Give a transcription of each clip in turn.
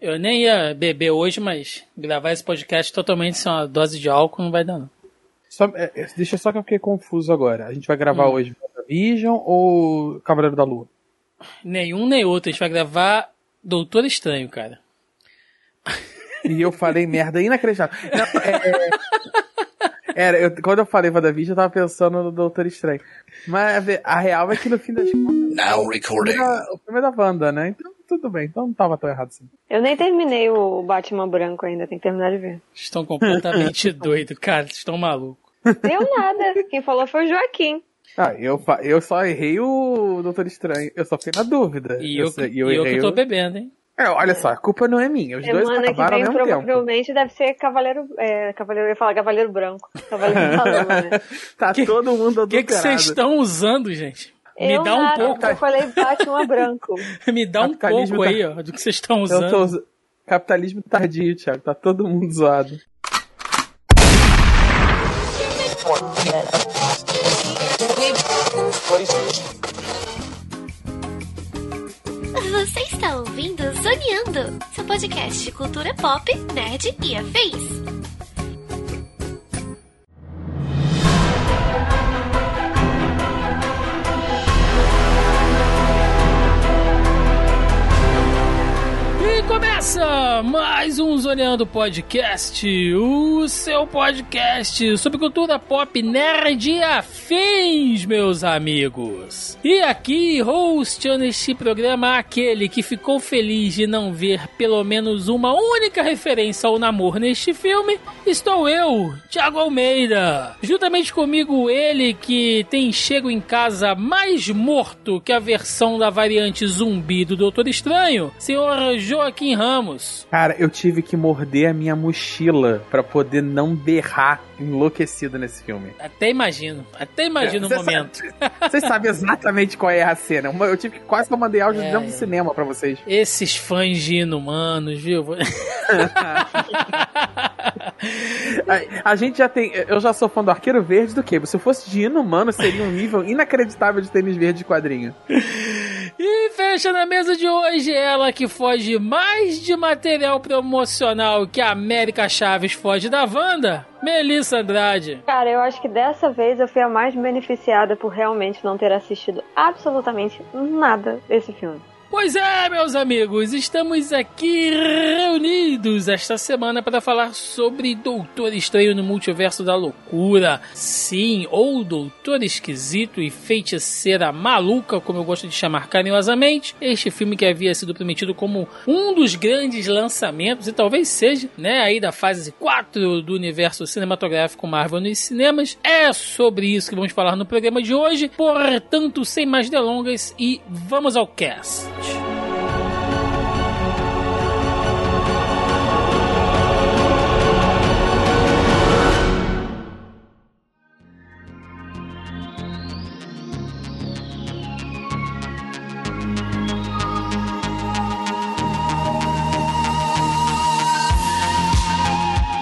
Eu nem ia beber hoje, mas gravar esse podcast totalmente sem uma dose de álcool não vai dar, não. Só, é, é, deixa só que eu fiquei confuso agora. A gente vai gravar hum. hoje Vision ou Cavaleiro da Lua? Nenhum nem outro. A gente vai gravar Doutor Estranho, cara. E eu falei merda inacreditável. Não, é, é era, eu, quando eu falei WandaVision, eu tava pensando no Doutor Estranho. Mas a real é que no fim das contas. Now recording. O filme é da Wanda, né? Então tudo bem, então não tava tão errado assim. Eu nem terminei o Batman Branco ainda, tem que terminar de ver. Estão completamente doidos, cara, estão malucos. Eu nada, quem falou foi o Joaquim. Ah, eu, eu só errei o Doutor Estranho. Eu só fiquei na dúvida. E eu, eu, sei, eu, eu que tô o... bebendo, hein? É, olha só, a culpa não é minha. Os Semana dois acabaram que vem, ao mesmo provavelmente tempo. deve ser Cavaleiro. É, Cavaleiro, eu ia falar Cavaleiro Branco. Cavaleiro né? tá que, todo mundo O que vocês estão usando, gente? Me eu dá um nada, pouco. Eu falei Batman branco. Me dá um pouco tá... aí, ó, do que vocês estão usando. Tô... Capitalismo tardio, Thiago. Tá todo mundo zoado. Você está ouvindo Zoneando, seu podcast de cultura pop, nerd e afins. Começa mais um Zoneando Podcast, o seu podcast sobre cultura pop nerd e afins, meus amigos. E aqui, hosteando este programa, aquele que ficou feliz de não ver pelo menos uma única referência ao namoro neste filme, estou eu, Thiago Almeida. Juntamente comigo, ele que tem chego em casa mais morto que a versão da variante zumbi do Doutor Estranho, senhor Joaquim Ramos. Ramos. Cara, eu tive que morder a minha mochila para poder não berrar enlouquecido nesse filme. Até imagino. Até imagino o momento. Vocês sabem exatamente qual é a cena. Eu tive que quase que eu mandei áudio é, dentro do cinema para vocês. Esses fãs de inumanos, viu? a, a, gente já tem. Eu já sou fã do Arqueiro Verde do que? Se eu fosse de inumano, seria um nível inacreditável de tênis verde de quadrinho. E fecha na mesa de hoje ela que foge mais de material promocional que a América Chaves foge da Wanda, Melissa Andrade. Cara, eu acho que dessa vez eu fui a mais beneficiada por realmente não ter assistido absolutamente nada desse filme. Pois é, meus amigos, estamos aqui reunidos esta semana para falar sobre Doutor Estranho no Multiverso da Loucura. Sim, ou Doutor Esquisito e Feiticeira Maluca, como eu gosto de chamar carinhosamente. Este filme que havia sido prometido como um dos grandes lançamentos, e talvez seja, né, aí da fase 4 do universo cinematográfico Marvel nos cinemas. É sobre isso que vamos falar no programa de hoje. Portanto, sem mais delongas, e vamos ao cast.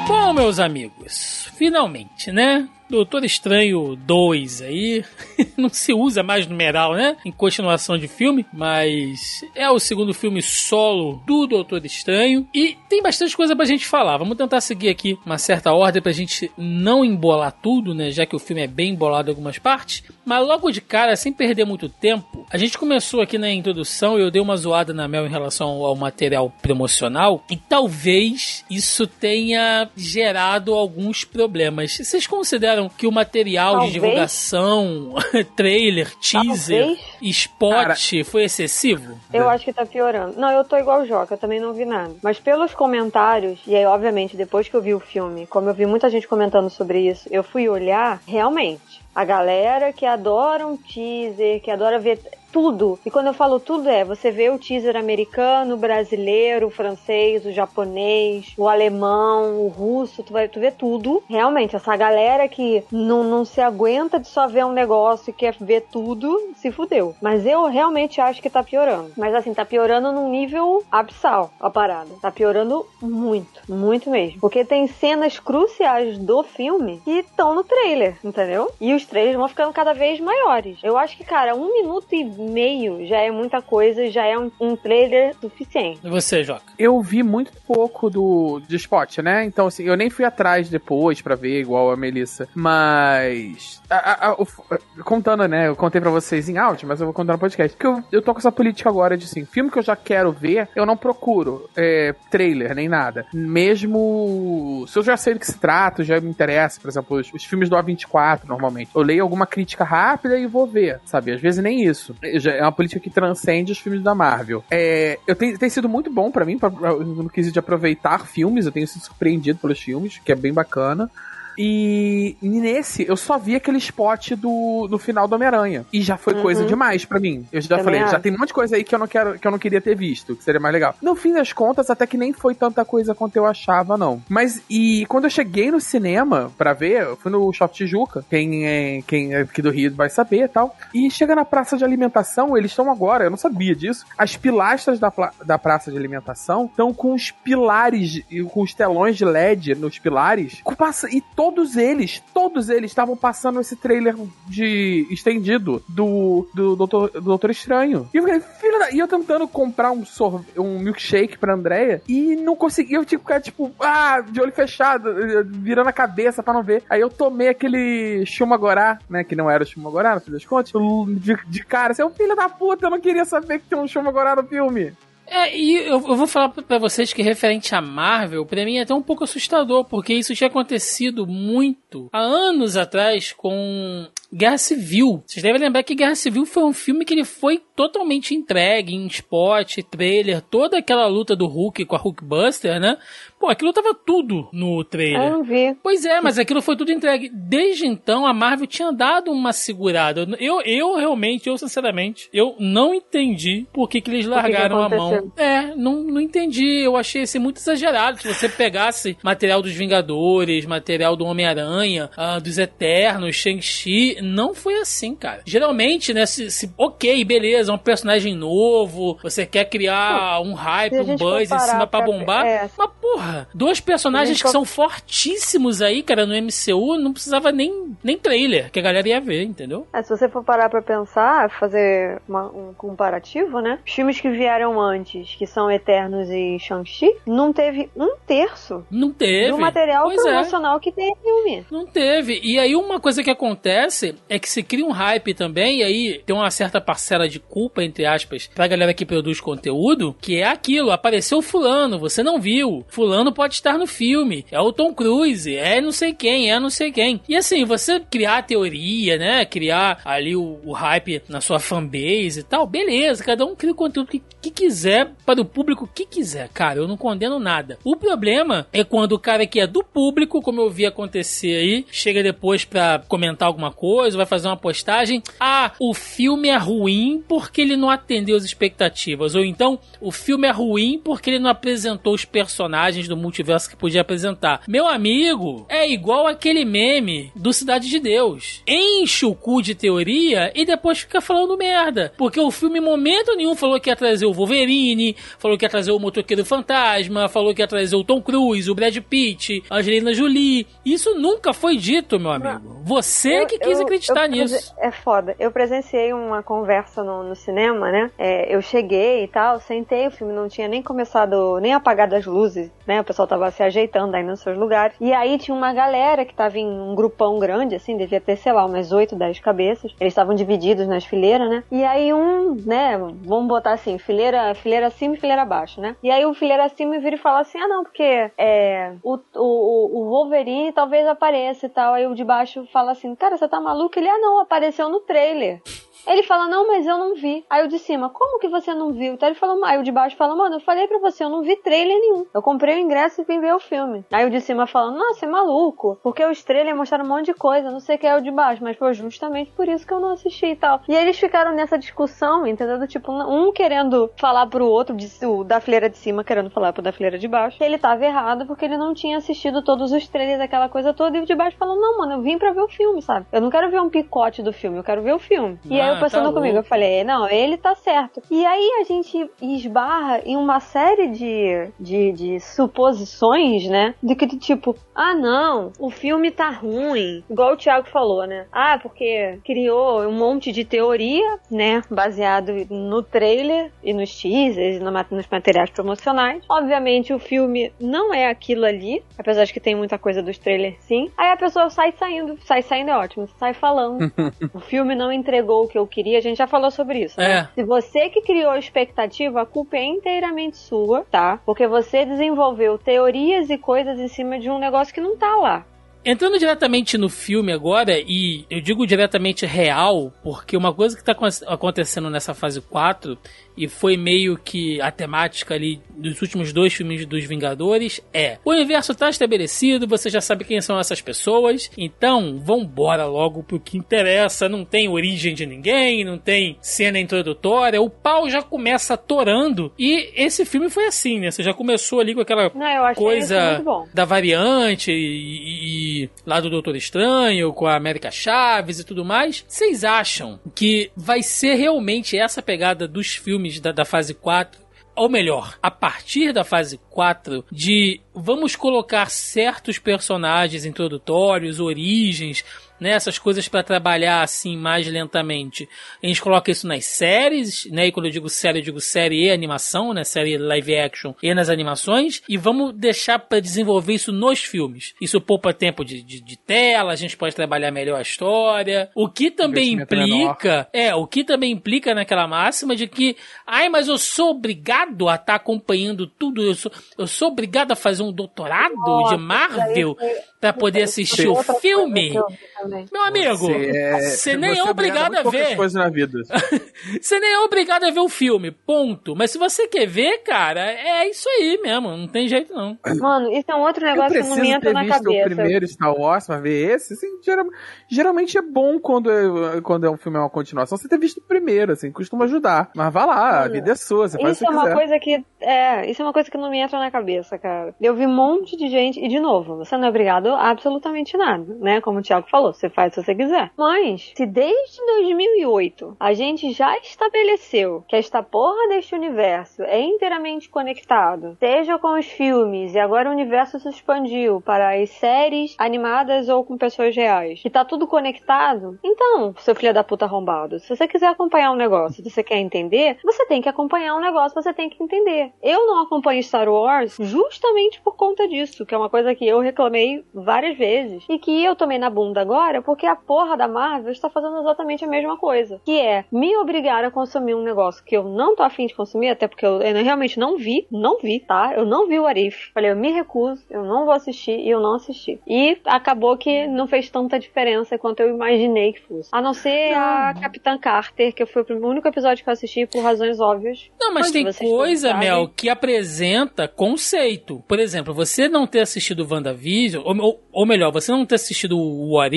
Bom, meus amigos, finalmente, né? Doutor Estranho 2 aí. Não se usa mais numeral, né? Em continuação de filme, mas é o segundo filme solo do Doutor Estranho. E tem bastante coisa pra gente falar. Vamos tentar seguir aqui uma certa ordem pra gente não embolar tudo, né? Já que o filme é bem embolado em algumas partes. Mas logo de cara, sem perder muito tempo, a gente começou aqui na introdução. Eu dei uma zoada na Mel em relação ao material promocional. E talvez isso tenha gerado alguns problemas. Vocês consideram que o material Talvez. de divulgação, trailer, teaser, Talvez. spot Cara, foi excessivo? Eu acho que tá piorando. Não, eu tô igual o Joca, eu também não vi nada. Mas pelos comentários, e aí, obviamente, depois que eu vi o filme, como eu vi muita gente comentando sobre isso, eu fui olhar, realmente, a galera que adora um teaser, que adora ver tudo. E quando eu falo tudo é, você vê o teaser americano, brasileiro, francês, o japonês, o alemão, o russo, tu vai tu vê tudo. Realmente, essa galera que não, não se aguenta de só ver um negócio e quer ver tudo, se fudeu. Mas eu realmente acho que tá piorando. Mas assim, tá piorando num nível abissal a parada. Tá piorando muito, muito mesmo. Porque tem cenas cruciais do filme que estão no trailer, entendeu? E os trailers vão ficando cada vez maiores. Eu acho que, cara, um minuto e meio já é muita coisa, já é um, um trailer suficiente. E você, Joca? Eu vi muito pouco do de Spot, né? Então, assim, eu nem fui atrás depois pra ver, igual a Melissa. Mas. a- a- a- o- contando, né? Eu contei pra vocês em áudio, mas eu vou contar no podcast. Porque eu, eu tô com essa política agora de assim, filme que eu já quero ver, eu não procuro é, trailer nem nada. Mesmo se eu já sei do que se trata, já me interessa, por exemplo, os, os filmes do A24, normalmente. Eu leio alguma crítica rápida e vou ver, sabe? Às vezes nem isso. Já- é uma política que transcende os filmes da Marvel. É, eu tenho, tem sido muito bom pra mim, pra, pra- no quesito de aproveitar filmes, eu tenho sido surpreendido pelos filmes, que é bem bacana. E nesse, eu só vi aquele spot do, do final do Homem-Aranha. E já foi Uhum. coisa demais pra mim. Eu já Também falei, já acho. tem um monte de coisa aí que eu não quero, que eu não queria ter visto, que seria mais legal. No fim das contas, até que nem foi tanta coisa quanto eu achava, não. Mas e quando eu cheguei no cinema pra ver, eu fui no Shopping Tijuca, quem é, quem é aqui do Rio vai saber e tal. E chega na praça de alimentação, eles estão agora, eu não sabia disso. As pilastras da, da praça de alimentação estão com os pilares, e com os telões de LED nos pilares. com E todos eles, todos eles estavam passando esse trailer de estendido do, do, Doutor, do Doutor Estranho. E eu falei, filho da... E eu tentando comprar um, sor... um milkshake pra Andrea e não consegui. Eu tinha que ficar, tipo, ah, de olho fechado, eh, virando a cabeça pra não ver. Aí eu tomei aquele Shumagorá, né? Que não era o Shumagorá, no fim das contas. De, de cara, assim, "Ô, filho da puta, eu não queria saber que tinha um Shumagorá no filme. É, e eu, eu vou falar pra vocês que referente a Marvel, pra mim é até um pouco assustador, porque isso tinha acontecido muito há anos atrás com Guerra Civil. Vocês devem lembrar que Guerra Civil foi um filme que ele foi totalmente entregue em spot, trailer, toda aquela luta do Hulk com a Hulkbuster, né? Pô, aquilo tava tudo no Eu trailer. não vi. Pois é, mas aquilo foi tudo entregue. Desde então, a Marvel tinha dado uma segurada. Eu, eu realmente, eu sinceramente, eu não entendi por que, que eles que largaram a mão. É, não, não entendi. Eu achei esse muito exagerado. Se você pegasse material dos Vingadores, material do Homem-Aranha, ah, dos Eternos, Shang-Chi, não foi assim, cara. Geralmente, né, se, se- ok, beleza, é um personagem novo, você quer criar um hype, um buzz em cima pra pra- bombar, é. mas porra, dois personagens que são fortíssimos aí, cara, no MCU, não precisava nem, nem trailer, que a galera ia ver, entendeu? É, se você for parar pra pensar, fazer uma- um comparativo, né? Os filmes que vieram antes, que são Eternos e Shang-Chi, não teve um terço Não teve. do material Pois é. promocional que tem filme. Não teve. E aí uma coisa que acontece é que se cria um hype também, e aí tem uma certa parcela de culpa, entre aspas, pra galera que produz conteúdo, que é aquilo, apareceu fulano, você não viu. Fulano pode estar no filme. É o Tom Cruise, é não sei quem, é não sei quem. E assim, você criar teoria, né? Criar ali o, o hype na sua fanbase e tal, beleza, cada um cria o conteúdo que, que quiser para o público que quiser. Cara, eu não condeno nada. O problema é quando o cara que é do público, como eu vi acontecer aí, chega depois pra comentar alguma coisa, vai fazer uma postagem. Ah, o filme é ruim porque ele não atendeu as expectativas. Ou então, o filme é ruim porque ele não apresentou os personagens do multiverso que podia apresentar. Meu amigo, é igual aquele meme do Cidade de Deus. Enche o cu de teoria e depois fica falando merda. Porque o filme, em momento nenhum, falou que ia trazer o Wolverine, falou que ia trazer o Motoqueiro Fantasma, falou que ia trazer o Tom Cruise, o Brad Pitt, a Angelina Jolie. Isso nunca foi dito, meu amigo. Você Eu- que quis eu- acreditar eu nisso. É foda. Eu presenciei uma conversa no, no cinema, né? É, eu cheguei e tal, sentei, o filme não tinha nem começado, nem apagado as luzes, né? O pessoal tava se ajeitando aí nos seus lugares. E aí tinha uma galera que tava em um grupão grande, assim, devia ter, sei lá, umas 8, 10 cabeças. Eles estavam divididos nas fileiras, né? E aí um, né, vamos botar assim, fileira, fileira acima e fileira abaixo, né? E aí o fileira acima vira e fala assim, ah não, porque é, o, o, o Wolverine talvez apareça e tal. Aí o de baixo fala assim, cara, você tá maluco? Ele, ah não, apareceu no trailer. Ele fala, não, mas eu não vi. Aí o de cima, como que você não viu? Então ele falou, aí o de baixo fala, mano, eu falei pra você, eu não vi trailer nenhum. Eu comprei o ingresso e vim ver o filme. Aí o de cima fala, nossa, é maluco. Porque os trailers mostraram um monte de coisa, não sei o que é o de baixo, mas foi justamente por isso que eu não assisti e tal. E eles ficaram nessa discussão, entendeu? Do tipo, um querendo falar pro outro, de, o da fileira de cima querendo falar pro da fileira de baixo, que ele tava errado porque ele não tinha assistido todos os trailers, aquela coisa toda, e o de baixo falou, não, mano, eu vim pra ver o filme, sabe? Eu não quero ver um picote do filme, eu quero ver o filme. E aí o foi pensando tá comigo. Eu falei, não, ele tá certo. E aí a gente esbarra em uma série de, de, de suposições, né? De que tipo, ah não, o filme tá ruim. Igual o Thiago falou, né? Ah, porque criou um monte de teoria, né? Baseado no trailer e nos teasers, nos materiais promocionais. Obviamente o filme não é aquilo ali, apesar de que tem muita coisa dos trailers sim. Aí a pessoa sai saindo, sai saindo é ótimo, sai falando. o filme não entregou o que eu queria, a gente já falou sobre isso. né? É. Se você que criou a expectativa, a culpa é inteiramente sua, tá? Porque você desenvolveu teorias e coisas em cima de um negócio que não tá lá. Entrando diretamente no filme agora, e eu digo diretamente real, porque uma coisa que tá acon- acontecendo nessa fase 4, e foi meio que a temática ali dos últimos dois filmes dos Vingadores, é: o universo tá estabelecido, você já sabe quem são essas pessoas, então vambora logo pro que interessa. Não tem origem de ninguém, não tem cena introdutória, o pau já começa torando, e esse filme foi assim, né? Você já começou ali com aquela Não, coisa da variante e, e lá do Doutor Estranho, com a América Chaves e tudo mais. Vocês acham que vai ser realmente essa pegada dos filmes da, da fase 4? Ou melhor, a partir da fase 4, de vamos colocar certos personagens introdutórios, origens, né, essas coisas para trabalhar assim mais lentamente. A gente coloca isso nas séries, né? E quando eu digo série, eu digo série e animação, né? Série live action e nas animações. E vamos deixar para desenvolver isso nos filmes. Isso poupa tempo de, de, de tela, a gente pode trabalhar melhor a história. O que também implica, é, o que também implica naquela máxima de que, ai, mas eu sou obrigado a estar acompanhando tudo, eu sou, eu sou obrigado a fazer um doutorado Nossa, de Marvel para poder assistir o coisa filme. Também. Meu amigo, Você, você nem você é obrigado a ver. coisas na vida. Você nem é obrigado a ver o filme, ponto. Mas se você quer ver, cara, é isso aí mesmo. Não tem jeito, não. Mano, isso é um outro negócio que não preciso me entra ter na visto o cabeça. primeiro Star Wars pra ver esse. Assim, geral- geralmente é bom quando é, quando é um filme é uma continuação. Você ter visto o primeiro, assim, costuma ajudar. Mas vá lá, a Mano, vida é sua, você faz o Isso que é uma quiser. coisa que. É, isso é uma coisa que não me entra na cabeça, cara. Eu vi um monte de gente, e de novo, você não é obrigado a absolutamente nada, né? Como o Thiago falou, você faz se você quiser. Mas, se desde 2008 a gente já estabeleceu que esta porra deste universo é inteiramente conectado, seja com os filmes, e agora o universo se expandiu para as séries animadas ou com pessoas reais, que tá tudo conectado, então, seu filho da puta arrombado, se você quiser acompanhar um negócio, se você quer entender, você tem que acompanhar um negócio, você tem que entender. Eu não acompanho Star Wars justamente por conta disso, que é uma coisa que eu reclamei várias vezes, e que eu tomei na bunda agora porque a porra da Marvel está fazendo exatamente a mesma coisa, que é me obrigar a consumir um negócio que eu não tô afim de consumir, até porque eu, eu realmente não vi, não vi, tá? Eu não vi o Arif. Falei, eu me recuso, eu não vou assistir e eu não assisti. E acabou que não fez tanta diferença quanto eu imaginei que fosse. A não ser a Capitã Carter, que foi o único episódio que eu assisti por razões óbvias. Não, mas tem coisa. Mel, que apresenta conceito. Por exemplo, você não ter assistido WandaVision, ou, ou, ou melhor, você não ter assistido o What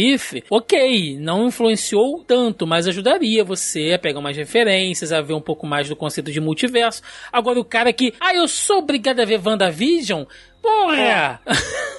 Ok, não influenciou tanto, mas ajudaria você a pegar umas referências, a ver um pouco mais do conceito de multiverso. Agora, o cara que, ah, eu sou obrigado a ver WandaVision? Porra!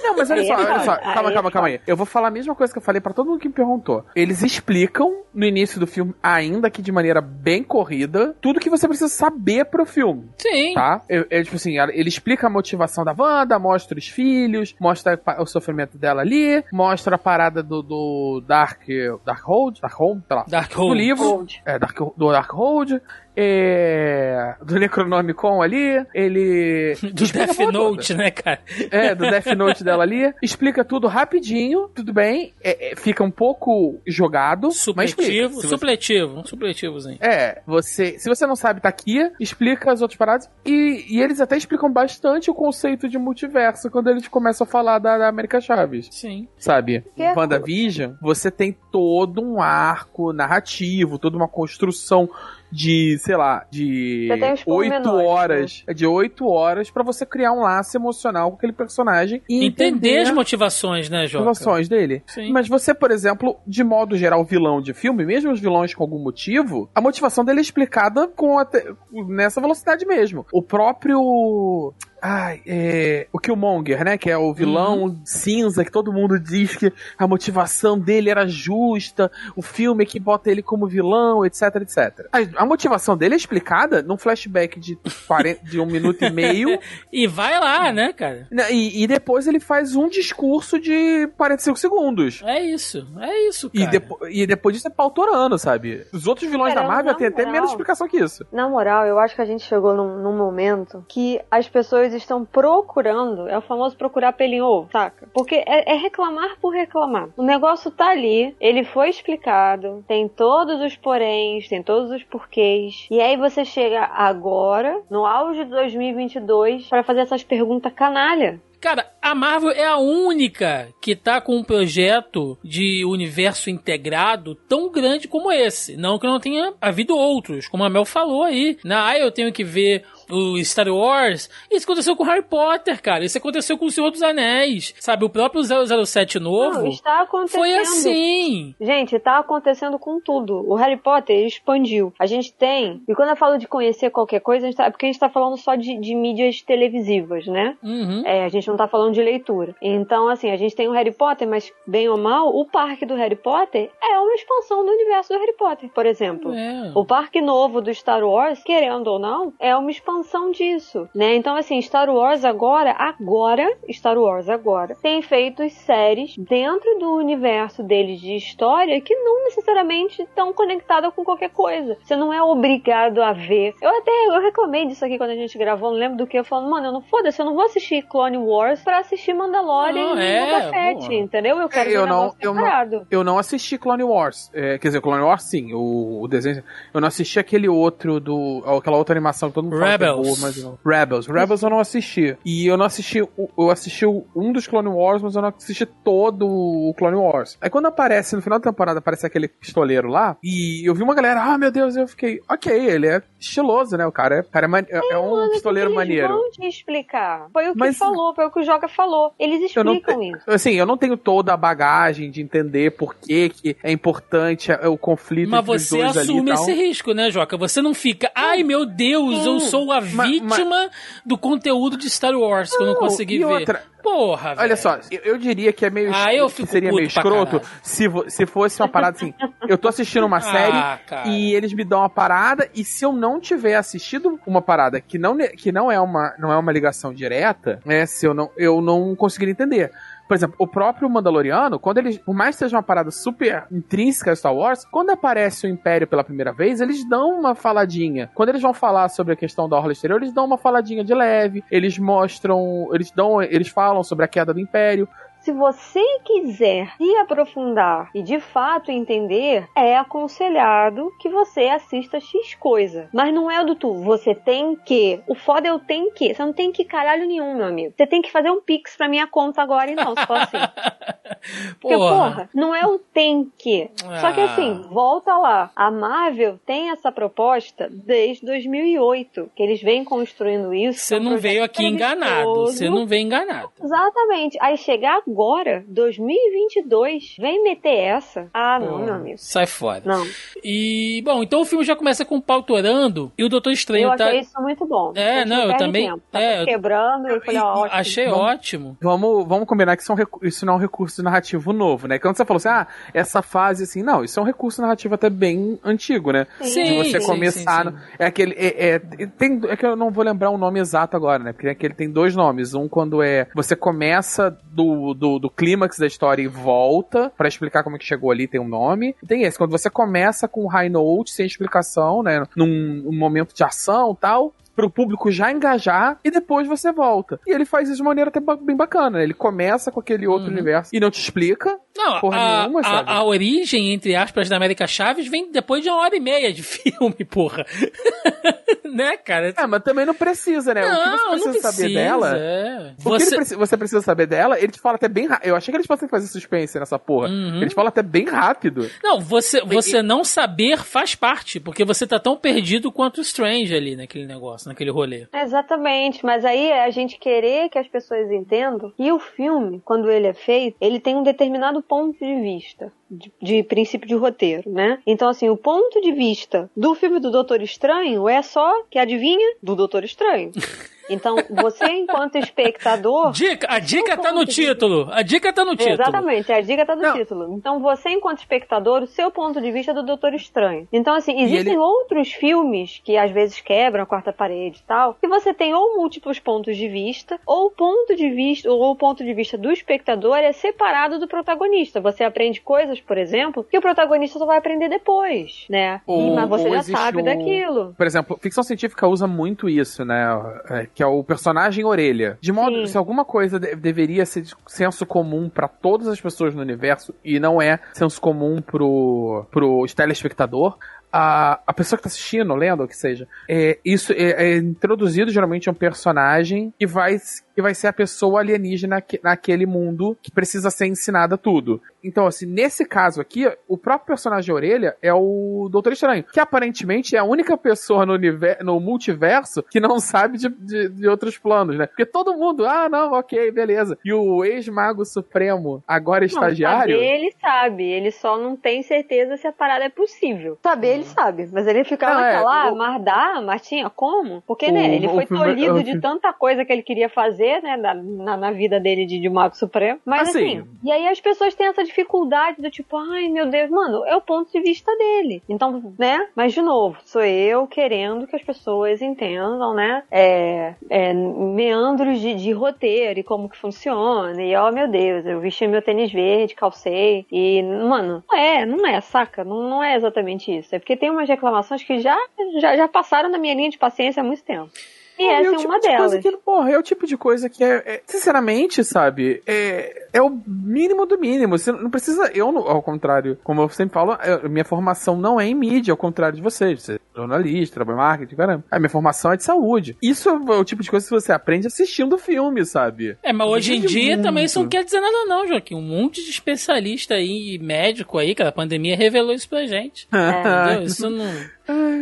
Não, mas olha só, é olha só. Calma, é calma, calma aí. Eu vou falar a mesma coisa que eu falei pra todo mundo que me perguntou. Eles explicam no início do filme, ainda que de maneira bem corrida, tudo que você precisa saber pro filme. Sim. Tá? Eu, tipo assim, ele explica a motivação da Wanda, mostra os filhos, mostra o sofrimento dela ali, mostra a parada do, do Dark. Darkhold? Darkhold? Sei lá. Do Darkhold. livro. Hold. É, Dark, do Darkhold. É, do Necronomicon ali. Ele. Do Death toda. Note, né, cara? É, do Death Note dela ali. Explica tudo rapidinho, tudo bem. É, é, fica um pouco jogado, mas explica. Supletivo, você- supletivo, um supletivozinho. É, você. Se você não sabe, tá aqui, explica as outras paradas. E, e eles até explicam bastante o conceito de multiverso quando eles começam a falar da, da América Chaves. Sim. Sabe? Que é- WandaVision, você tem todo um arco narrativo, toda uma construção de, sei lá, de oito pormenores, horas. De oito horas pra você criar um laço emocional com aquele personagem e Entender as entender motivações, né, as Joca? motivações dele. Sim. Mas você, por exemplo, de modo geral, vilão de filme, mesmo os vilões com algum motivo, a motivação dele é explicada com até- nessa velocidade mesmo. O próprio. Ai, é, o Killmonger, né? Que é o vilão Uhum. cinza, que todo mundo diz que a motivação dele era justa, o filme é que bota ele como vilão, etc, etc. A, a motivação dele é explicada num flashback de, 40, de um minuto e meio, E vai lá, né, cara? né, e, e depois ele faz um discurso de 45 segundos. É isso, é isso, E, cara. depo- e depois disso é pautorando, sabe? Os outros vilões Cara, da Marvel têm até menos explicação que isso. Na moral, eu acho que a gente chegou num, num momento que as pessoas estão procurando, é o famoso procurar pelinho ovo, saca? Porque é, é reclamar por reclamar. O negócio tá ali, ele foi explicado, tem todos os poréns, tem todos os porquês. E aí você chega agora, no auge de 2022, pra fazer essas perguntas canalha. Cara, a Marvel é a única que tá com um projeto de universo integrado tão grande como esse. Não que não tenha havido outros, como a Mel falou aí. Na ah, eu tenho que ver o Star Wars. Isso aconteceu com Harry Potter, cara. Isso aconteceu com o Senhor dos Anéis. Sabe, o próprio 007 novo Não, está acontecendo. foi assim. Gente, tá acontecendo com tudo. O Harry Potter expandiu. A gente tem. E quando eu falo de conhecer qualquer coisa, a tá, é porque a gente tá falando só de, de mídias televisivas, né? Uhum. É, a gente não tá falando de leitura. Então, assim, a gente tem o Harry Potter, mas bem ou mal, o parque do Harry Potter é uma expansão do universo do Harry Potter, por exemplo. É. O parque novo do Star Wars, querendo ou não, é uma expansão disso, né? Então, assim, Star Wars agora, agora, Star Wars agora, tem feito séries dentro do universo deles de história que não necessariamente estão conectadas com qualquer coisa. Você não é obrigado a ver. Eu até eu reclamei disso aqui quando a gente gravou, não lembro do que, eu falando, mano, eu não foda-se, eu não vou assistir Clone Wars pra assistir Mandalorian Não, e é, Boba Fett, boa. entendeu? Eu quero É, eu ver um não- eu não- separado. Eu não assisti Clone Wars. É, quer dizer, Clone Wars sim, o, o desenho. Eu não assisti aquele outro do. aquela outra animação que todo mundo fala que é Rebels. boa, mas não. Rebels. Rebels eu não assisti. E eu não assisti. Eu assisti um dos Clone Wars, mas eu não assisti todo o Clone Wars. Aí quando aparece, no final da temporada, aparece aquele pistoleiro lá. E eu vi uma galera, ah, meu Deus, eu fiquei, ok, ele é estiloso, né? O cara é, o cara é, man- é- é um pistoleiro eles maneiro. vão te explicar. Foi o que Mas- falou, foi o que o Joga falou. Eles Eu não explicam isso. Assim, eu não tenho toda a bagagem de entender por que, que é importante o conflito Mas entre os você dois ali e assume esse risco, né, Joca? Você não fica, ai meu Deus, eu sou a Ma- vítima do conteúdo de Star Wars que eu não Não, consegui e ver. outra- Porra, Olha velho. só, eu, eu diria que é meio Ah, eu que fico seria meio escroto se, se fosse uma parada assim. Eu tô assistindo uma série Ah, e eles me dão uma parada e se eu não tiver assistido uma parada que não, que não é uma não é uma ligação direta, né, se eu não eu não conseguiria entender. Por exemplo, o próprio Mandaloriano, quando eles, por mais que seja uma parada super intrínseca a Star Wars, quando aparece o Império pela primeira vez, eles dão uma faladinha. Quando eles vão falar sobre a questão da Orla Exterior, eles dão uma faladinha de leve, eles mostram, eles dão, eles falam sobre a queda do Império. Se você quiser se aprofundar e de fato entender, é aconselhado que você assista X coisa. Mas não é do tu, você tem que. O foda é o tem que. Você não tem que caralho nenhum, meu amigo. Você tem que fazer um pix pra minha conta agora e não, se for assim. Porque, porra, não é o tem que. Só que Ah. assim, volta lá. A Marvel tem essa proposta desde 2008, que eles vêm construindo isso. Você é não veio aqui enganado. Você não veio enganado. Exatamente. Aí chegar agora, 2022, vem meter essa. Ah, não, Pô, meu amigo. Sai fora. Não. E, bom, então o filme já começa com o pau torando e o Doutor Estranho Eu tá. achei isso muito bom. É, gente não, eu também- Tempo. Tá é, eu- quebrando e eu falei, ó, ótimo. Achei Vamos- ótimo. Vamos, vamos combinar que isso, é um recu- isso não é um recurso narrativo novo, né? Quando você falou assim, ah, essa fase assim, não, isso é um recurso narrativo até bem antigo, né? Sim, de você sim, começar. sim, no- É aquele. É, é- tem, é que eu não vou lembrar o nome exato agora, né? Porque é que ele tem dois nomes. Um quando é. Você começa do, do, do clímax da história e volta pra explicar como é que chegou ali, tem um nome. Tem esse, quando você começa com high note, sem explicação, né? Num, num momento de ação tal. Pro público já engajar e depois você volta. E ele faz isso de maneira até bem bacana. né? Ele começa com aquele outro Uhum. universo e não te explica. Não, Porra a, nenhuma, a- sabe? a origem, entre aspas, da América Chaves vem depois de uma hora e meia de filme, porra. né, cara? É, mas também não precisa, né? o que você não precisa, precisa saber dela. É. O que Você... preci- você precisa saber dela, ele te fala até bem rápido. Eu achei que eles fossem fazer suspense nessa porra. Uhum. Ele te fala até bem rápido. Não, você, você não saber faz parte, porque você tá tão perdido quanto o Strange ali naquele negócio, naquele rolê. Exatamente, mas aí é a gente querer que as pessoas entendam. E o filme, quando ele é feito, ele tem um determinado ponto de vista. De, de princípio de roteiro, né? Então, assim, o ponto de vista do filme do Doutor Estranho é só, que adivinha? Do Doutor Estranho. Então, você, enquanto espectador. Dica, a dica tá no título. A dica tá no título. Exatamente, a dica tá no Não. título. Então, você, enquanto espectador, o seu ponto de vista é do Doutor Estranho. Então, assim, existem ele... outros filmes que às vezes quebram a quarta parede e tal, que você tem ou múltiplos pontos de vista, ou ponto de vista, ou o ponto de vista do espectador é separado do protagonista. Você aprende coisas, por exemplo, que o protagonista só vai aprender depois, né? Ou, mas você já sabe um... daquilo. Por exemplo, ficção científica usa muito isso, né? É, que é o personagem orelha. De modo, Sim. se alguma coisa de deveria ser senso comum para todas as pessoas no universo e não é senso comum pro, pro telespectador, a, a pessoa que tá assistindo, lendo, ou que seja, é, isso é, é introduzido geralmente um personagem que vai que vai ser a pessoa alienígena naquele mundo que precisa ser ensinada tudo. Então, assim, nesse caso aqui, o próprio personagem Orelha é o Doutor Estranho, que aparentemente é a única pessoa no, no multiverso que não sabe de, de, de, outros planos, né? Porque todo mundo, ah, não, ok, beleza. E o ex-mago supremo, agora estagiário. Saber ele sabe, ele só não tem certeza se a parada é possível. Saber ele sabe, mas ele fica lá, é, lá, o... mas dá, mas tinha como? Porque, né, ele foi tolhido de tanta coisa que ele queria fazer né, na, na vida dele de, de Mago Supremo. Mas assim, assim, e aí as pessoas têm essa dificuldade do tipo, ai meu Deus, mano, é o ponto de vista dele. Então, né, mas de novo, sou eu querendo que as pessoas entendam, né, é, é, meandros de, de roteiro e como que funciona. E, oh meu Deus, eu vesti meu tênis verde, calcei. E, mano, não é, não é, saca? Não, não é exatamente isso. É porque tem umas reclamações que já, já, já passaram na minha linha de paciência há muito tempo. E essa é, é tipo uma de delas. Que, porra, é o tipo de coisa que é, é sinceramente, sabe, é, é o mínimo do mínimo. Você não precisa, eu, ao contrário, como eu sempre falo, eu, minha formação não é em mídia, ao contrário de vocês. Você é jornalista, trabalha em marketing, caramba. A minha formação é de saúde. Isso é o tipo de coisa que você aprende assistindo filme, sabe? É, mas hoje em dia muito. também isso não quer dizer nada não, Joaquim. Um monte de especialista aí, médico aí, que a pandemia revelou isso pra gente. É. Entendeu? Isso não...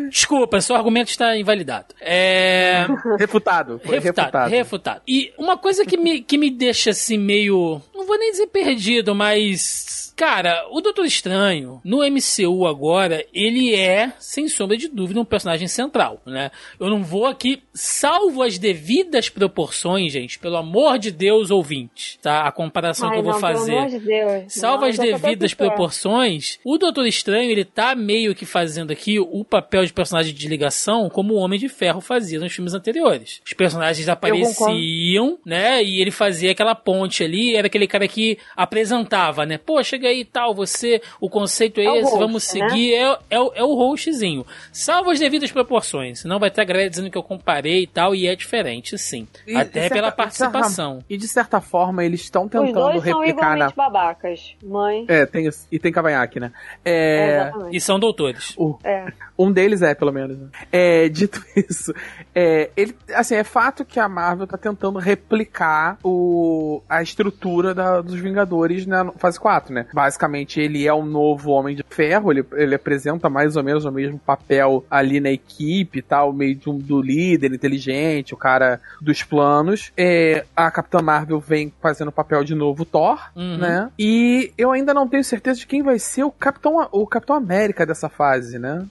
Desculpa, seu argumento está invalidado. É... Refutado. Refutado, refutado. Refutado. E uma coisa que me, que me deixa assim meio. Não vou nem dizer perdido, mas Cara, o Doutor Estranho, no MCU agora, ele é, sem sombra de dúvida, um personagem central, né? Eu não vou aqui, salvo as devidas proporções, gente, pelo amor de Deus, ouvinte, tá? A comparação Ai, que eu vou não, fazer. Pelo amor de Deus. Salvo não, as devidas proporções, o Doutor Estranho, ele tá meio que fazendo aqui o papel de personagem de ligação como o Homem de Ferro fazia nos filmes anteriores. Os personagens apareciam, né? E ele fazia aquela ponte ali, era aquele cara que apresentava, né? Pô, chega aí e tal, você, o conceito é, é esse, host, vamos né? seguir, né? é, é, é o hostzinho. Salvo as devidas proporções, senão vai ter a galera dizendo que eu comparei e tal, e é diferente, sim. E, Até certa, pela participação. E de certa forma, eles estão tentando Os dois replicar são na. babacas. Mãe. É, tem, e tem cavanhaque, né? É... é e são doutores. O... É. Um deles é, pelo menos. Né? É, dito isso, é, ele, assim, é fato que a Marvel tá tentando replicar o, a estrutura da, dos Vingadores na fase 4, né? Basicamente, ele é o novo Homem de Ferro, ele, ele apresenta mais ou menos o mesmo papel ali na equipe e tal, meio de um, do líder inteligente, o cara dos planos. É, a Capitã Marvel vem fazendo o papel de novo Thor, uhum. né? E eu ainda não tenho certeza de quem vai ser o Capitão, o Capitão América dessa fase, né?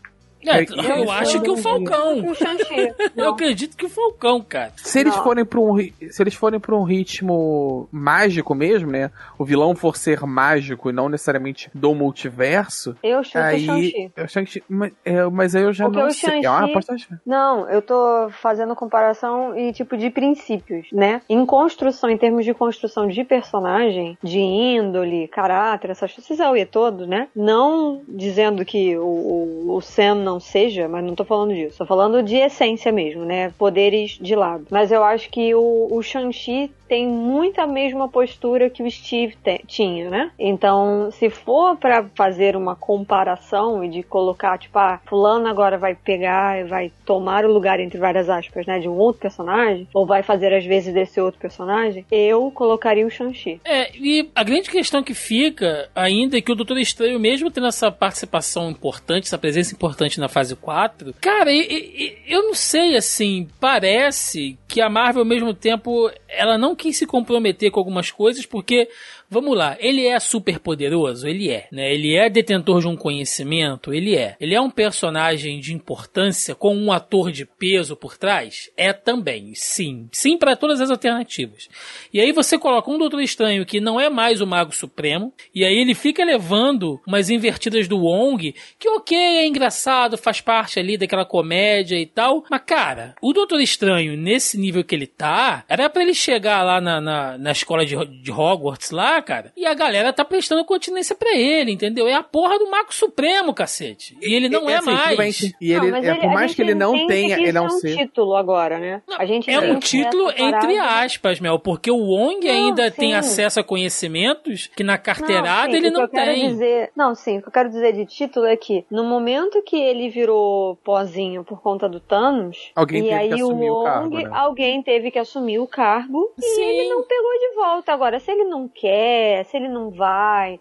É, eu, eu acho que o Falcão. eu acredito que o Falcão, cara. Se eles não. forem para um se eles forem para um ritmo mágico mesmo, né? O vilão for ser mágico e não necessariamente do multiverso. Eu chuto aí, o Shang-Chi. Mas, é, mas aí eu já Porque não sei. É uma Não, eu tô fazendo comparação em tipo de princípios, né? Em construção, em termos de construção de personagem, de índole, caráter, essas coisas, é todo, né? Não dizendo que o, o, o Sam não seja, mas não tô falando disso. Tô falando de essência mesmo, né? Poderes de lado. Mas eu acho que o, o Shang-Chi tem muita mesma postura que o Steve te, tinha, né? Então, se for para fazer uma comparação e de colocar, tipo, ah, fulano agora vai pegar e vai tomar o lugar, entre várias aspas, né, de um outro personagem, ou vai fazer às vezes desse outro personagem, eu colocaria o Shang-Chi. É, e a grande questão que fica ainda é que o Doutor Estranho, mesmo tendo essa participação importante, essa presença importante na fase 4. Cara, e- e- eu não sei, assim, parece que a Marvel, ao mesmo tempo, ela não quis se comprometer com algumas coisas, porque, vamos lá, ele é super poderoso? Ele é, né? Ele é detentor de um conhecimento? Ele é. Ele é um personagem de importância com um ator de peso por trás? É também, sim. Sim para todas as alternativas. E aí você coloca um Doutor Estranho que não é mais o Mago Supremo, e aí ele fica levando umas invertidas do Wong, que ok, é engraçado, faz parte ali daquela comédia e tal, mas cara, o Doutor Estranho, nesse nível que ele tá, era pra ele chegar lá na, na, na escola de, de Hogwarts lá, cara, e a galera tá prestando continência pra ele, entendeu? É a porra do Mago Supremo, cacete. E ele não é, assim, tudo bem mais. E ele, Não, é, por a mais que ele não tenha, que ele não é um ser. título agora, né? Não, a gente É um título entre aspas, Mel, porque o Wong Não, ainda sim. tem acesso a conhecimentos que na carteirada sim, ele o que não tem. Dizer, não, sim, o que eu quero dizer de título é que no momento que ele virou pozinho por conta do Thanos, Alguém e teve aí que assumir o Wong, cargo, né? alguém teve que assumir o cargo e Sim. ele não pegou de volta. Agora, se ele não quer, se ele não vai.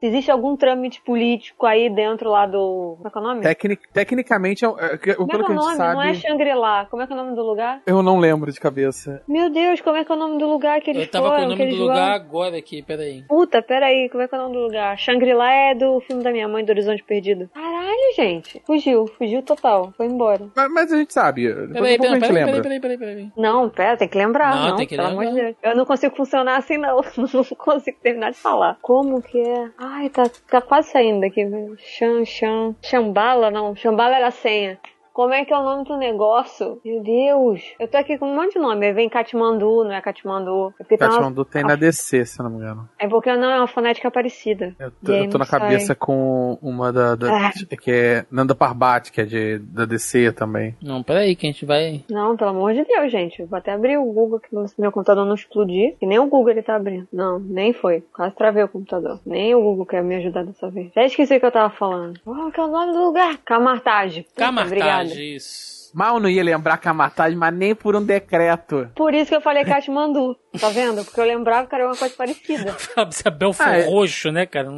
Se existe algum trâmite político aí dentro lá do. Como é que é o nome? Tecnic, tecnicamente, é, é, que- Como é pelo que que é a o gente nome? Não é sabe. Shangri-La. Como é que é o nome do lugar? Eu não lembro de cabeça. Meu Deus, como é que é o nome do lugar que eles Eu tava foram? com o nome do lugar vão? agora aqui, peraí. Puta, peraí, como é que é o nome do lugar? Shangri-La é do filme da minha mãe, do Horizonte Perdido. Caralho, gente. Fugiu, fugiu total. Foi embora. Mas, mas a gente sabe. Peraí, a a peraí, lembra. peraí, peraí, peraí, peraí. Não, pera, tem que lembrar. Não, Não, tem que pelo lembrar. amor de Deus. Eu não consigo funcionar assim, não. Não consigo terminar de falar. Como que é? Ai, tá, tá quase saindo daqui. Xan, xan. Xambala, não. Xambala era a senha. Como é que é o nome do negócio? Meu Deus. Eu tô aqui com um monte de nome. Aí Vem Katmandu, não é Katmandu. É porque, tem uma- Katmandu tem na DC, se eu não me engano. é porque não é uma fonética parecida. Eu tô, eu tô na cabeça sai. com uma da, da- Ah. que é Nanda Parbat, que é de, da DC também. Não, peraí, que a gente vai. Não, pelo amor de Deus, gente. Eu vou até abrir o Google aqui se meu computador não explodir. Que nem o Google ele tá abrindo. Não, nem foi. Quase travei o computador. Nem o Google quer me ajudar dessa vez. Já esqueci o que eu tava falando. Qual que é o nome do lugar? Camartage. Puta, Obrigada. Isso. Mal não ia lembrar Camartage, mas nem por um decreto. Por isso que eu falei Katmandu. Tá vendo? Porque eu lembrava que era uma coisa parecida. Sabe, Belfort Ah, é. roxo, né, cara?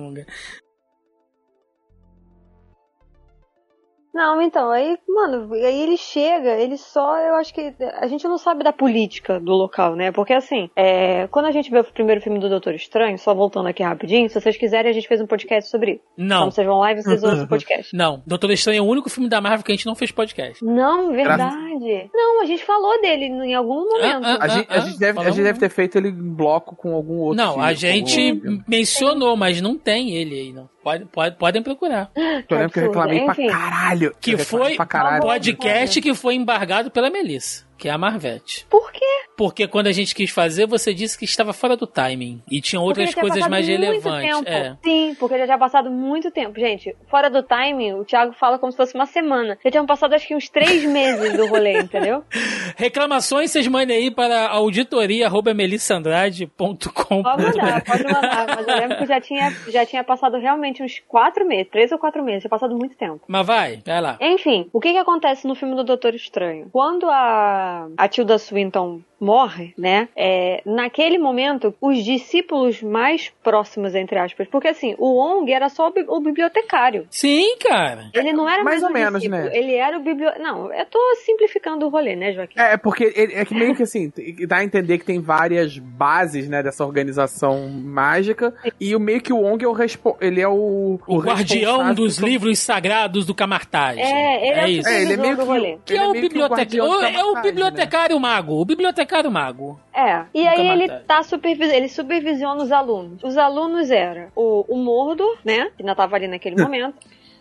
Não, então, aí, mano, aí ele chega, ele só, eu acho que a gente não sabe da política do local, né? Porque assim, é, quando a gente vê o primeiro filme do Doutor Estranho, só voltando aqui rapidinho, se vocês quiserem, a gente fez um podcast sobre isso. Não, Então vocês vão lá e vocês ouçam o podcast. não. Doutor Estranho é o único filme da Marvel que a gente não fez podcast. Não, verdade. Não, a gente falou dele em algum momento. Ah, ah, A, gente, a, gente deve, a gente deve ter feito ele em bloco com algum outro. Não, a filme, gente algum filme. mencionou, mas não tem ele aí, não. Pode, pode, podem procurar. Eu lembro que eu reclamei Enfim. pra caralho. Que foi pra caralho. podcast que foi embargado pela Melissa, que é a Marvete. Por quê? Porque quando a gente quis fazer, você disse que estava fora do timing. E tinha outras já coisas mais relevantes. É. Sim, porque já tinha passado muito tempo. Gente, fora do timing, o Thiago fala como se fosse uma semana. Já tinham passado acho que uns três meses do rolê, entendeu? Reclamações vocês mandem aí para auditoria.melissandrade.com. Pode mandar, pode mandar. Mas eu lembro que já tinha, já tinha passado realmente uns quatro meses, três ou quatro meses, tinha passado muito tempo. Mas vai, vai lá. Enfim, o que que acontece no filme do Doutor Estranho? Quando a, a Tilda Swinton morre, né? É, naquele momento, os discípulos mais próximos, entre aspas, porque assim, o Wong era só o, bi- o bibliotecário. Sim, cara. Ele não era Mais mais, ou um menos, discípulo, né? Ele era o bibliotecário. Não, eu tô simplificando o rolê, né, Joaquim? É, porque ele- é que meio que assim, dá a entender que tem várias bases, né, dessa organização mágica, e o meio que o Wong é o respo ele é o, O, guardião responsável dos por- livros sagrados do Camartage. É, ele é, o isso. É, ele é meio que rolê. o- Que ele é, o meio que o bibliotecário. guardião do É o né? bibliotecário mago. O mago. É, e Nunca aí ele mataram. tá supervis... ele supervisiona os alunos. Os alunos eram o, o Mordor, né? Que ainda tava ali naquele momento.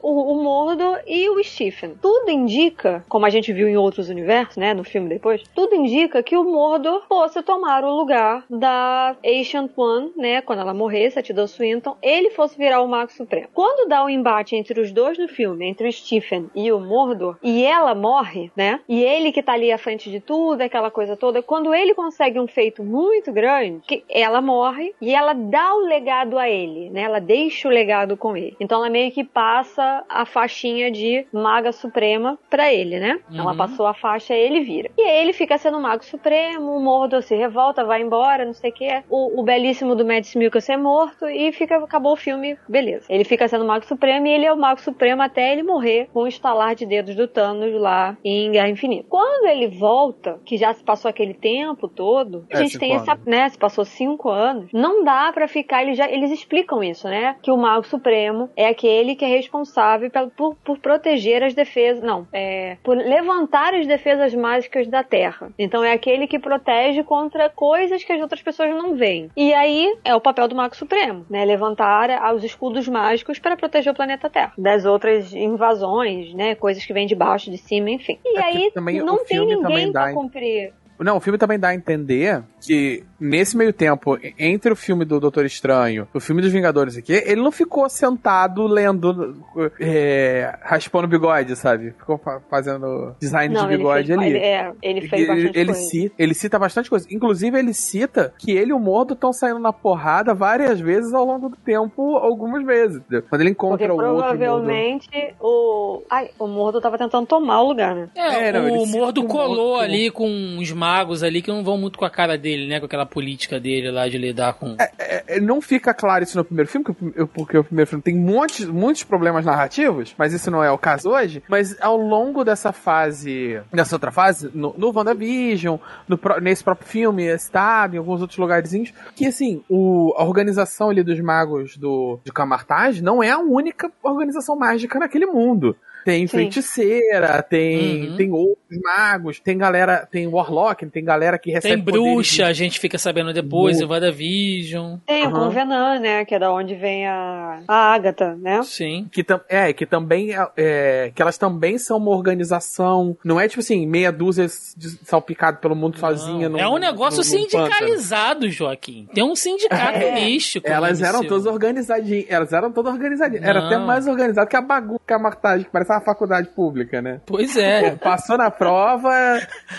O, o Mordor e o Stephen. Tudo indica, como a gente viu em outros universos, né? No filme depois, tudo indica que o Mordor fosse tomar o lugar da Ancient One, né? Quando ela morresse, a Tilda Swinton, ele fosse virar o Mago Supremo. Quando dá o embate entre os dois no filme, entre o Stephen e o Mordor, e ela morre, né? E ele que tá ali à frente de tudo, aquela coisa toda, quando ele consegue um feito muito grande, que ela morre e ela dá o legado a ele, né? Ela deixa o legado com ele. Então ela meio que passa passa a faixinha de Maga Suprema pra ele, né? Uhum. Ela passou a faixa e ele vira. E aí ele fica sendo Mago Supremo, o Mordor se revolta, vai embora, não sei o que. O, o belíssimo do Mads Mikkelsen é morto e fica, acabou o filme, beleza. Ele fica sendo Mago Supremo e ele é o Mago Supremo até ele morrer com o estalar de dedos do Thanos lá em Guerra Infinita. Quando ele volta, que já se passou aquele tempo todo, a É, gente tem essa, anos. né, se passou cinco anos, não dá pra ficar, eles, já, eles explicam isso, né, que o Mago Supremo é aquele que é responsável pelo- por, por proteger as defesas, não, é, por levantar as defesas mágicas da Terra. Então é aquele que protege contra coisas que as outras pessoas não veem. E aí é o papel do Mago Supremo, né, levantar os escudos mágicos para proteger o planeta Terra das outras invasões, né, coisas que vêm de baixo, de cima, enfim. E É aí não tem ninguém dá- cumprir. Não, o filme também dá a entender que nesse meio tempo, entre o filme do Doutor Estranho e o filme dos Vingadores aqui, ele não ficou sentado lendo, é, raspando o bigode, sabe? Ficou fa- fazendo design Não, de ele bigode fez, ali. ele, é, ele fez ele, bastante ele coisa. cita, ele cita bastante coisa. Inclusive, ele cita que ele e o Mordo estão saindo na porrada várias vezes ao longo do tempo, algumas vezes. entendeu? Quando ele Porque encontra o outro provavelmente o. Ai, o Mordo tava tentando tomar o lugar, né? É, É, não, ele o cita Mordo o colou ali com uns magos ali que não vão muito com a cara dele, né? Com aquela política dele lá de lidar com. É, é, não fica claro isso no primeiro filme, porque o- primeiro filme tem muitos, muitos problemas narrativos, mas isso não é o caso hoje. Mas ao longo dessa fase, dessa outra fase, no, no WandaVision, no, nesse próprio filme, Estado, em alguns outros lugarzinhos, que assim, o, a organização ali dos magos do, de Camartage não é a única organização mágica naquele mundo. Tem Sim. feiticeira, tem, Uhum. tem outros magos, tem galera, tem Warlock, tem galera que recebe Tem bruxa, a gente fica sabendo depois, em WandaVision. Tem o Aham. Convenan, né? Que é da onde vem a, a Agatha, né? Sim. que tam- é que também é, é, que elas também são uma organização não é tipo assim meia dúzia de salpicado pelo mundo sozinha Não, no, é um negócio no- no pântano. sindicalizado, Joaquim. Tem um sindicato É, místico. elas eram todas organizadinhas elas eram todas organizadinhas era Não. até mais organizado que a bagunça que a martagem que parece uma faculdade pública né Pois é. passou na prova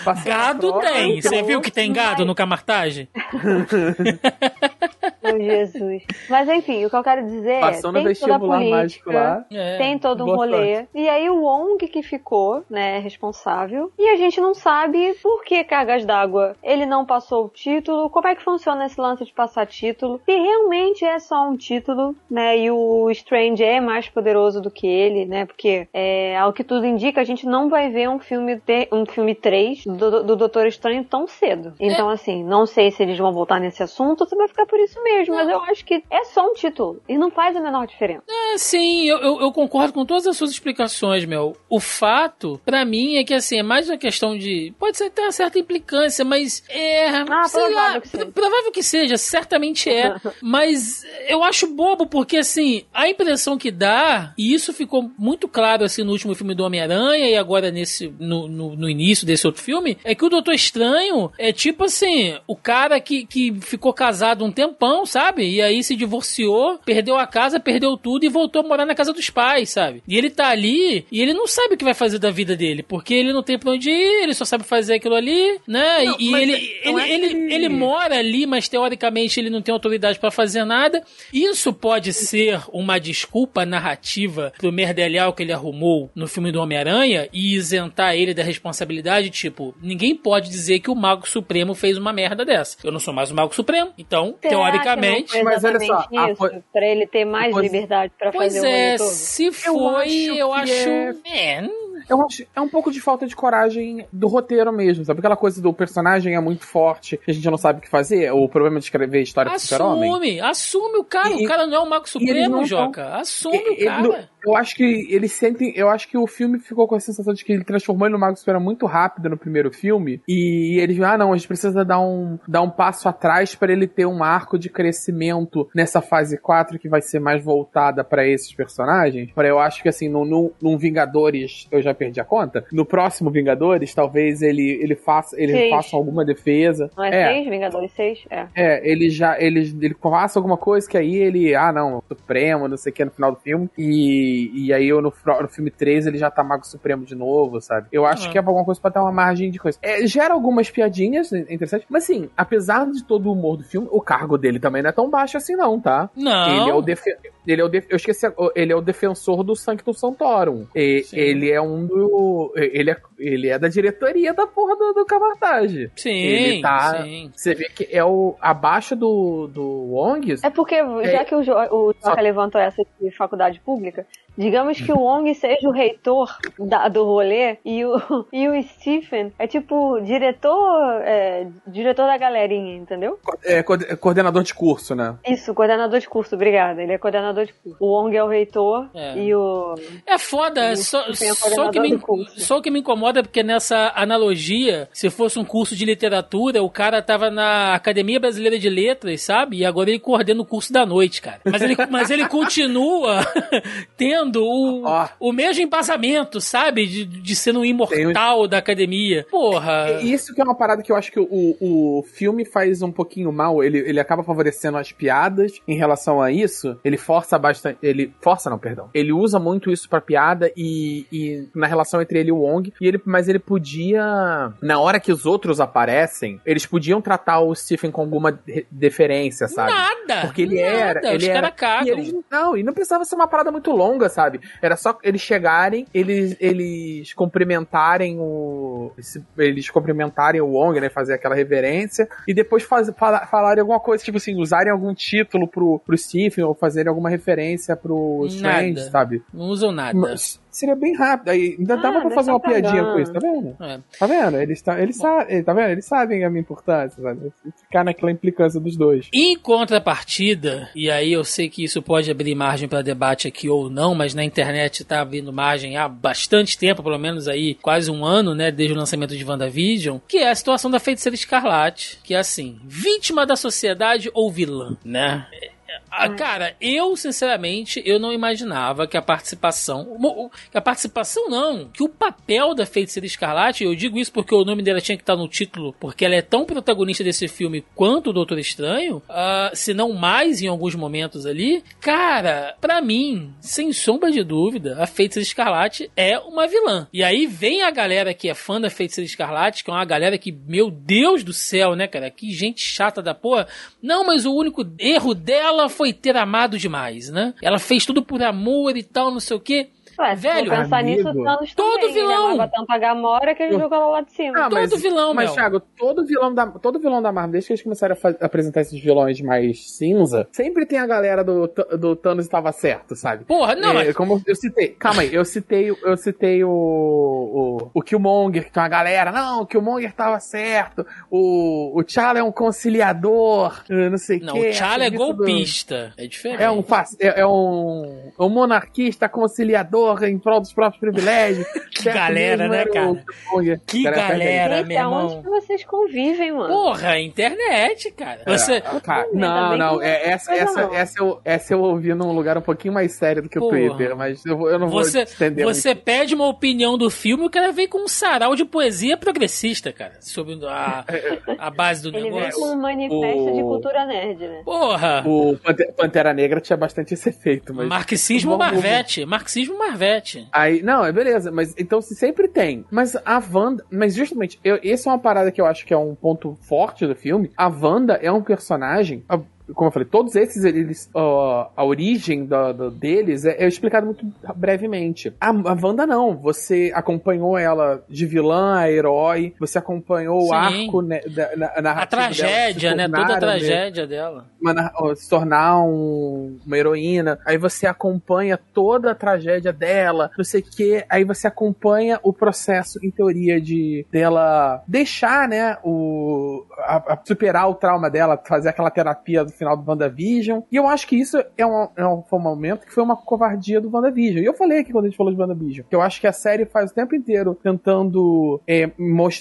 passou na Gado prova, tem. Você viu que tem gado no Camartage? Meu Jesus. Mas enfim, o que eu quero dizer é. passou no tem toda a mágico política, lá É. Tem todo um rolê. E aí o Wong que ficou, né, responsável. E a gente não sabe por que cargas d'água ele não passou o título. Como é que funciona esse lance de passar título? Se realmente é só um título, né? E o Strange é mais poderoso do que ele, né? Porque é, ao que tudo indica, a gente não vai ver um filme te- um filme 3 do, do Doutor Estranho tão cedo. Então, assim, não sei se eles vão voltar nesse assunto se vai ficar por isso mesmo. Mas eu acho que é só um título. E não faz a menor diferença. É, sim, eu, eu, eu concordo com todas as suas explicações, meu. O fato, pra mim, é que assim, é mais uma questão de. Pode ser ter uma certa implicância, mas é. Ah, sei provável lá, que seja. provável que seja, certamente é. mas eu acho bobo, porque assim, a impressão que dá, e isso ficou muito claro assim no último filme do Homem-Aranha e agora nesse. No, no, no início desse outro filme, é que o Doutor Estranho é tipo assim, o cara que, que ficou casado um tempão, sabe? E aí se divorciou, perdeu a casa, perdeu tudo e voltou a morar na casa dos pais, sabe? E ele tá ali e ele não sabe o que vai fazer da vida dele, porque ele não tem pra onde ir, ele só sabe fazer aquilo ali, né? Não, e ele, não ele, é ele, que- ele mora ali, mas teoricamente ele não tem autoridade pra fazer nada. Isso pode ser uma desculpa narrativa pro merdelhal que ele arrumou no filme do Homem-Aranha e isentar ele da responsabilidade, tipo, ninguém pode dizer que o Mago Supremo fez uma merda dessa. Eu não sou mais o Mago Supremo, então, Será teoricamente... que não Mas olha só, exatamente a isso? po- Pra ele ter mais pois- liberdade pra Pois fazer o é, todo? se foi, acho eu que acho. é- É, Eu acho é um pouco de falta de coragem do roteiro mesmo, sabe? Aquela coisa do personagem é muito forte, a gente não sabe o que fazer, o problema de escrever história pro super-homem. assume, assume o cara. E- o cara não é o Mago Supremo, não Joca. Assume o Ele- cara. no- eu acho que eles sentem. Eu acho que o filme ficou com a sensação de que ele transformou ele no Mago Supera muito rápido no primeiro filme. E eles ah, não, a gente precisa dar um, dar um passo atrás para ele ter um arco de crescimento nessa fase 4 que vai ser mais voltada para esses personagens. Para eu acho que assim, no, no, num Vingadores, eu já perdi a conta. No próximo Vingadores, talvez ele, ele faça ele Seis. faça alguma defesa. Não é, seis? Vingadores seis? É. É, ele já. Ele, ele faça alguma coisa que aí ele. Ah, não, Supremo, não sei o que no final do filme. E, e aí eu no, no filme 3 ele já tá Mago Supremo de novo, sabe? Eu acho Ah. que é alguma coisa pra dar uma margem de coisa. É, gera algumas piadinhas é interessantes, mas assim, apesar de todo o humor do filme, o cargo dele também não é tão baixo assim, não, tá? Não. Ele é o, defe- Ele é o eu esqueci, ele é o defensor do Sanctum Sanctorum. E- ele é um Ele é, ele é da diretoria da porra do, do Camartage. Sim, Ele tá- sim. Você vê que é o. abaixo do, do Wong. É porque, já que o, Jo- o Só- Joca levantou essa de faculdade pública, digamos que o Wong seja o reitor da- do rolê e o, e o Stephen é tipo diretor, é, diretor da galerinha, entendeu? É, coorde- coordenador de curso, né? Isso, coordenador de curso, obrigada. Ele é coordenador de curso. O Wong é o reitor É. e o. É foda, só, o só, o que me, só o que me incomoda é porque nessa analogia, se fosse um curso de literatura, o cara tava na Academia Brasileira de Letras, sabe? E agora ele coordena o curso da noite, cara. Mas ele, mas ele continua tendo o, Ó. o mesmo embasamento, sabe? De, de ser um imortal da academia. Porra. É Isso que é uma parada que eu acho que o, o filme faz um pouquinho mal. Ele, ele acaba favorecendo as piadas em relação a isso. Ele força bastante. Ele. Força, não, perdão. Ele usa muito isso pra piada e, e na relação entre ele e o Wong. E ele, mas ele podia. Na hora que os outros aparecem, eles podiam tratar o Stephen com alguma de- deferência, sabe? Nada. Porque ele nada, era. Ele era cagam. e eles, não, e não precisava ser uma parada muito longa, sabe? Era só eles chegarem, eles, eles cumprimentarem o. Eles cumprimentarem o Wong, né? Fazer aquela reverência. E depois faz, fala- falarem alguma coisa, tipo assim, usarem algum título pro, pro Stephen ou fazerem alguma referência pro Strange, Nada. sabe? Não usam nada. Mas seria bem rápido. Aí ainda Ah, dava pra deixa fazer uma pra piadinha com isso, tá vendo? É. Tá vendo? Eles, tá, eles sabem, tá vendo? Eles sabem a minha importância, sabe? Ficar naquela implicância dos dois. Em contrapartida, e aí eu sei que isso pode abrir margem para debate aqui ou não, mas na internet tá abrindo margem há bastante tempo, pelo menos aí quase um ano, né, desde o lançamento de WandaVision, que é a situação da Feiticeira Escarlate, que é assim, vítima da sociedade ou vilã, né? Ah, cara, eu sinceramente eu não imaginava que a participação, que a participação não, que o papel da Feiticeira Escarlate, eu digo isso porque o nome dela tinha que estar no título, porque ela é tão protagonista desse filme quanto o Doutor Estranho, ah, se não mais em alguns momentos ali. Cara, pra mim, sem sombra de dúvida, a Feiticeira Escarlate é uma vilã. E aí vem a galera que é fã da Feiticeira Escarlate, que é uma galera que, meu Deus do céu, né, cara? Que gente chata da porra. Não, mas o único erro dela foi ter amado demais, né? Ela fez tudo por amor e tal, não sei o quê. Ué, Velho, pensar amigo, nisso, o Thanos todo também. vilão. Ele amava tanto a Gamora que ele Eu- jogou ela lá de cima. Ah, Todo vilão, Mas, meu. Thiago, todo vilão da, todo vilão da Marvel, desde que eles começaram a apresentar esses vilões mais cinza, sempre tem a galera do, do Thanos estava certo, sabe? Porra, não, É, mas Como eu citei, calma aí, eu citei, eu citei o, o, o Killmonger, que tem uma galera, não, o Killmonger tava certo, o, o T'Challa é um conciliador, não sei o não, quê. o T'Challa é serviço do- golpista. É diferente. É um, é, é um, um monarquista conciliador em prol dos próprios privilégios. Que galera, né, o cara? Que Cara, galera, meu irmão. que vocês convivem, mano? Porra, internet, cara. Você. É, cara, não, não. não É, essa, essa, não. essa, eu, essa eu ouvi num lugar um pouquinho mais sério do que o Porra. Twitter, mas eu, eu não Você, vou estender você pede uma opinião do filme e o cara vem com um sarau de poesia progressista, cara. Sobre a, a base do Ele vem negócio. com um manifesto O- de cultura nerd, né? Porra! muito. O Pante- Pantera Negra tinha bastante esse efeito, mas. Marxismo Marvete. Marxismo Marvete. Aí, não, é beleza, mas então se sempre tem. Mas a Wanda. Mas justamente, eu, essa é uma parada que eu acho que é um ponto forte do filme. A Wanda é um personagem. a- Como eu falei, todos esses, eles. ó, a origem da- da- deles é, é explicado muito brevemente. A, a Wanda não. Você acompanhou ela de vilã a herói. Você acompanhou Sim. o arco né, da, na, A narrativo tragédia, dela, né? Toda a tornaram, né, tragédia dela. uma se tornar um- uma heroína, aí você acompanha toda a tragédia dela, não sei o que, aí você acompanha o processo, em teoria, de dela deixar, né, o, a- a superar o trauma dela, fazer aquela terapia final do WandaVision, e eu acho que isso é um, é um, foi um momento que foi uma covardia do WandaVision, e eu falei aqui quando a gente falou de WandaVision, que eu acho que a série faz o tempo inteiro tentando é,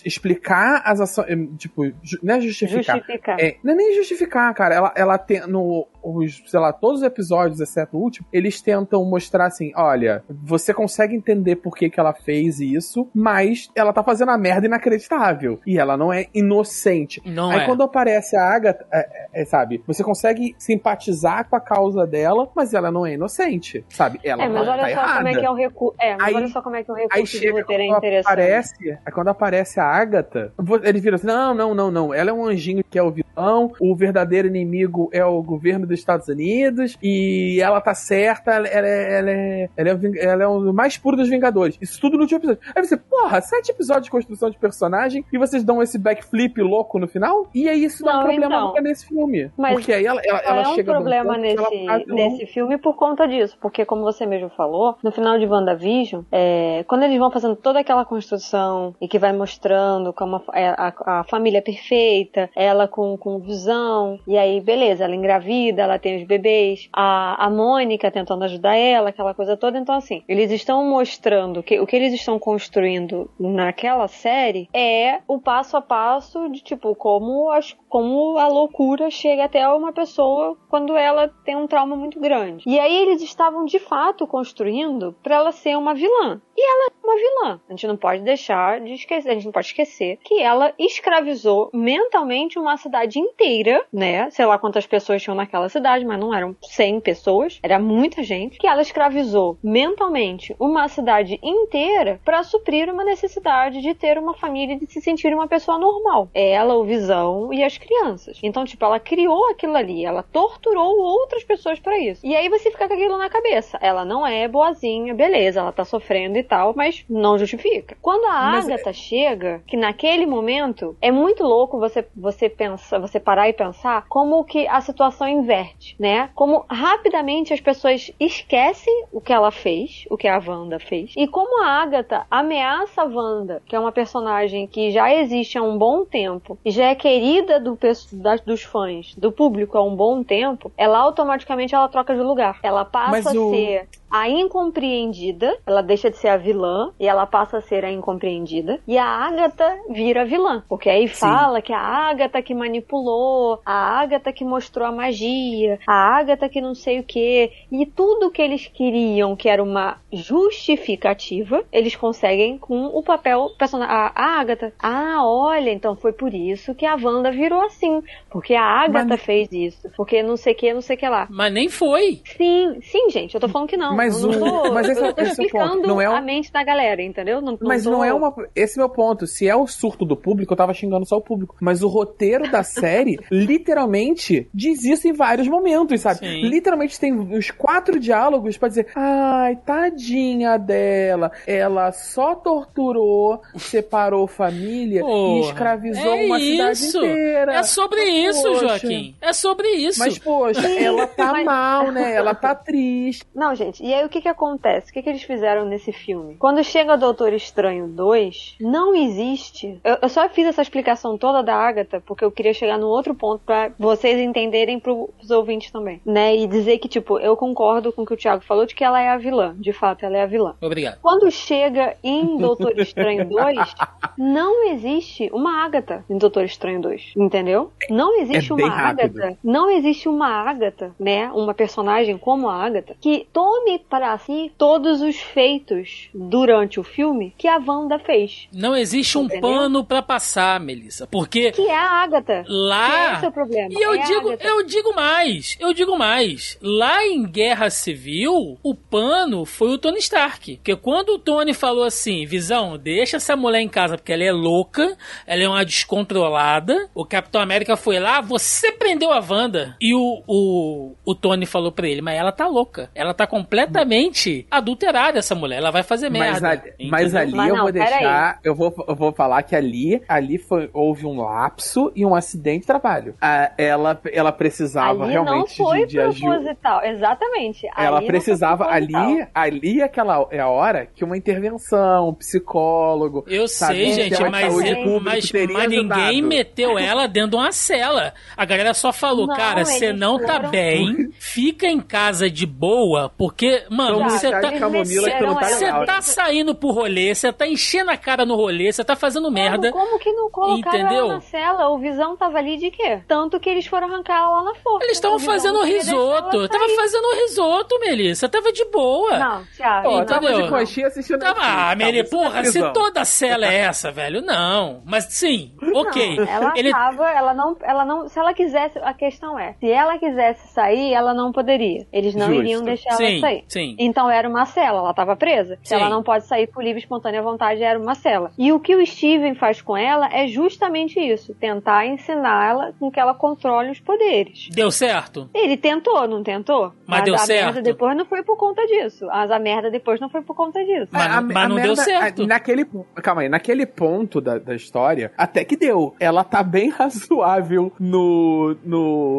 explicar as ações, é, tipo, ju- não é justificar, Justificar. é, não é nem justificar, cara. Ela, ela tem, no, os, sei lá, todos os episódios, exceto o último, eles tentam mostrar assim: olha, você consegue entender por que, que ela fez isso, mas ela tá fazendo a merda inacreditável. E ela não é inocente. Não Aí é. quando aparece a Agatha, é, é, sabe? Você consegue simpatizar com a causa dela, mas ela não é inocente, sabe? Ela É, mas tá olha só errada. como é que é um recurso. É, mas Aí- olha só como é que é um Aí recurso de chega roteiro é quando interessante. aparece, aí quando aparece a Agatha, ele vira assim: não, não, não, não. Ela é um anjinho que é o vilão, o verdadeiro inimigo é o governo dos Estados Unidos, e ela tá certa, ela, ela é, ela, é, ela, é o, ela é o mais puro dos Vingadores. Isso tudo no último episódio. Aí você, porra, sete episódios de construção de personagem e vocês dão esse backflip louco no final? E aí isso dá um Não, problema então. nunca nesse filme. Mas Porque aí ela, ela, ela é um chega problema ponto que nesse, faz nesse filme por conta disso. Porque, como você mesmo falou, no final de WandaVision, é, quando eles vão fazendo toda aquela construção e que vai mostrando como a, é, a- a família é perfeita, ela com, com visão, e aí, beleza, ela engravida, ela tem os bebês, a, a Mônica tentando ajudar ela, aquela coisa toda. Então, assim, eles estão mostrando que o que eles estão construindo naquela série é o passo a passo de, tipo, como, as, como a loucura chega até uma pessoa quando ela tem um trauma muito grande. E aí eles estavam de fato construindo pra ela ser uma vilã. E ela é uma vilã. A gente não pode deixar de esquecer, a gente não pode esquecer que ela escravizou mentalmente uma cidade inteira, né? Sei lá quantas pessoas tinham naquela cidade, mas não eram 100 pessoas, era muita gente. Que ela escravizou mentalmente uma cidade inteira pra suprir uma necessidade de ter uma família e de se sentir uma pessoa normal. Ela, o Visão e as crianças. Então, tipo, ela criou aquilo ali, ela torturou outras pessoas pra isso. E aí você fica com aquilo na cabeça. Ela não é boazinha, beleza, ela tá sofrendo e tal, mas não justifica. Quando a Mas- Agatha chega, que naquele momento é muito louco você você pensa, você parar e pensar como que a situação inverte, né? Como rapidamente as pessoas esquecem o que ela fez, o que a Wanda fez, e como a Agatha ameaça a Wanda, que é uma personagem que já existe há um bom tempo e já é querida do, das- dos fãs, do público há um bom tempo, ela automaticamente ela troca de lugar. Ela passa a ser a incompreendida, ela deixa de ser a vilã e ela passa a ser a incompreendida, e a Agatha vira vilã, porque aí fala que a Agatha que manipulou, a Agatha que mostrou a magia, a Agatha que não sei o que, e tudo que eles queriam que era uma justificativa, eles conseguem com o papel personagem, a a Agatha. Ah, olha, então foi por isso que a Wanda virou assim, porque a Agatha Mas- fez isso, porque não sei o que, não sei o que lá. Mas nem foi. Sim, sim, gente, eu tô falando que não. Mas eu não o- tô, mas esse eu é- tô esse é o ponto. explicando Não é um- a mente da galera, entendeu? Não, Mas tô- não é uma. Esse é o meu ponto. Se é o surto do público, eu tava xingando só o público. Mas o roteiro da série, literalmente, diz isso em vários momentos, sabe? Sim. Literalmente tem os quatro diálogos pra dizer: ai, tadinha dela. Ela só torturou, separou família e Porra, escravizou é uma isso. cidade inteira. É sobre isso, Poxa. Joaquim. É sobre isso. Mas, poxa, ela tá Mas- mal, né? Ela tá triste. Não, gente, e aí o que que acontece? O que que eles fizeram nesse filme? Quando chega o Doutor Estranho 2, não existe. Eu, eu só fiz essa explicação toda da Agatha porque eu queria chegar no outro ponto pra vocês entenderem pros ouvintes também, né? E dizer que, tipo, eu concordo com o que o Thiago falou de que ela é a vilã. De fato, ela é a vilã. Obrigado. Quando chega em Doutor Estranho 2, não existe uma Agatha em Doutor Estranho 2, entendeu? Não existe É uma rápido. Não existe uma Agatha, né, uma personagem como a Agatha, que tome para si todos os feitos durante o filme que a Wanda fez. Não existe um Entendeu? pano pra passar, Melissa. Porque Que é a Agatha. Que lá. esse é o problema. E eu é digo, eu digo mais, eu digo mais. Lá em Guerra Civil, o pano foi o Tony Stark. Porque quando o Tony falou assim, Visão, deixa essa mulher em casa porque ela é louca, ela é uma descontrolada. O Capitão América foi lá, você prendeu a Wanda. E o, o, o Tony falou pra ele, mas ela tá louca. Ela tá completamente adulterada, essa mulher. Ela vai fazer Mas, merda. ali, mas ali Mas eu não, vou pera deixar. Eu vou, eu vou falar que ali, ali foi, houve um lapso e um acidente de trabalho. Ah, ela, ela precisava Ali realmente não foi de, de ajuda. exatamente. Ela Ali não foi precisava, ali, ali é aquela é a hora que uma intervenção, um psicólogo. Eu sabe, sei, gente, mas, é- mas, mas ninguém meteu ela dentro de uma cela. A galera só falou, Não, cara, você não tá foram- bem, fica em casa de boa, porque, mano, você chá tá. não tá Você legal. tá saindo pro rolê, você tá enchendo a cara no rolê, você tá fazendo merda. Como, como que não colocaram Entendeu? ela na cela? O Visão tava ali de quê? Tanto que eles foram arrancar ela lá na força. Eles estavam Visão fazendo não risoto. Tava fazendo risoto, Melissa. Tava de boa. Não, Thiago. Pô, não. tava Entendeu? de conchinha assistindo Tava, ah, Meli, tava, porra, se toda cela é essa, velho, não. Mas sim, ok. Ela Ele tava, ela não, ela não, se ela quisesse, a questão é, se ela quisesse sair, ela não poderia. Eles não Justo. iriam deixar Sim, ela sair. sim. Então era uma cela, ela estava presa. Se ela não pode sair por livre e espontânea vontade, era uma cela. E o que o Steven faz com ela é justamente isso: tentar ensiná-la com que ela controle os poderes. Deu certo? Ele tentou, não tentou? Mas deu a certo. merda depois não foi por conta disso. Mas a merda depois não foi por conta disso. Mas- A- mas não deu certo. a- naquele, calma aí, naquele ponto da, da história, até que deu. Ela tá bem razoável no, no,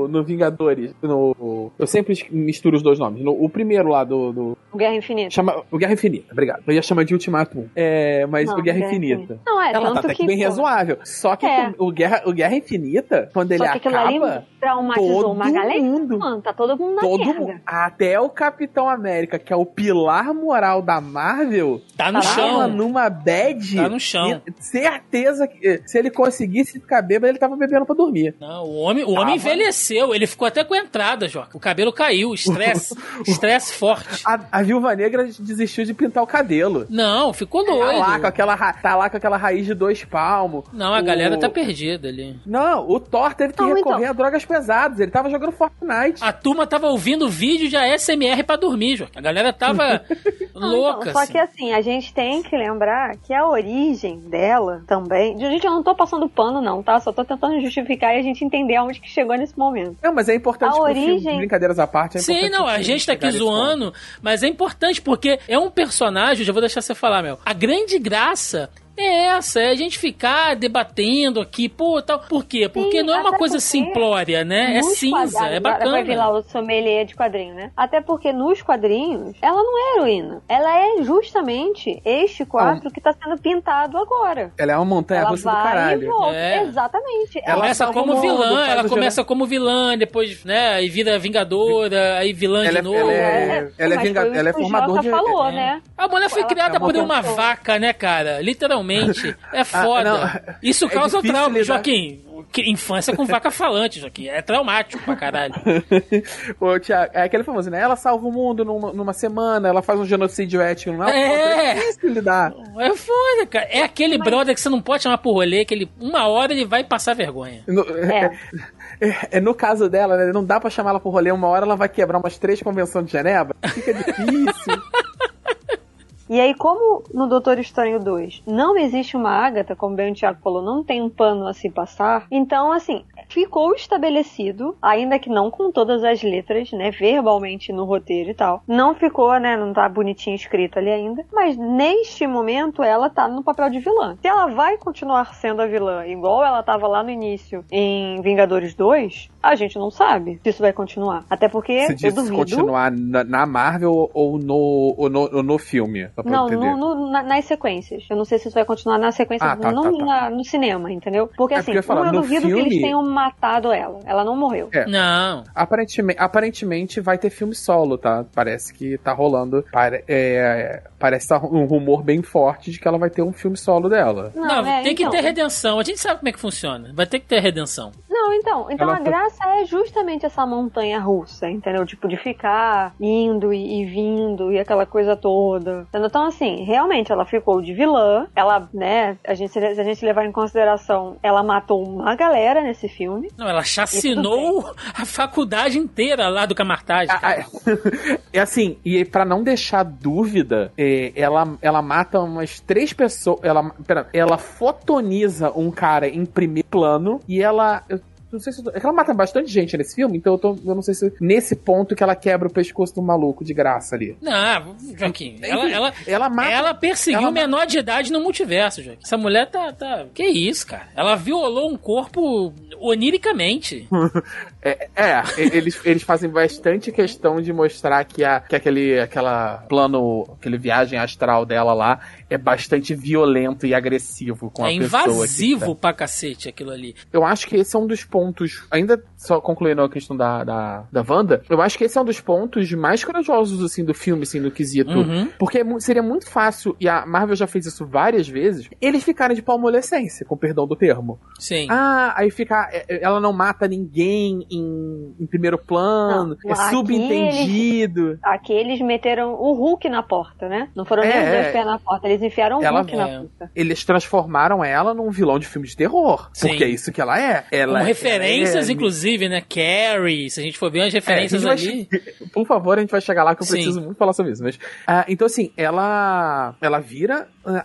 no Vingadores. No, eu sempre misturo os dois nomes. No, o primeiro lá do, do- Guerra Infinita. Chama, o Guerra Infinita, obrigado. Eu ia chamar de Ultimatum. É, mas Não, o Guerra Guerra Infinita. Infinita. Não, é, Ela tanto tá até que bem pô, razoável. Só que É. o, Guerra, o Guerra Infinita, quando ele Só que ali acaba, traumatizou todo uma galera. mundo- Mano, tá todo mundo na todo merda. mundo, até o Capitão América, que é o pilar moral da Marvel, Tá no Tá chão. tava numa bad. Tá no chão. certeza que eh, se ele conseguisse ficar bêbado, ele tava bebendo pra dormir. Não, o homem, o Tava. Envelheceu, ele ficou até com a entrada, Joca. O cabelo caiu, estresse, estresse forte. A, a Viúva Negra desistiu de pintar o cabelo. Não, ficou Tá lá, com doido. aquela, tá lá com aquela raiz de dois palmos. Não, a O- galera tá perdida ali. Não, o Thor teve que Não, recorrer então. a drogas pesadas. Ele tava jogando Fortnite. A turma tava ouvindo vídeo de ASMR pra dormir, Joca. A galera tava Não, louca. então, só assim. que assim, a gente tem que lembrar que a origem dela também. Gente, eu não tô passando pano, não, tá? Só tô tentando justificar e a gente entender aonde que chegou nesse momento. Não, mas é importante A pro filme, origem- brincadeiras à parte. É Sim, não, a gente tá aqui zoando, mas é importante porque é um personagem, já vou deixar você falar, meu. A grande graça é essa, é a gente ficar debatendo aqui, pô, tal. Por quê? Porque Sim, não é uma coisa simplória, né? É cinza, quadrinhos- é agora Vai vir lá bacana. o sommelier de quadrinho, né? Até porque nos quadrinhos, ela não é heroína. Ela é justamente este quadro que tá sendo pintado agora. Ela é uma montanha ela russa do vai e caralho. volta. É. Exatamente. Ela Começa como mundo, vilã, ela começa como vilã, depois, né, aí vira vingadora, aí vilã Ela de é- novo. ela é- ela é mas vinga- foi o ela é formador de- falou, É. né? A mulher foi Ela criada é por uma vaca, né, cara? Literalmente. É foda. não, Isso é causa trauma. lidar- Joaquim, que- infância com vaca falante, Joaquim. É traumático pra caralho. Ô, Thiago, é aquele famoso, né? Ela salva o mundo numa, numa semana, ela faz um genocídio ético, não É. é? difícil lidar. É foda, cara. É aquele brother que você não pode chamar por rolê, que ele, uma hora ele vai passar vergonha. No, É. é, é no caso dela, né? Não dá pra chamar ela pro rolê, uma hora ela vai quebrar umas três convenções de Genebra. Fica difícil. E aí, como no Doutor Estranho 2 não existe uma Agatha, como bem o Thiago falou, não tem um pano a se passar, então, assim, ficou estabelecido, ainda que não com todas as letras, né, verbalmente no roteiro e tal, não ficou, né, não tá bonitinho escrito ali ainda, mas neste momento ela tá no papel de vilã. Se ela vai continuar sendo a vilã, igual ela tava lá no início em Vingadores 2, a gente não sabe se isso vai continuar. Até porque Você eu duvido. continuar na, na Marvel ou no, ou no, ou no filme? Não, no- no- na- nas sequências. Eu não sei se isso vai continuar na sequência, Ah, tá, não tá, tá. na- no cinema, entendeu? Porque É assim, porque eu ia falar, um, eu no duvido que filme- eles tenham matado ela. Ela não morreu. É. Não. Aparentemente, aparentemente vai ter filme solo, tá? Parece que tá rolando. pare- é, parece tá um rumor bem forte de que ela vai ter um filme solo dela. Não, é, tem que então. ter redenção. A gente sabe como é que funciona. Vai ter que ter redenção. Não, então. Então Ela a foi- graça é justamente essa montanha russa, entendeu? Tipo, de ficar indo e, e vindo e aquela coisa toda. Entendeu? Então, assim, realmente ela ficou de vilã. Ela, né, a gente, se a gente levar em consideração, ela matou uma galera nesse filme. Não, ela chacinou a faculdade inteira lá do Camartage. Ah, É assim, e pra não deixar dúvida, é, ela, ela mata umas três pessoas. Ela, pera, ela fotoniza um cara em primeiro plano e ela. eu não sei se. é que ela mata bastante gente nesse filme, então eu, tô, eu não sei se nesse ponto que ela quebra o pescoço do maluco de graça ali. Não, Joaquim, ela, ela, Ela mata. ela perseguiu ela menor de idade no multiverso, Joaquim. Essa mulher tá, tá. Que isso, cara? Ela violou um corpo oniricamente. É, é, eles, eles fazem bastante questão de mostrar que, a, que aquele aquela plano, aquele viagem astral dela lá é bastante violento e agressivo com a é pessoa. que invasivo tá. pra cacete aquilo ali. Eu acho que esse é um dos pontos, ainda só concluindo a questão da, da, da Wanda, eu acho que esse é um dos pontos mais corajosos, assim, do filme, assim, do quesito. Uhum. Porque é seria muito fácil, e a Marvel já fez isso várias vezes, eles ficarem de palmolescência, com perdão do termo. Sim. Ah, aí fica. é, é, Ela não mata ninguém em, em primeiro plano, Não, é aqui subentendido. Aqui eles meteram o Hulk na porta, né? Não foram nem É, os dois é. pés na porta, eles enfiaram o Ela- Hulk na É. porta. Eles transformaram ela num vilão de filme de terror. Sim. Porque é isso que ela é. Ela Com é- referências, é- inclusive, né? Carrie, se a gente for ver umas referências É, a ali. vai Por favor, a gente vai chegar lá que eu Sim. preciso muito falar sobre isso. Mas, ah, então, assim, ela ela vira ah,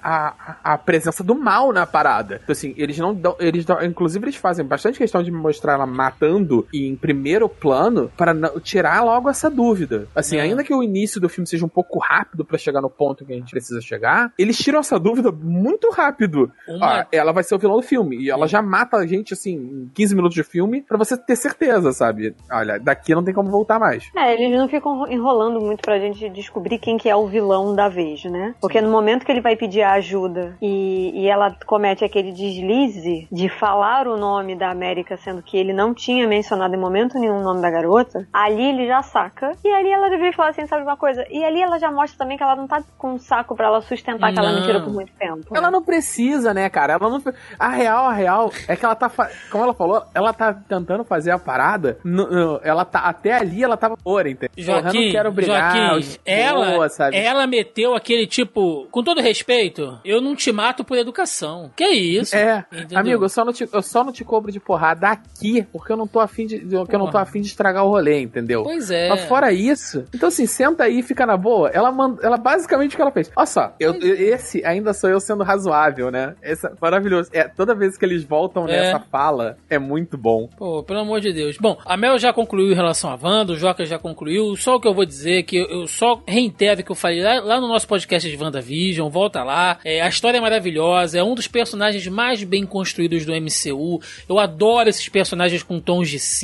a, a presença do mal na parada. Então, assim, eles não dão. Eles dão, inclusive, eles fazem bastante questão de mostrar ela matando em primeiro plano para tirar logo essa dúvida. Assim, É. ainda que o início do filme seja um pouco rápido pra chegar no ponto que a gente precisa chegar, eles tiram essa dúvida muito rápido. Uma- Ó, ela vai ser o vilão do filme. E ela já mata a gente, assim, em 15 minutos de filme, pra você ter certeza, sabe? Olha, daqui não tem como voltar mais. É, eles não ficam enrolando muito pra gente descobrir quem que é o vilão da vez, né? Porque no momento que ele vai pedir ajuda e, e ela comete aquele deslize de falar o nome da América, sendo que ele não tinha mencionado em momento nenhum o nome da garota, ali ele já saca. E ali ela deveria falar assim, sabe uma coisa? E ali ela já mostra também que ela não tá com um saco pra ela sustentar aquela Não. mentira por muito tempo. Ela não precisa, né, cara? Ela não. A real, a real é que ela tá. fa- Como ela falou, ela tá tentando fazer a parada. no- no- ela tá. Até ali ela tava fora, entendeu? Porra, eu Joaquim, não quero brigar. Joaquim, estou, ela, sabe? ela meteu aquele tipo, com todo respeito, eu não te mato por educação. Que isso? É, Entendeu? amigo, eu só, não te, eu só não te cobro de porrada aqui, porque eu não tô afim de. Porque eu não tô afim de estragar o rolê, entendeu? Pois é. Mas fora isso, então assim, senta aí e fica na boa. Ela, manda, ela basicamente o que ela fez. Olha só, eu, eu- esse ainda sou eu sendo razoável, né? Esse é maravilhoso. É, toda vez que eles voltam É. nessa fala, é muito bom. Pô, pelo amor de Deus. Bom, a Mel já concluiu em relação a Wanda, o Joca já concluiu. Só o que eu vou dizer é que eu, eu só reitero o que eu falei lá, lá no nosso podcast de WandaVision. Volta lá. É, a história é maravilhosa, é um dos personagens mais bem construídos do MCU. Eu adoro esses personagens com tons de cinza,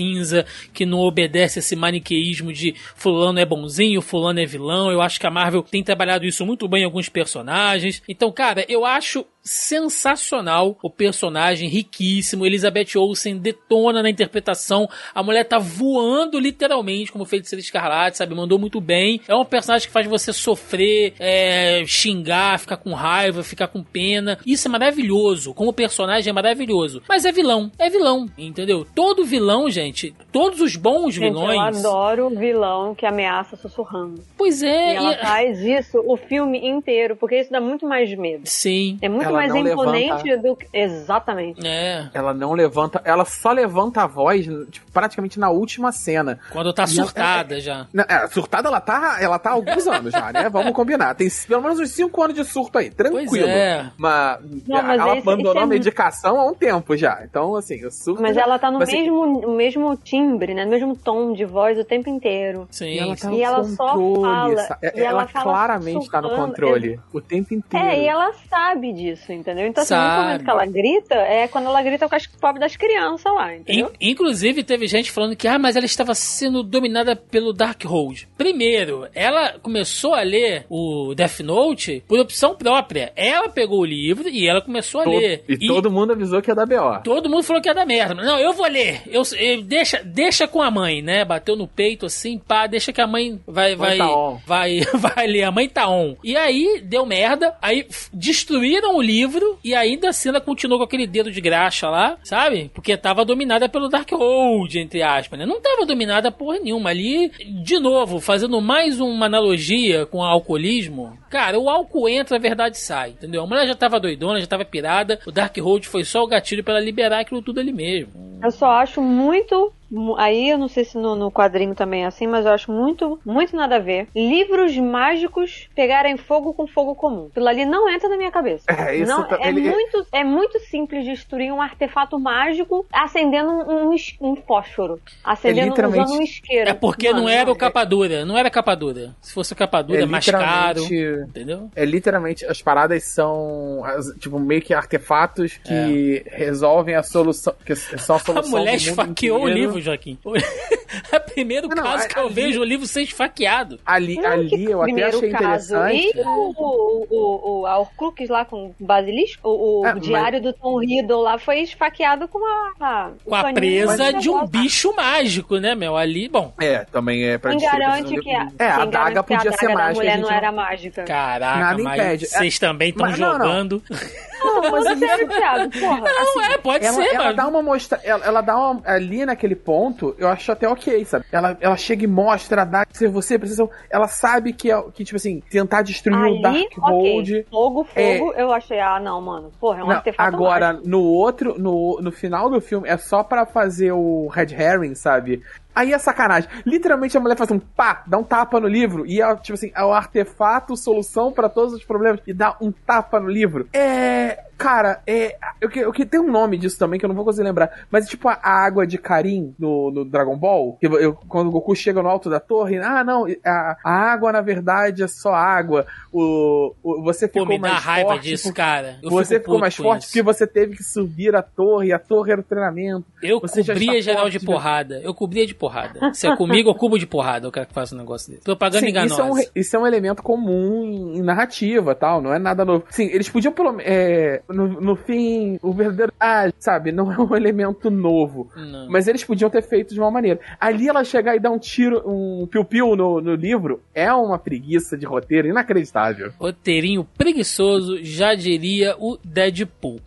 que não obedece esse maniqueísmo de fulano é bonzinho, fulano é vilão. Eu acho que a Marvel tem trabalhado isso muito bem em alguns personagens. Então, cara, eu acho sensacional o personagem, riquíssimo. Elizabeth Olsen detona na interpretação. A mulher tá voando literalmente como feiticeira escarlate, sabe? Mandou muito bem. É um personagem que faz você sofrer, é, xingar, ficar com raiva, ficar com pena. Isso é maravilhoso. Como personagem é maravilhoso. Mas é vilão. É vilão, entendeu? Todo vilão, gente, todos os bons Gente, vilões. eu adoro vilão que ameaça sussurrando. Pois é. e ela e- faz isso o filme inteiro, porque isso dá muito mais medo. Sim. É muito Ela mais não imponente levanta- do que. Exatamente. É. Ela não levanta, ela só levanta a voz, tipo, praticamente na última cena. Quando tá E ela- surtada já. Não, é, surtada ela tá, ela tá há alguns anos já, né? Vamos combinar. Tem pelo menos uns 5 anos de surto aí, tranquilo. Pois é. Mas, Não, mas ela esse- abandonou esse é a medicação há um tempo já. Então, assim, o surto. Mas já- ela tá no mas, assim, mesmo, no mesmo timbre, né? No mesmo tom de voz o tempo inteiro. Sim. E ela tá. E ela só controle. fala, sa- e ela, ela fala claramente tá no controle. O tempo inteiro. É, e ela sabe disso, entendeu? Então, assim, no Sabe. momento que ela grita, é quando ela grita com as pobres das crianças lá, In- entendeu? inclusive, teve gente falando que, ah, mas ela estava sendo dominada pelo Darkhold. Primeiro, ela começou a ler o Death Note por opção própria. Ela pegou o livro e ela começou a To- ler. E, todo mundo avisou que ia dar B.O. Todo mundo falou que ia dar merda. Não, eu vou ler. Eu, eu- deixa, deixa com a mãe, né? Bateu no peito assim, pá, deixa que a mãe vai vai tá on. vai vai ler. A mãe tá on. E aí deu merda. Aí destruíram o livro e ainda assim ela continuou com aquele dedo de graxa lá, sabe? Porque tava dominada pelo Darkhold, entre aspas, né? Não tava dominada porra nenhuma ali. De novo, fazendo mais uma analogia com o alcoolismo. Cara, o álcool entra, a verdade sai, entendeu? A mulher já tava doidona, já tava pirada. O Darkhold foi só o gatilho pra ela liberar aquilo tudo ali mesmo. Eu só acho muito. mu- Aí eu não sei se no, no quadrinho também é assim, mas eu acho muito, muito nada a ver. Livros mágicos pegarem fogo com fogo comum. Aquilo ali não entra na minha cabeça. É, isso não, tá- é, ele- muito, é muito simples destruir um artefato mágico acendendo um, um um fósforo. Acendendo literalmente- usando um isqueiro. É porque não Mano, era o é- capa dura, não era capa dura. Se fosse capa dura, é, mais caro. Entendeu? É literalmente, as paradas são as- tipo meio que artefatos que resolvem a solução. Que são a A solução. mulher do mundo esfaqueou o livro, Joaquim. É o primeiro Não, caso a- que eu ali- vejo o livro ser esfaqueado. Ali, Não, ali eu até primeiro achei caso. interessante. E o, o, o, o a Horcrux lá com o basilisco, o, o É, mas- diário do Tom Riddle lá foi esfaqueado com a. a Com a presa de um negócio. bicho mágico, né, Meu? Ali, bom. É, também é pra Quem destruir garante que a, de- É, a quem adaga garante que a podia ser mágica. a mulher não não- era mágica. Caraca, Nada mas impede. vocês também estão não, não. jogando. Não, mas sério, Thiago, porra. Não, é, pode Ela, ser, ela mano. dá uma mostra, ela, ela dá uma, ali naquele ponto, eu acho até ok, sabe? Ela, ela chega e mostra, dá se você precisa, ela sabe que é que tipo assim, tentar destruir o Ali, Darkhold. ok. Fogo, fogo, eu achei, ah, não, mano. Porra, é um Não, artefato agora, mágico. no outro, no, no final do filme, é só pra fazer o Red Herring, sabe? Aí é sacanagem. Literalmente a mulher faz um pá, dá um tapa no livro, e é tipo assim, é o artefato, solução pra todos os problemas, e dá um tapa no livro. É. Cara, é. Eu, que- eu, que- tem um nome disso também que eu não vou conseguir lembrar. Mas é tipo a, água de Karim no, no Dragon Ball. Que eu, quando o Goku chega no alto da torre, ah, não, a, a água na verdade é só água. O, o- você Pô, ficou me dá mais raiva forte disso, porque- cara. Eu você fico ficou mais forte isso. porque você teve que subir a torre, a torre era o treinamento. Eu Você cobria geral forte, de né? porrada. Eu cobria de porrada. Se é comigo, eu cubo de porrada. Eu quero que faça um negócio desse. Propaganda Sim, enganosa. isso, é um, isso é um elemento comum em, em narrativa tal, não é nada novo. Sim, eles podiam, pelo é, no, no fim, o verdadeiro. Ah, sabe, não é um elemento novo. Não. Mas eles podiam ter feito de uma maneira. Ali ela chegar e dar um tiro, um piu-piu no, no livro, é uma preguiça de roteiro inacreditável. Roteirinho preguiçoso, já diria o Deadpool.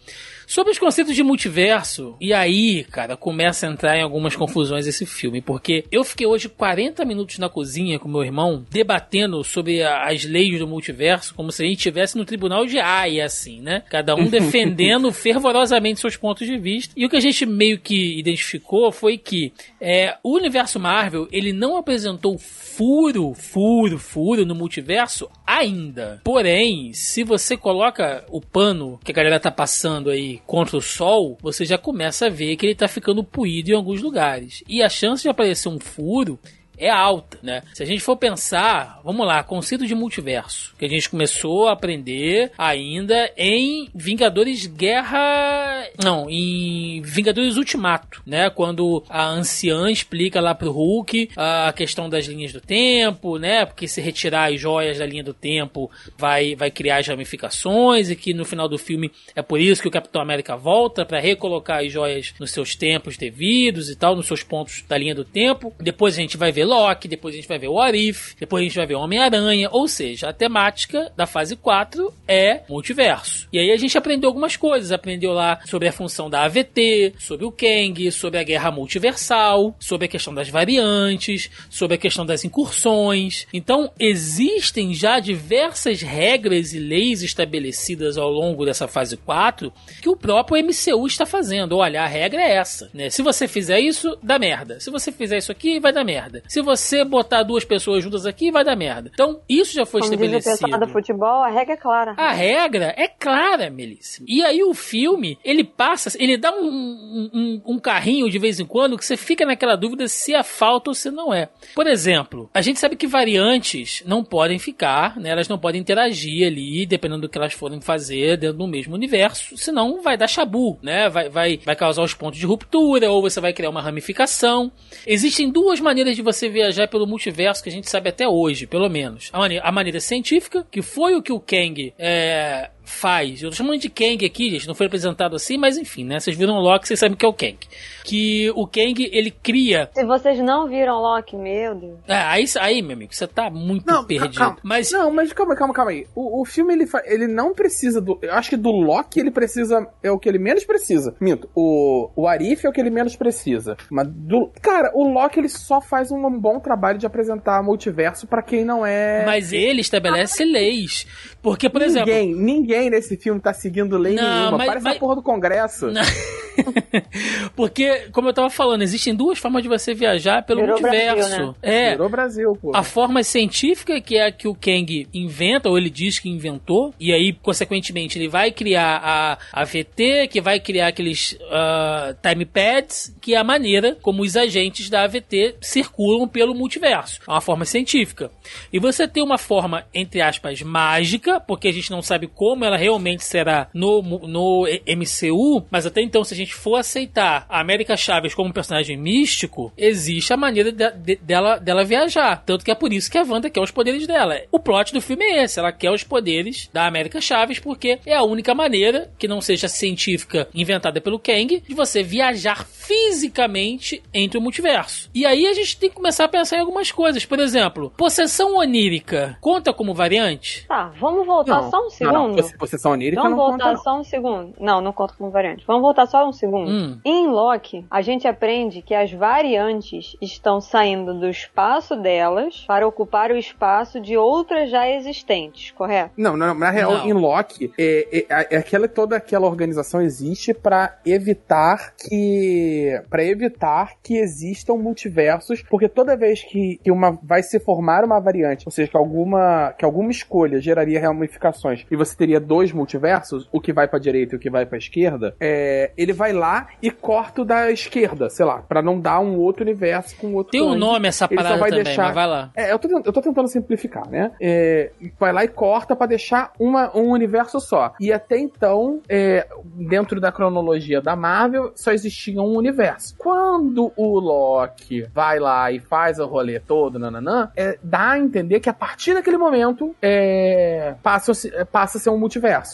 Sobre os conceitos de multiverso, e aí, cara, começa a entrar em algumas confusões esse filme, porque eu fiquei hoje 40 minutos na cozinha com meu irmão, debatendo sobre a- as leis do multiverso, como se a gente estivesse no tribunal de Haia, assim, né? Cada um defendendo fervorosamente seus pontos de vista. E o que a gente meio que identificou foi que é, o universo Marvel, ele não apresentou furo, furo, furo no multiverso ainda. Porém, se você coloca o pano que a galera tá passando aí contra o sol, você já começa a ver que ele tá ficando puído em alguns lugares. E a chance de aparecer um furo é alta, né? Se a gente for pensar, vamos lá, conceito de multiverso, que a gente começou a aprender ainda em Vingadores Guerra, não, em Vingadores Ultimato, né? Quando a anciã explica lá pro Hulk a questão das linhas do tempo, né? Porque se retirar as joias da linha do tempo vai vai criar as ramificações e que no final do filme é por isso que o Capitão América volta para recolocar as joias nos seus tempos devidos e tal, nos seus pontos da linha do tempo. Depois a gente vai ver Loki, depois a gente vai ver o Arif, depois a gente vai ver Homem-Aranha, ou seja, a temática da fase 4 é multiverso. E aí a gente aprendeu algumas coisas, aprendeu lá sobre a função da AVT, sobre o Kang, sobre a guerra multiversal, sobre a questão das variantes, sobre a questão das incursões. Então, existem já diversas regras e leis estabelecidas ao longo dessa fase 4 que o próprio MCU está fazendo. Olha, a regra é essa, né? Se você fizer isso, dá merda. Se você fizer isso aqui, vai dar merda. Se você botar duas pessoas juntas aqui, vai dar merda. Então, isso já foi Como diz o estabelecido. do futebol, a regra é clara. A regra é clara, Melissa. E aí o filme, ele passa, ele dá um, um, um- um carrinho de vez em quando que você fica naquela dúvida se é falta ou se não é. Por exemplo, a gente sabe que variantes não podem ficar, né? Elas não podem interagir ali, dependendo do que elas forem fazer dentro do mesmo universo, senão vai dar chabu, né? Vai, vai, vai causar os pontos de ruptura, ou você vai criar uma ramificação. Existem duas maneiras de você viajar pelo multiverso que a gente sabe até hoje, pelo menos. A maneira, a maneira científica, que foi o que o Kang é, faz. Eu tô chamando de Kang aqui, gente, não foi apresentado assim, mas enfim, né? Vocês viram o Loki, vocês sabem que é o Kang. Que o Kang, ele cria. Se vocês não viram Loki, meu Deus. É, aí, aí, meu amigo, você tá muito Não, perdido. calma. Mas Não, mas calma, calma, calma aí. O, o filme, ele, fa- ele não precisa do... Eu acho que do Loki ele precisa... É o que ele menos precisa. Minto. O, o Arif é o que ele menos precisa. Mas do... Cara, o Loki, ele só faz um bom trabalho de apresentar multiverso pra quem não é... Mas ele estabelece leis. Porque, por exemplo. ninguém, ninguém nesse filme tá seguindo lei Não, nenhuma. mas- Parece mas- a porra do Congresso. Porque, como eu tava falando, existem duas formas de você viajar pelo Virou multiverso. Brasil, né? É. Virou Brasil, pô. A forma científica, que é a que o Kang inventa, ou ele diz que inventou, e aí, consequentemente, ele vai criar a, a VT, que vai criar aqueles ah, time pads, que é a maneira como os agentes da AVT circulam pelo multiverso. É uma forma científica. E você tem uma forma, entre aspas, mágica, porque a gente não sabe como ela realmente será no, no MCU, mas até então, se a gente gente for aceitar a América Chaves como um personagem místico, existe a maneira de, de, dela, dela viajar. Tanto que é por isso que a Wanda quer os poderes dela. O plot do filme é esse: ela quer os poderes da América Chaves porque é a única maneira, que não seja científica inventada pelo Kang, de você viajar fisicamente entre o multiverso. E aí a gente tem que começar a pensar em algumas coisas. Por exemplo, possessão onírica conta como variante? Tá, vamos voltar Não, só um segundo. Não, não. Possessão onírica Vamos não voltar conta, não. só um segundo. Não, não conta como variante. Vamos voltar só um segundo. Hum. Em Loki, a gente aprende que as variantes estão saindo do espaço delas para ocupar o espaço de outras já existentes, correto? Não, não, na real, Não. em Loki, é, é, é aquela, toda aquela organização existe pra evitar que. para evitar que existam multiversos, porque toda vez que, que uma vai se formar uma variante, ou seja, que alguma, que alguma escolha geraria ramificações e você teria dois multiversos, o que vai pra direita e o que vai pra esquerda, é, ele vai lá e corta o da esquerda, sei lá, pra não dar um outro universo com outro Tem um nome essa Ele só parada vai também, deixar- mas vai lá. É, eu tô, eu tô tentando simplificar, né? É, vai lá e corta pra deixar uma, um universo só. E até então, é, dentro da cronologia da Marvel, só existia um universo. Quando o Loki vai lá e faz o rolê todo, nananã, é, dá a entender que a partir daquele momento é, passa, é, passa a ser um multiverso.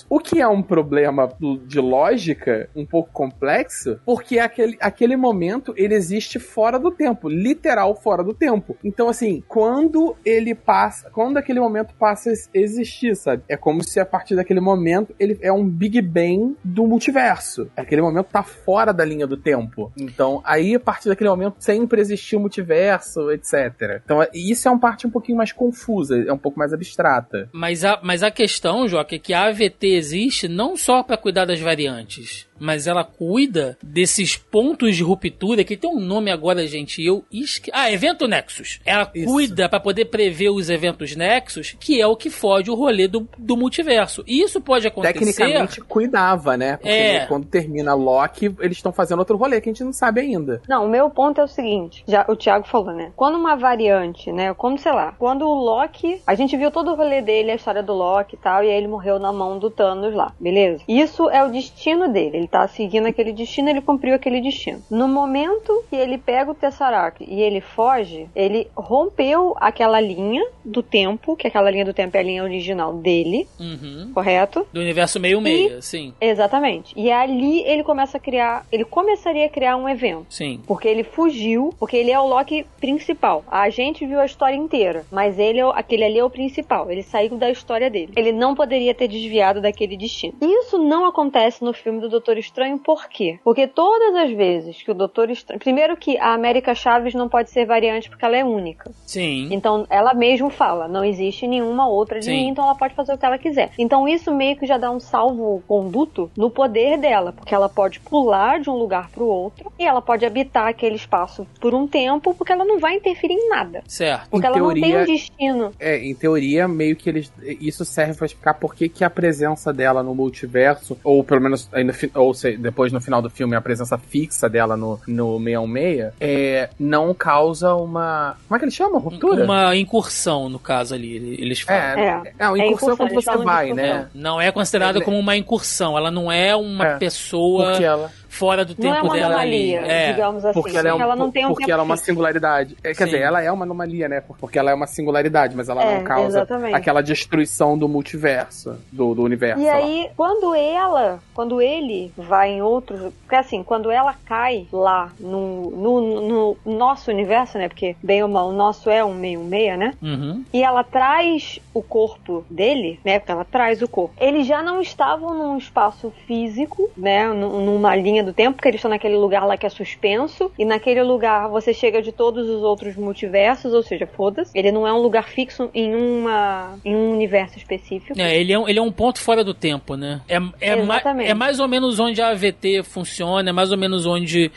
O que é um problema de lógica um pouco complexo, porque aquele, aquele momento ele existe fora do tempo, literal fora do tempo. Então, assim, quando ele passa, quando aquele momento passa a existir, sabe? É como se a partir daquele momento ele é um Big Bang do multiverso. Aquele momento tá fora da linha do tempo. Então, aí a partir daquele momento sempre existiu o multiverso, etc. Então, isso é uma parte um pouquinho mais confusa, é um pouco mais abstrata. Mas a, mas a questão, Joca, é que a AVT existe não só pra cuidar das variantes, mas ela cuida desses pontos de ruptura, que tem um nome agora, gente, eu esque... Ah, evento Nexus. Ela Isso. cuida pra poder prever os eventos Nexus, que é o que fode o rolê do, do multiverso. E isso pode acontecer... Tecnicamente cuidava, né? Porque É. quando termina Loki, eles estão fazendo outro rolê que a gente não sabe ainda. Não, o meu ponto é o seguinte, já o Thiago falou, né? Quando uma variante, né, como sei lá, quando o Loki, a gente viu todo o rolê dele, a história do Loki e tal, e aí ele morreu na mão do Thanos lá, beleza? Isso é o destino dele, ele tá seguindo aquele destino, ele cumpriu aquele destino. No momento que ele pega o Tesseract e ele foge, ele rompeu aquela linha do tempo, que aquela linha do tempo é a linha original dele, Uhum. correto? Do universo meio-meia, sim. Exatamente. E ali ele começa a criar, ele começaria a criar um evento. Sim. Porque ele fugiu, porque ele é o Loki principal. A gente viu a história inteira, mas ele é aquele ali é o principal. Ele saiu da história dele. Ele não poderia ter desviado daquele destino. Isso não acontece no filme do Doutor Estranho, por quê? Porque todas as vezes que o Doutor Estranho. Primeiro que a América Chaves não pode ser variante porque ela é única. Sim. Então, ela mesmo fala, não existe nenhuma outra de Sim. mim, então ela pode fazer o que ela quiser. Então, isso meio que já dá um salvo-conduto no poder dela, porque ela pode pular de um lugar pro outro e ela pode habitar aquele espaço por um tempo, porque ela não vai interferir em nada. Certo. Porque Em ela não tem teoria- um destino. É, em teoria, meio que eles. Isso serve pra explicar por que, que a presença dela no multiverso, ou pelo menos ainda, fi- ou se, depois no final do filme, a presença fixa dela no, no 616, é, não causa uma. Como é que ele chama? Ruptura? Uma incursão, no caso ali, eles falam. É, É. é, uma É incursão incursão, quando você vai, né? Não é considerada como uma incursão. Ela não é uma É. pessoa Porque ela, fora do Não é tempo uma dela anomalia, ali. É. digamos assim. porque ela é, um, não tem um porque tempo ela é uma singularidade. É, quer Sim. dizer, ela é uma anomalia, né? Porque ela é uma singularidade, mas ela É, não causa exatamente. aquela destruição do multiverso, do, do universo. E sei lá. aí, quando ela, quando ele vai em outros. Porque assim, quando ela cai lá no, no, no nosso universo, né? Porque, bem ou mal, o nosso é um meio meia, né? Uhum. E ela traz o corpo dele, né? Porque ela traz o corpo. Eles já não estavam num espaço físico, né? nu- Numa linha do tempo, porque eles estão naquele lugar lá que é suspenso. E naquele lugar você chega de todos os outros multiversos, ou seja, foda-se. Ele não é um lugar fixo em, uma, em um universo específico. É, ele é, um, ele é um ponto fora do tempo, né? É, é, ma- é mais ou menos onde a AVT funciona, é mais ou menos onde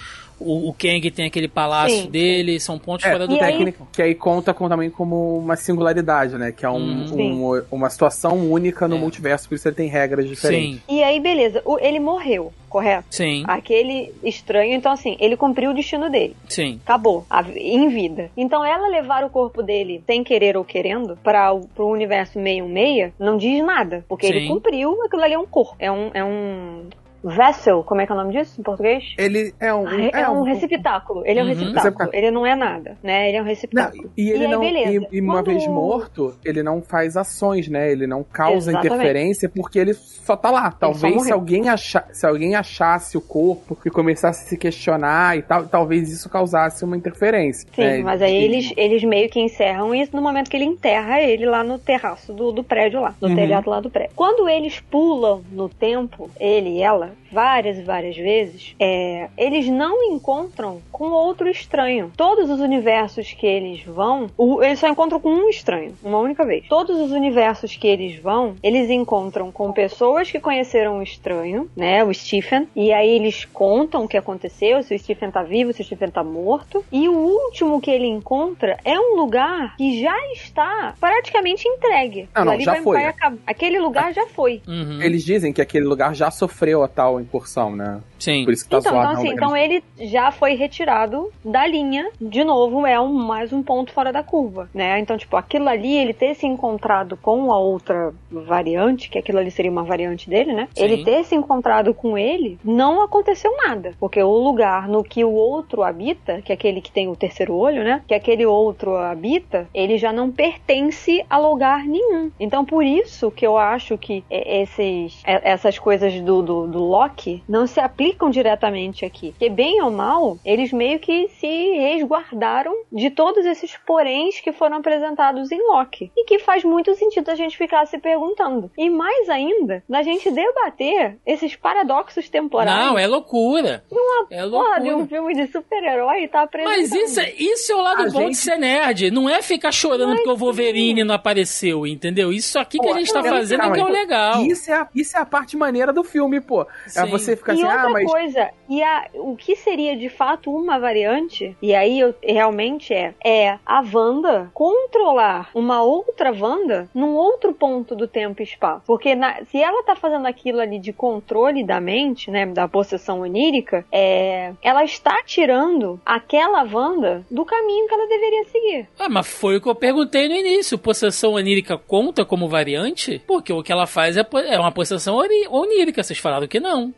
o, o Kang tem aquele palácio Sim. dele, são pontos É, fora do técnica que aí conta com, também como uma singularidade, né? Que é um, Uhum. Um- uma situação única no É. multiverso, por isso ele tem regras diferentes. Sim, E aí, beleza. O- ele morreu, correto? sim, Aquele estranho, então assim, ele cumpriu o destino dele. sim. Acabou, a- em vida. Então ela levar o corpo dele, sem querer ou querendo, para o pro universo 616, não diz nada. Porque ele Sim. cumpriu, aquilo ali é um corpo. É um. É um vessel, como é que é o nome disso em português? Ele é um. É, é um receptáculo. Ele é um Uhum. receptáculo. Ele não é nada, né? Ele é um Não, receptáculo. e ele aí, não. beleza. E, e uma Quando- vez morto, ele não faz ações, né? Ele não causa Exatamente. interferência porque ele só tá lá. Talvez se alguém, achar, se alguém achasse o corpo e começasse a se questionar e tal, talvez isso causasse uma interferência. Sim, né? mas aí E- eles, eles meio que encerram isso no momento que ele enterra ele lá no terraço do, do prédio lá, no Uhum. telhado lá do prédio. Quando eles pulam no tempo, ele e ela, that. Várias e várias vezes, é, eles não encontram com outro estranho. Todos os universos que eles vão, o- eles só encontram com um estranho, uma única vez. Todos os universos que eles vão, eles encontram com pessoas que conheceram o estranho, né, o Stephen, e aí eles contam o que aconteceu, se o Stephen tá vivo, se o Stephen tá morto. E o último que ele encontra é um lugar que já está praticamente entregue. Ah, não, já vai- foi. vai Aquele lugar já foi. Uhum. Eles dizem que aquele lugar já sofreu a tal incursão, né? Sim. Por isso que tá Então, zoado. então, assim, né? então ele já foi retirado da linha. De novo, é um, mais um ponto fora da curva, né? Então, tipo, aquilo ali, ele ter se encontrado com a outra variante, que aquilo ali seria uma variante dele, né? Sim. Ele ter se encontrado com ele, não aconteceu nada. Porque o lugar no que o outro habita, que é aquele que tem o terceiro olho, né? Que aquele outro habita, ele já não pertence a lugar nenhum. Então, por isso que eu acho que esses, essas coisas do, do, do Loki não se aplicam diretamente aqui. Porque, bem ou mal, eles meio que se resguardaram de todos esses poréns que foram apresentados em Loki. E que faz muito sentido a gente ficar se perguntando. E mais ainda, da gente debater esses paradoxos temporais. Não, é loucura. É Porra, de um loucura. filme de super-herói tá apresentando. Mas isso, é- isso é o lado A bom de gente- ser nerd. Não é ficar chorando porque o Wolverine não apareceu, entendeu? Isso aqui que a gente tá fazendo é que é o legal. Isso é, a, isso é a parte maneira do filme, pô. É Sim. você ficar E assim, ah, mas. Coisa, e a, o que seria de fato uma variante, e aí eu, realmente é, é a Wanda controlar uma outra Wanda num outro ponto do tempo e espaço. Porque na- se ela tá fazendo aquilo ali de controle da mente, né, da possessão onírica, é, ela está tirando aquela Wanda do caminho que ela deveria seguir. Ah, mas foi o que eu perguntei no início. Possessão onírica conta como variante? Porque o que ela faz é, é uma possessão onírica. Vocês falaram que não.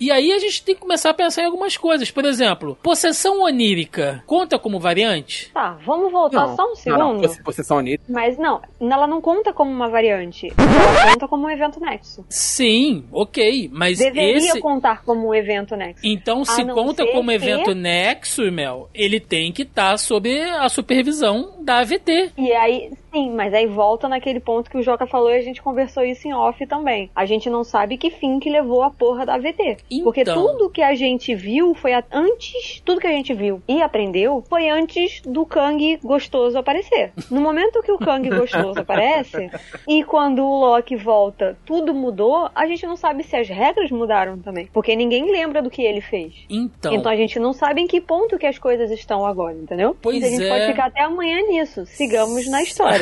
E aí a gente tem que começar a pensar em algumas coisas. Por exemplo, possessão onírica conta como variante? Tá, vamos voltar Não, só um não, segundo. não, poss- possessão onírica. Mas não, ela não conta como uma variante. Ela conta como um evento nexo. Sim, ok. Mas Deveria esse. contar como um evento nexo. Então, se não conta como que- evento nexo, Mel, ele tem que estar sob a supervisão da AVT. E aí, sim, mas aí volta naquele ponto que o Joca falou e a gente conversou isso em off também. A gente não sabe que fim que levou a porra da AVT. Porque Então. tudo que a gente viu foi a- antes, tudo que a gente viu e aprendeu foi antes do Kang gostoso aparecer. No momento que o Kang gostoso aparece e quando o Loki volta, tudo mudou, a gente não sabe se as regras mudaram também. Porque ninguém lembra do que ele fez. Então, Então a gente não sabe em que ponto que as coisas estão agora, entendeu? Pois então a gente é. pode ficar até amanhã nisso. Sigamos na história.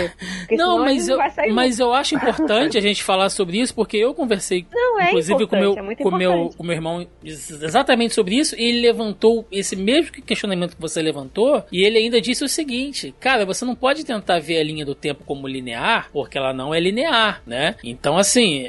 Não, mas eu, sair mas eu acho importante a gente falar sobre isso, porque eu conversei, Não, é inclusive, com meu, é com meu, com meu irmão ex- exatamente sobre isso, e ele levantou esse mesmo questionamento que você levantou, e ele ainda disse o seguinte: cara, você não pode tentar ver a linha do tempo como linear, porque ela não é linear, né? Então, assim,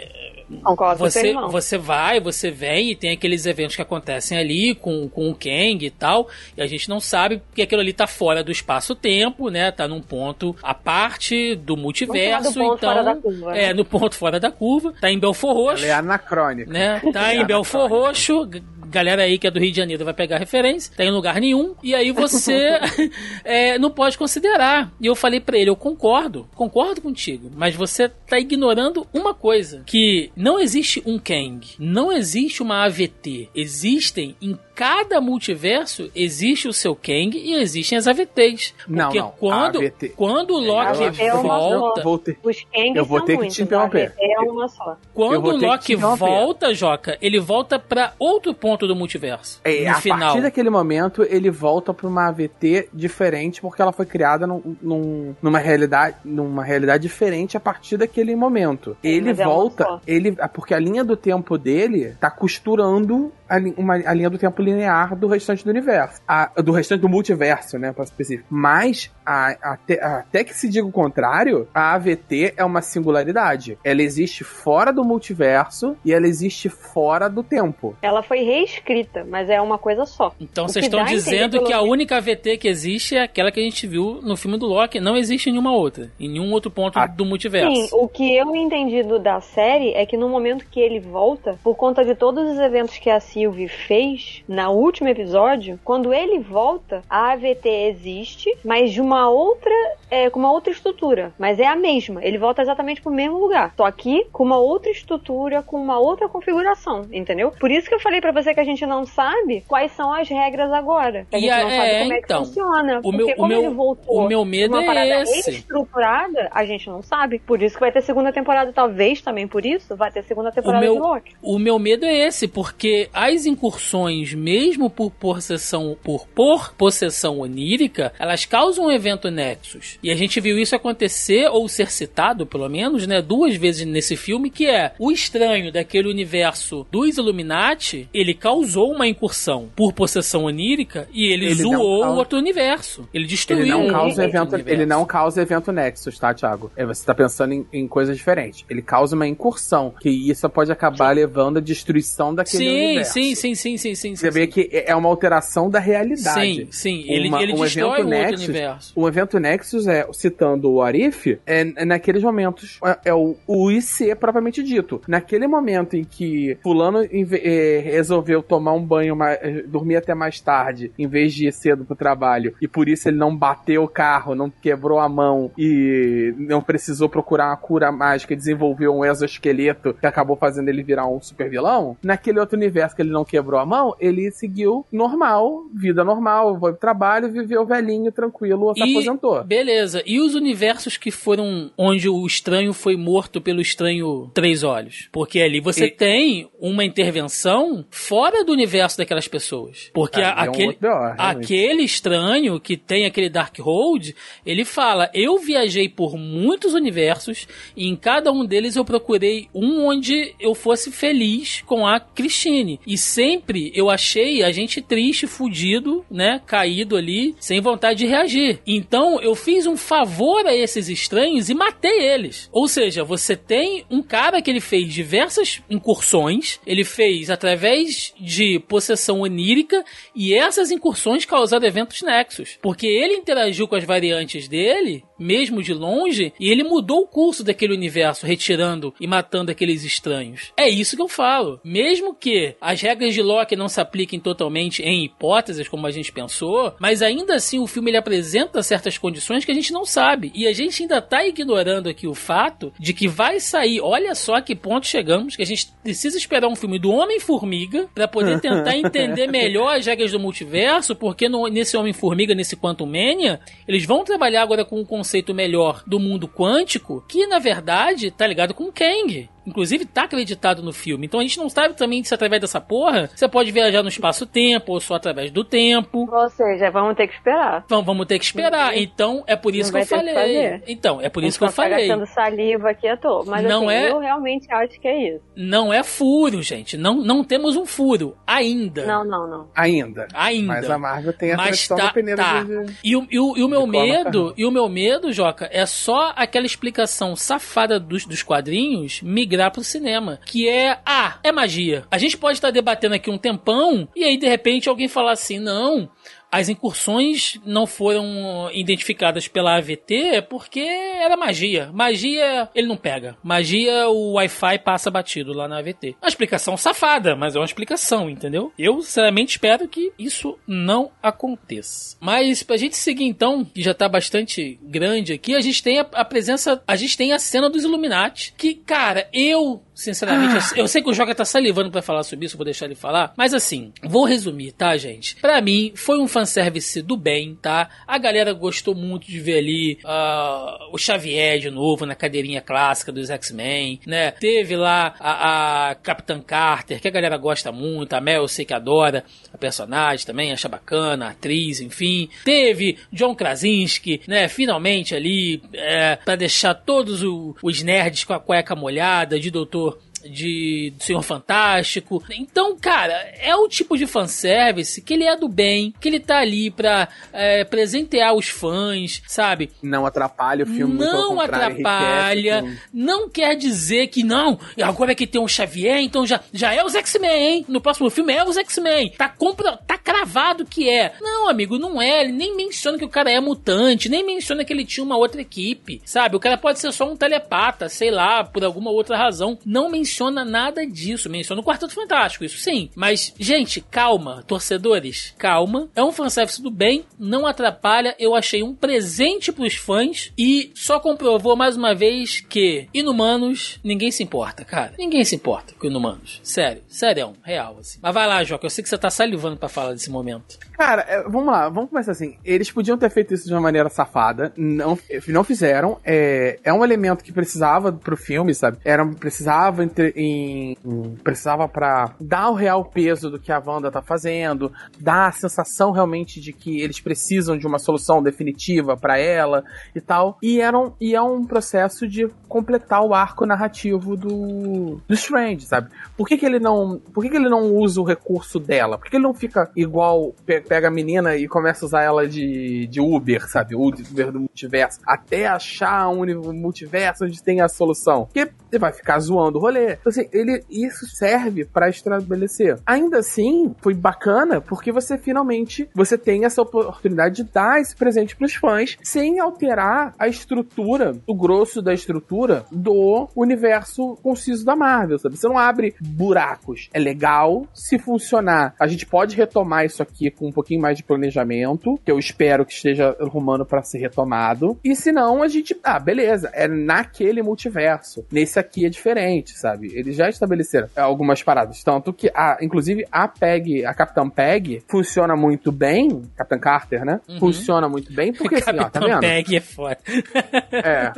Concordo você, irmão. você vai, você vem e tem aqueles eventos que acontecem ali com, com o Kang e tal, e a gente não sabe porque aquilo ali tá fora do espaço-tempo, né? Tá num ponto à parte do multiverso, ponto então. fora da curva, né? É, no ponto fora da curva. Tá em Belfor Roxo, Ela é anacrônica. né? Tá em Belfor Roxo. Galera aí que é do Rio de Janeiro vai pegar referência, tá em lugar nenhum, e aí você é, não pode considerar. E eu falei pra ele, eu concordo, concordo contigo, mas você tá ignorando uma coisa, que não existe um Kang, não existe uma AVT, existem em cada multiverso existe o seu Kang e existem as AVTs. Não, Porque não, quando, AVT quando o Loki acho que eu volta, Vou ter- Os Kangs Eu vou são ter que muitos, te interromper. É uma só. Quando o Loki volta, Joca, ele volta pra outro ponto do multiverso. É, no a final. partir daquele momento, ele volta pra uma AVT diferente, porque ela foi criada num- num- numa, realidade, numa realidade diferente a partir daquele momento. Ele mas é volta, só. ele, porque a linha do tempo dele tá costurando a, uma, a linha do tempo linear do restante do universo. A- do restante do multiverso, né, pra ser específico. Mas a, até, até que se diga o contrário, a AVT é uma singularidade. Ela existe fora do multiverso e ela existe fora do tempo. Ela foi reescrita, mas é uma coisa só. Então O vocês estão dizendo que a única AVT que existe é aquela que a gente viu no filme do Loki. Não existe em nenhuma outra. Em nenhum outro ponto Ah, do multiverso. Sim, o que eu entendi do- da série é que no momento que ele volta, por conta de todos os eventos que a Sylvie fez na último episódio, quando ele volta, a AVT existe, mas de uma outra, é, com uma outra estrutura. Mas é a mesma. Ele volta exatamente pro mesmo lugar. Só aqui com uma outra estrutura, com uma outra configuração, entendeu? Por isso que eu falei pra você que a gente não sabe quais são as regras agora. A gente a- não sabe é, como é então, que funciona. o Porque meu- o como meu- ele voltou o meu medo uma é parada esse. estruturada, a gente não sabe. Por isso que vai ter segunda temporada, talvez também por isso, vai ter segunda O temporada meu, de Loki. o meu medo é esse, porque as incursões, mesmo por possessão, por, por possessão onírica, elas causam um evento Nexus. E a gente viu isso acontecer, ou ser citado, pelo menos, né, duas vezes nesse filme, que é o estranho daquele universo dos Illuminati, ele causou uma incursão por possessão onírica e ele, Ele zoou o causa- outro universo. Ele destruiu Ele não o causa evento, universo. ele não causa evento Nexus, tá, Thiago? É, você tá pensando em, em coisas diferentes. Ele causa uma incursão, que isso pode acabar levando à destruição daquele Sim, universo. sim, sim, sim, sim, sim, Sim. vê que é uma alteração da realidade. Sim, sim. Ele, Uma- ele um destrói evento o outro Nexus, universo. O evento Nexus é, citando o Arif, é, é naqueles momentos, é, é o, o IC propriamente dito. Naquele momento em que fulano é, resolveu tomar um banho, mais, é, dormir até mais tarde, em vez de ir cedo pro trabalho, e por isso ele não bateu o carro, não quebrou a mão e não precisou procurar uma cura mágica e desenvolveu um exoesqueleto que acabou fazendo ele virar um super vilão, naquele outro universo que ele não quebrou a mão, ele seguiu normal, vida normal, foi pro trabalho, viveu velhinho, tranquilo, se E- aposentou. Beleza. E os universos que foram onde o estranho foi morto pelo estranho Três Olhos? Porque ali você E- tem uma intervenção fora do universo daquelas pessoas. Porque a- é um aquele, B.O., realmente. aquele estranho que tem aquele Dark Road, ele fala: Eu viajei por muitos universos e em cada um deles eu procurei um onde eu fosse feliz com a Christine. E sempre eu achei a gente triste, fudido, né? Caído ali, sem vontade de reagir. Então eu fiz um favor a esses estranhos e matei eles. Ou seja, você tem um cara que ele fez diversas incursões, ele fez através de possessão onírica e essas incursões causaram eventos nexos. Porque ele interagiu com as variantes dele, mesmo de longe, e ele mudou o curso daquele universo, retirando e matando aqueles estranhos. É isso que eu falo. Mesmo que as regras de Loki não se apliquem totalmente em hipóteses, como a gente pensou, mas ainda assim o filme ele apresenta certas condições que a gente não sabe. E a gente ainda tá ignorando aqui o fato de que vai sair, olha só que ponto chegamos, que a gente precisa esperar um filme do Homem-Formiga para poder tentar entender melhor as regras do multiverso, porque no- nesse Homem-Formiga, nesse Quantum Mania, eles vão trabalhar agora com um conceito melhor do mundo quântico, que na verdade tá ligado com o Kang. Inclusive tá acreditado no filme. Então a gente não sabe também se através dessa porra você pode viajar no espaço-tempo ou só através do tempo. Ou seja, vamos ter que esperar. Então vamos ter que esperar. Então é por isso Não que eu que falei. fazer. Então, é por isso que eu falei. gastando saliva aqui à toa. Mas Não assim, é- eu realmente acho que é isso. Não é furo, gente. Não, não temos um furo. Ainda. Não, não, não. Ainda. Ainda. Mas a Marvel tem a Mas tradição tá, da peneira tá. de... E, o, e, o, e o meu medo, e o meu medo, Joca, é só aquela explicação safada dos, dos quadrinhos migrar pro cinema. Que é, ah, é magia. A gente pode estar debatendo aqui um tempão, e aí de repente alguém falar assim, não. As incursões não foram identificadas pela AVT porque era magia. Magia ele não pega. Magia o Wi-Fi passa batido lá na AVT. Uma explicação safada, mas é uma explicação, entendeu? Eu sinceramente espero que isso não aconteça. Mas pra gente seguir então, que já tá bastante grande aqui, a gente tem a, a presença, a gente tem a cena dos Illuminati, que cara, eu Sinceramente, eu, eu sei que o Joga tá salivando pra falar sobre isso, vou deixar ele falar. Mas assim, vou resumir, tá, gente? Pra mim, foi um fanservice do bem, tá? A galera gostou muito de ver ali ah, o Xavier de novo na cadeirinha clássica dos X-Men, né? Teve lá a, a Capitã Carter, que a galera gosta muito. A Mel eu sei que adora a personagem também, acha bacana, a atriz, enfim. Teve John Krasinski, né? Finalmente ali, é, para deixar todos o- os nerds com a cueca molhada de Doutor de Senhor Fantástico. Então, cara, é o tipo de fanservice que ele é do bem, que ele tá ali pra é, presentear os fãs, sabe? Não atrapalha o filme, Não atrapalha, não quer dizer que não, agora que tem um Xavier, então já, já é os X-Men, hein? No próximo filme é os X-Men. Tá, compra, tá cravado que é. Não, amigo, não é. Ele nem menciona que o cara é mutante, nem menciona que ele tinha uma outra equipe, sabe? O cara pode ser só um telepata, sei lá, por alguma outra razão. Não menciona nada disso. Menciona o Quarteto Fantástico, isso sim. Mas, gente, calma, torcedores, calma. É um fanservice do bem, não atrapalha. Eu achei um presente pros fãs e só comprovou mais uma vez que Inumanos, ninguém se importa, cara. Ninguém se importa com Inumanos. Sério, sério, real, assim. Mas vai lá, Joca, eu sei que você tá salivando para falar desse momento. Cara, é, vamos lá, vamos começar assim. Eles podiam ter feito isso de uma maneira safada, não, não fizeram. É, é um elemento que precisava pro filme, sabe? Era, precisava entre, em, precisava para dar o real peso do que a Wanda tá fazendo, dar a sensação realmente de que eles precisam de uma solução definitiva para ela e tal. E, era um, e é um processo de completar o arco narrativo do, do Strange, sabe? Por que, que ele não, por que, que ele não usa o recurso dela? Por que ele não fica igual pega a menina e começa a usar ela de, de Uber, sabe? Uber do multiverso. Até achar um multiverso onde tem a solução. Porque ele vai ficar zoando o rolê. Então, assim, ele, isso serve para estabelecer. Ainda assim, foi bacana porque você finalmente você tem essa oportunidade de dar esse presente pros fãs sem alterar a estrutura, o grosso da estrutura do universo conciso da Marvel, sabe? Você não abre buracos. É legal se funcionar. A gente pode retomar isso aqui com um pouquinho mais de planejamento, que eu espero que esteja arrumando para ser retomado. E se não, a gente, ah, beleza, é naquele multiverso. Nesse aqui é diferente, sabe? Eles já estabeleceram algumas paradas, tanto que a, inclusive a Peg, a Capitã Peg funciona muito bem, Capitã Carter, né? Uhum. Funciona muito bem porque assim, ó, tá vendo? Peg é foda. é.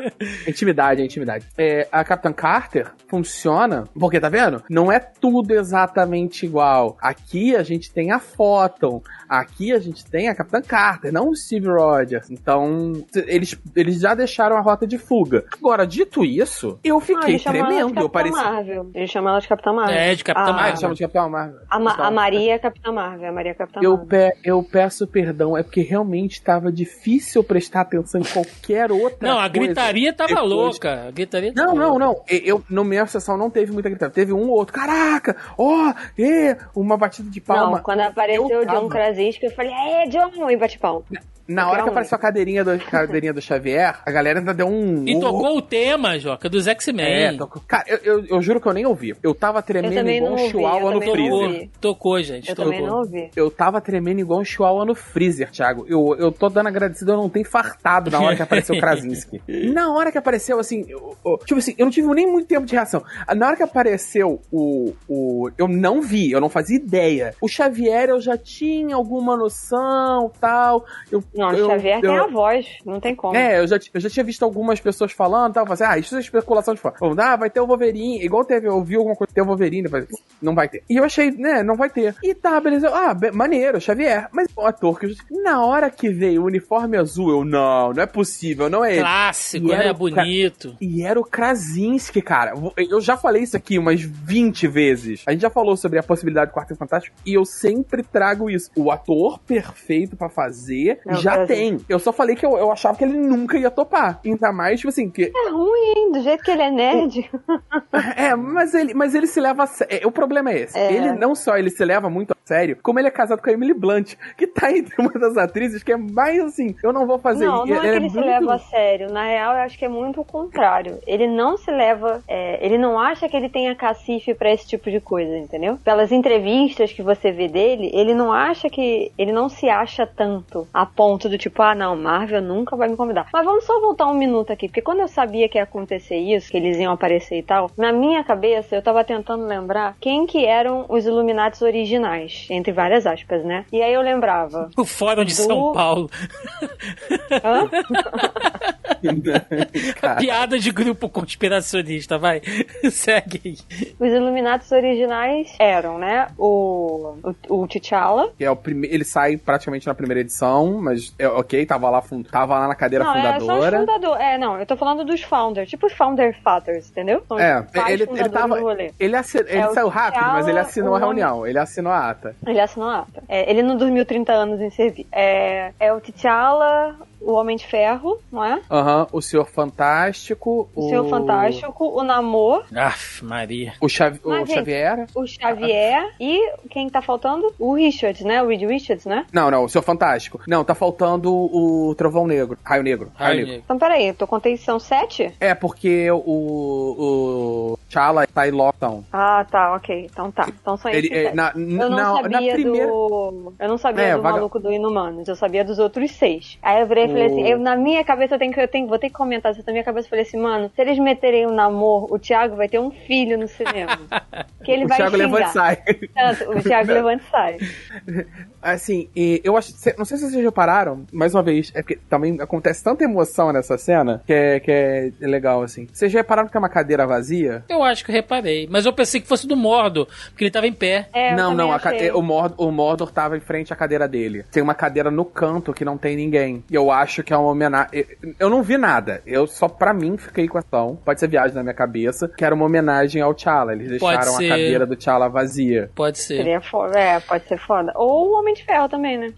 Intimidade, é intimidade. É, a Capitã Carter funciona porque tá vendo? Não é tudo exatamente igual. Aqui a gente tem a Photon, Aqui a gente tem a Capitã Carter, não o Steve Rogers. Então, eles, eles já deixaram a rota de fuga. Agora, dito isso, eu fiquei ah, tremendo. Eu pareci... Marvel. Eles chamam ela de Capitã Marvel. É, de Capitã ah, Marvel. Eles chamam de Capitã Marvel. A, Ma a Maria é Capitã Marvel. A Maria é Capitã eu Marvel. Pe eu peço perdão, é porque realmente estava difícil prestar atenção em qualquer outra Não, a gritaria tava depois. louca. A gritaria não, não, não. Eu, no minha sessão não teve muita gritaria. Teve um ou outro. Caraca! Ó! Oh, e, uma batida de palma. Não, quando apareceu o John Krasinski, eu falei, é, John! E bate pau. Na hora que apareceu a cadeirinha do, cadeirinha do Xavier, a galera ainda deu um. E tocou o tema, Joca, dos X-Men. É, tocou. Cara, eu, eu, eu, juro que eu nem ouvi. Eu tava tremendo eu igual um chihuahua no freezer. Tocou, gente. Eu tocou. também não ouvi. Eu tava tremendo igual um chihuahua no freezer, Thiago. Eu, eu tô dando agradecido, eu não tenho fartado na hora que apareceu o Krasinski. na hora que apareceu, assim, eu, eu, tipo assim, eu não tive nem muito tempo de reação. Na hora que apareceu o, o. Eu não vi, eu não fazia ideia. O Xavier eu já tinha alguma noção tal. Eu, não, o Xavier tem a voz, não tem como. É, eu já, eu já tinha visto algumas pessoas falando, tal, assim, ah, isso é especulação de fã. Ah, vai ter o Wolverine, igual teve, eu vi alguma coisa, ter o Wolverine, depois, não vai ter. E eu achei, né, não vai ter. E tá, beleza, ah, maneiro, Xavier. Mas o ator que na hora que veio o uniforme azul, eu, não, não é possível, não é ele. Clássico, né, bonito. E era o Krasinski, cara. Eu já falei isso aqui umas 20 vezes. A gente já falou sobre a possibilidade do Quarteto Fantástico e eu sempre trago isso. O ator perfeito para fazer não, já tem. Eu só falei que eu, eu achava que ele nunca ia topar. Ainda mais, tipo assim, que. É ruim, do jeito que ele é nerd. é, mas ele, mas ele se leva a sério. É, o problema é esse. É. Ele não só ele se leva muito a sério, como ele é casado com a Emily Blunt, que tá entre uma das atrizes que é mais assim, eu não vou fazer Não, não é que ele, é se muito... leva a sério. Na real, eu acho que é muito o contrário. Ele não se leva. É, ele não acha que ele tenha cacife para esse tipo de coisa, entendeu? Pelas entrevistas que você vê dele, ele não acha que. Ele não se acha tanto a ponto do tipo, ah, não, Marvel nunca vai me convidar. Mas vamos só voltar um minuto aqui, porque quando eu sabia que ia acontecer isso, que eles iam aparecer e tal, na minha cabeça eu tava tentando lembrar quem que eram os Illuminates originais, entre várias aspas, né? E aí eu lembrava. O Fórum de do... São Paulo. Hã? Piada de grupo conspiracionista, vai. Segue aí. Os Illuminatis originais eram, né? O, o, o T'Challa. que é o prime... Ele sai praticamente na primeira edição, mas é ok, tava lá, tava lá na cadeira não, é só fundadora. fundadores. É, não, eu tô falando dos founders, tipo os founder fathers, entendeu? São É, ele, ele tava. Ele, assi- ele É, saiu rápido, mas ele assinou a reunião, ele assinou a ata. Ele assinou a ata. É, ele não dormiu 30 anos em serviço. É, é o T'Challa, o Homem de Ferro, não é? Aham, o Senhor Fantástico. O Senhor Fantástico, o Namor, Aff, Maria. O, Xavi- o Mas, gente, Xavier. o Xavier e quem tá faltando? O Richards, né? O Reed Richards, né? Não, não, o Senhor Fantástico. Não, tá faltando o Trovão Negro. Raio Negro. Raio, Raio Negro. Negro. Então peraí, eu tô contei, são sete? É, porque o. O. T'Challa tá em lockdown. Ah, tá, ok. Então tá. Então são esses Ele, é, sete. na, Eu não, na, sabia na primeira. do. Eu não sabia É, do vaga- maluco do Inumanos, eu sabia dos outros seis. Aí eu virei e falei O- assim, eu, na minha cabeça eu tenho que, eu tenho, vou ter que comentar isso na minha cabeça. Eu falei assim, mano, se eles meterem o namoro, o Thiago vai ter um filho no cinema. que ele o vai Thiago xingar. levanta e sai. Tanto, o Thiago levanta e sai. Assim, e eu acho. Não sei se vocês repararam, mais uma vez, é porque também acontece tanta emoção nessa cena que é, que é legal, assim. Vocês já repararam que é uma cadeira vazia? Eu acho que eu reparei. Mas eu pensei que fosse do Mordor, porque ele tava em pé. É, não, não, cade- o, Mordor, o Mordor tava em frente à cadeira dele. Tem uma cadeira no canto que não tem ninguém. E eu acho que é uma homenagem. Eu não vi nada. Eu só, pra mim, fiquei com a ação. Pode ser viagem na minha cabeça. Que era uma homenagem ao T'Challa. Eles deixaram a cadeira do T'Challa vazia. Pode ser. Seria foda. É, pode ser foda. Ou o Homem de Ferro também, né?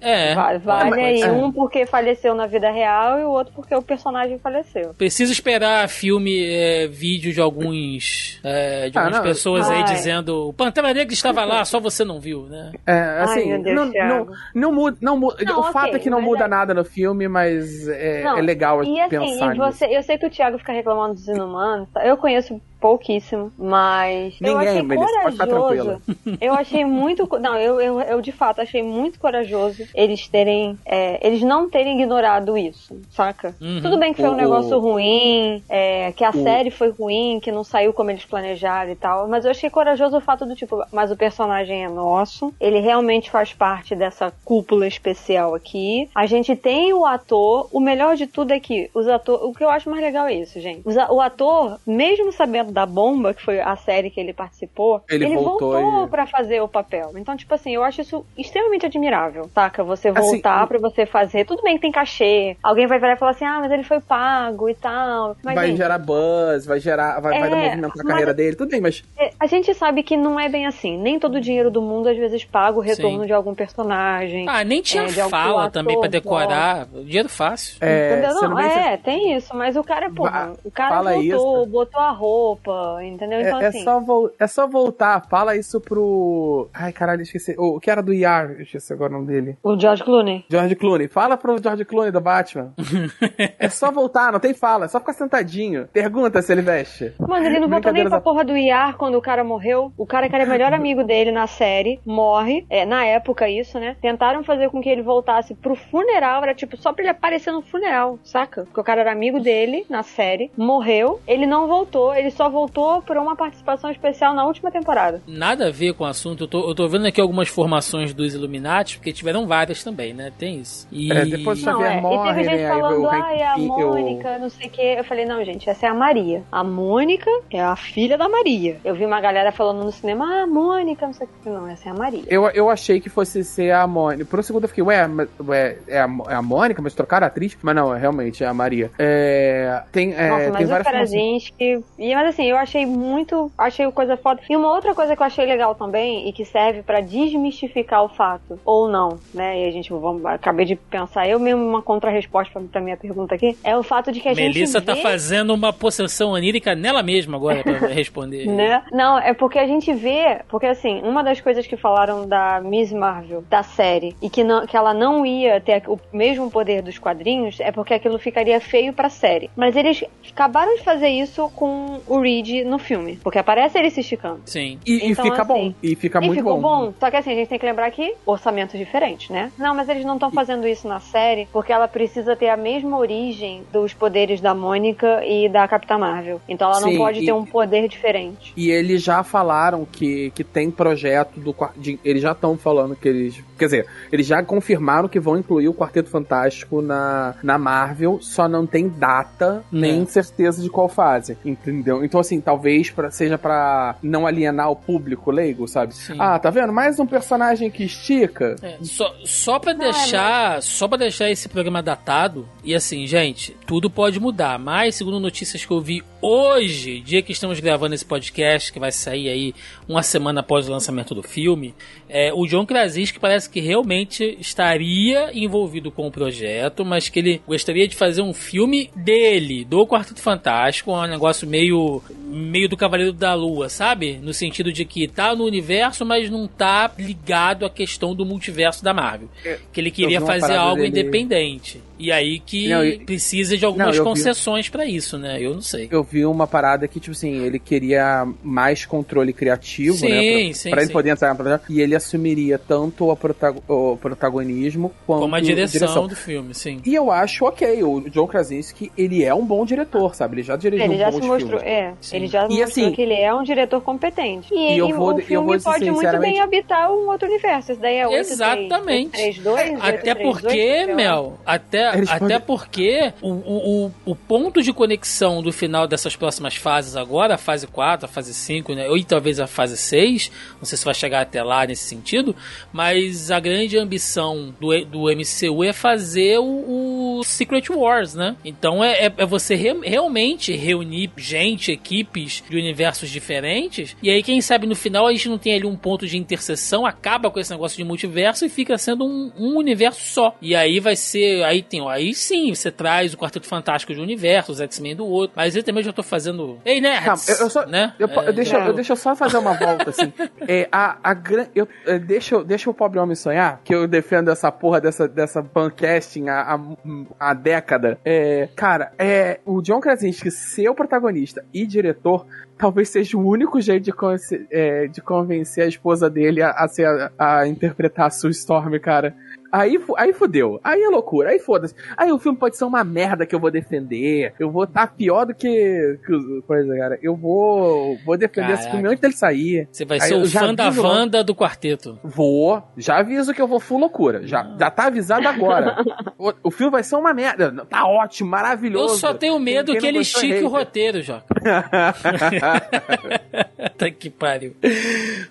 É. vale vale mas- aí. é. Um porque faleceu na vida real e o outro porque o personagem faleceu. Preciso esperar filme, é, vídeo de alguns. é, de Ah, algumas não. pessoas aí Ai. dizendo: o Pantera Negra estava lá, só você não viu, né? É, assim, Deus, não, não, não muda. Não muda Não, o fato ok, é que não muda é- nada no filme, mas é, Não, é legal E assim, pensar e você, eu sei que o Thiago fica reclamando dos inumanos, tá? eu conheço pouquíssimo, mas eu Ninguém, achei Melissa, pode ficar corajoso. Eu achei muito, não, eu, eu, eu de fato achei muito corajoso eles terem, é, eles não terem ignorado isso, saca? Uhum. Tudo bem que foi um O- negócio ruim, é, que a o- série foi ruim, que não saiu como eles planejaram e tal, mas eu achei corajoso o fato do tipo, mas o personagem é nosso, ele realmente faz parte dessa cúpula especial aqui. A gente tem o ator, o melhor de tudo é que os atores, o que eu acho mais legal é isso, gente. O ator, mesmo sabendo da bomba, que foi a série que ele participou, Ele voltou voltou e- pra fazer o papel. Então, tipo assim, eu acho isso extremamente admirável, saca? Você Assim, voltar pra você fazer, tudo bem que tem cachê. Alguém vai virar e falar assim: "Ah, mas ele foi pago e tal". Mas vai gente, gerar buzz, vai gerar, vai, vai dar É, movimento na carreira dele, tudo bem, mas é, A gente sabe que não é bem assim. Nem todo o dinheiro do mundo às vezes paga o retorno Sim. de algum personagem. Ah, nem tinha É, fala ator também pra bom. decorar. Dinheiro fácil. é, Não, bem é, tem isso, mas o cara, Va- o cara voltou, isso. botou a roupa, entendeu? Então, É, é assim, só vol- é só voltar, fala isso pro. Ai, caralho, esqueci. O, o que era do IAR? Eu esqueci agora o nome dele. o George Clooney. George Clooney. Fala pro George Clooney do Batman. é só voltar, não tem fala, é só ficar sentadinho. Pergunta se ele veste. Mano, ele não voltou nem pra porra do IAR quando o cara morreu. O cara que era o melhor amigo dele na série, morre. É, na época, isso, né? Tentaram fazer com que ele voltasse pro funeral. Era tipo só pra ele aparecer no funeral, saca? Porque o cara era amigo dele na série, morreu. Ele não voltou, ele só voltou por uma participação especial na última temporada. Nada a ver com o assunto. Eu tô, eu tô vendo aqui algumas formações dos Illuminati, porque tiveram várias também, né? Tem isso. E... É, depois Não, é. morre, e teve gente né? Falando, Hank ai, a Mônica, não sei o quê. Eu falei, não, gente, essa é a Maria. A Mônica é a filha da Maria. Eu vi uma galera falando no cinema, ah, Mônica, não sei o que. Não, essa é a Maria. Eu, eu achei que fosse ser a Mônica. Por um segundo eu fiquei, ué, ué é, a, é a Mônica, mas trocaram a atriz? Mas não, é realmente é a Maria. É, tem, é, Nossa, tem mas o várias formações. E, mas assim, eu achei muito... Achei coisa foda. E uma outra coisa que eu achei legal também, e que serve pra desmistificar o fato, ou não, né? E a gente, vamos, acabei de pensar, eu mesmo uma contra-resposta pra, minha pergunta aqui, é o fato de que a Melissa gente tá vê... fazendo uma possessão anírica nela mesma agora pra responder. Né? Não, é porque a gente vê, porque assim, uma das coisas que falaram da Miss Marvel, da série, e que, não, que ela não ia ter o mesmo poder dos quadrinhos, é porque aquilo ficaria feio pra série. Mas eles acabaram de fazer isso com o Reed no filme. Porque aparece ele se esticando. Sim. E, e Então, fica assim, bom. E fica e muito ficou bom. bom. Só que assim, a gente tem que lembrar que orçamentos diferentes, né? Não, mas eles não estão fazendo isso na série porque ela precisa ter a mesma origem dos poderes da Mônica e da Capitã Marvel. Então ela não Sim, pode e- ter um poder diferente. E eles já falaram que, que tem projeto do de, Eles já estão falando que eles. Quer dizer, eles já confirmaram que vão incluir o Quarteto Fantástico na, na Marvel, só não tem data nem É. certeza de qual fase. Entendeu? Então, assim, talvez pra, seja pra não alienar o público leigo, sabe? Sim. Ah, tá vendo? Mais um personagem que estica. É, só, só para deixar, só para deixar esse programa datado e assim, gente, tudo pode mudar, mas segundo notícias que eu vi hoje, dia que estamos gravando esse podcast, que vai sair aí uma semana após o lançamento do filme, é, o John Krasinski parece que realmente estaria envolvido com o projeto, mas que ele gostaria de fazer um filme dele, do Quarteto Fantástico, um negócio meio meio do Cavaleiro da Lua, sabe? No sentido de que tá no universo, mas não tá ligado à questão do multiverso da Marvel. É, Que ele queria fazer algo dele- independente. E aí que Não, e- precisa de algumas Não, eu concessões pra isso, né? Eu não sei. Eu vi uma parada que, tipo assim, ele queria mais controle criativo, Sim, né? Pra, sim, pra ele sim. poder entrar no projeto. E ele assumiria tanto a protago- o protagonismo quanto Como a direção, do filme, sim. E eu acho ok, o John Krasinski, ele é um bom diretor, sabe? Ele já dirigiu Ele já bons se mostrou, filmes. é, Sim. ele já E mostrou assim- que ele é um diretor competente. E, E eu vou- o eu filme vou dizer pode muito bem habitar um outro universo. Isso daí é 8, Exatamente. 3, 2, Até porque, Mel, até, Até podem- porque o, o, o, o ponto de conexão do final dessas próximas fases agora, a fase 4, a fase 5, né, ou talvez a fase 6, não sei se vai chegar até lá nesse sentido, mas a grande ambição do, do MCU é fazer o, o Secret Wars, né? Então é, é, é você re- realmente reunir gente, equipes de universos diferentes, e aí quem sabe no final a gente não tem ali um ponto de interseção, acaba com esse negócio de multiverso e fica sendo um, um universo só. E aí vai ser, aí tem, aí sim, você traz o Quarteto Fantástico de um universo, os X-Men do outro, mas eu também já tô fazendo, ei nerds, Calma, eu, eu só, né? eu, É, deixa, eu, deixa eu só fazer uma volta, assim. É, a, a, gran- eu, é, deixa, deixa o pobre homem sonhar, que eu defendo essa porra dessa, dessa pancasting há, há, há década. É, cara, é, o John Krasinski ser o protagonista e diretor talvez seja o único jeito de, convencer, é, de convencer a esposa dele a, a, ser, a, a interpretar a Sue Storm, cara. Aí, aí fudeu. Aí é loucura. Aí foda-se. Aí o filme pode ser uma merda que eu vou defender. Eu vou estar pior do que, coisa, cara. Eu vou, vou defender esse Caraca. filme antes dele sair. Você vai Aí ser eu o fã da. Wanda do quarteto. Vou. Já aviso que eu vou full loucura. Já, já tá avisado agora. o, o filme vai ser uma merda. Tá ótimo, Eu maravilhoso. só tenho medo que ele estique o roteiro, Joca. tá que pariu.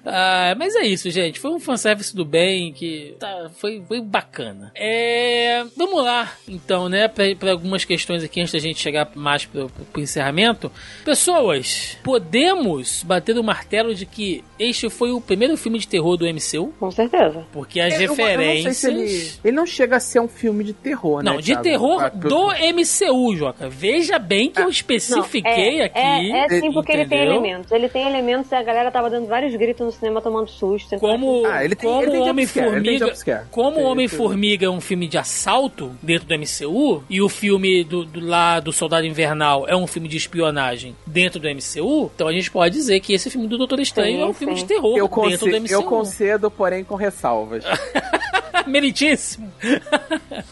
Ah, mas é isso, gente. Foi um fanservice do bem que tá, foi, foi bacana. É, vamos lá, então, né? Pra, pra algumas questões aqui antes da gente chegar mais pro, pro, pro encerramento. Pessoas, podemos bater o martelo de que este foi o primeiro filme de terror do MCU? Com certeza. Porque as Eu- eu não sei referências. se ele, ele não chega a ser um filme de terror, né? Não, de Thiago? terror Ah, do MCU, Joca. Veja bem que eu especifiquei Não, é, aqui. É, é sim, porque ele tem entendeu? elementos. Ele tem elementos e a galera tava dando vários gritos no cinema tomando susto. Como, Ah, ele tem- como ele tem tem Homem-Formiga. jumpscare. Como Tem- Homem-Formiga é um filme de assalto dentro do MCU, e o filme do, do lá do Soldado Invernal é um filme de espionagem dentro do MCU, então a gente pode dizer que esse filme do Doutor Estranho Sim, é um filme sim. de terror Eu, dentro do MCU. eu concedo, porém, com ressalvas. Meritíssimo.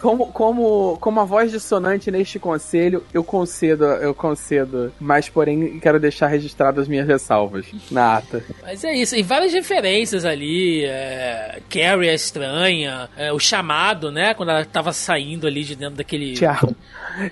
Como, como, como a voz dissonante neste conselho, eu concedo, eu concedo, mas porém quero deixar registradas as minhas ressalvas na ata. Mas é isso, e várias referências ali, é, Carrie a estranha, é, o chamado, né, quando ela tava saindo ali de dentro daquele... Tiago,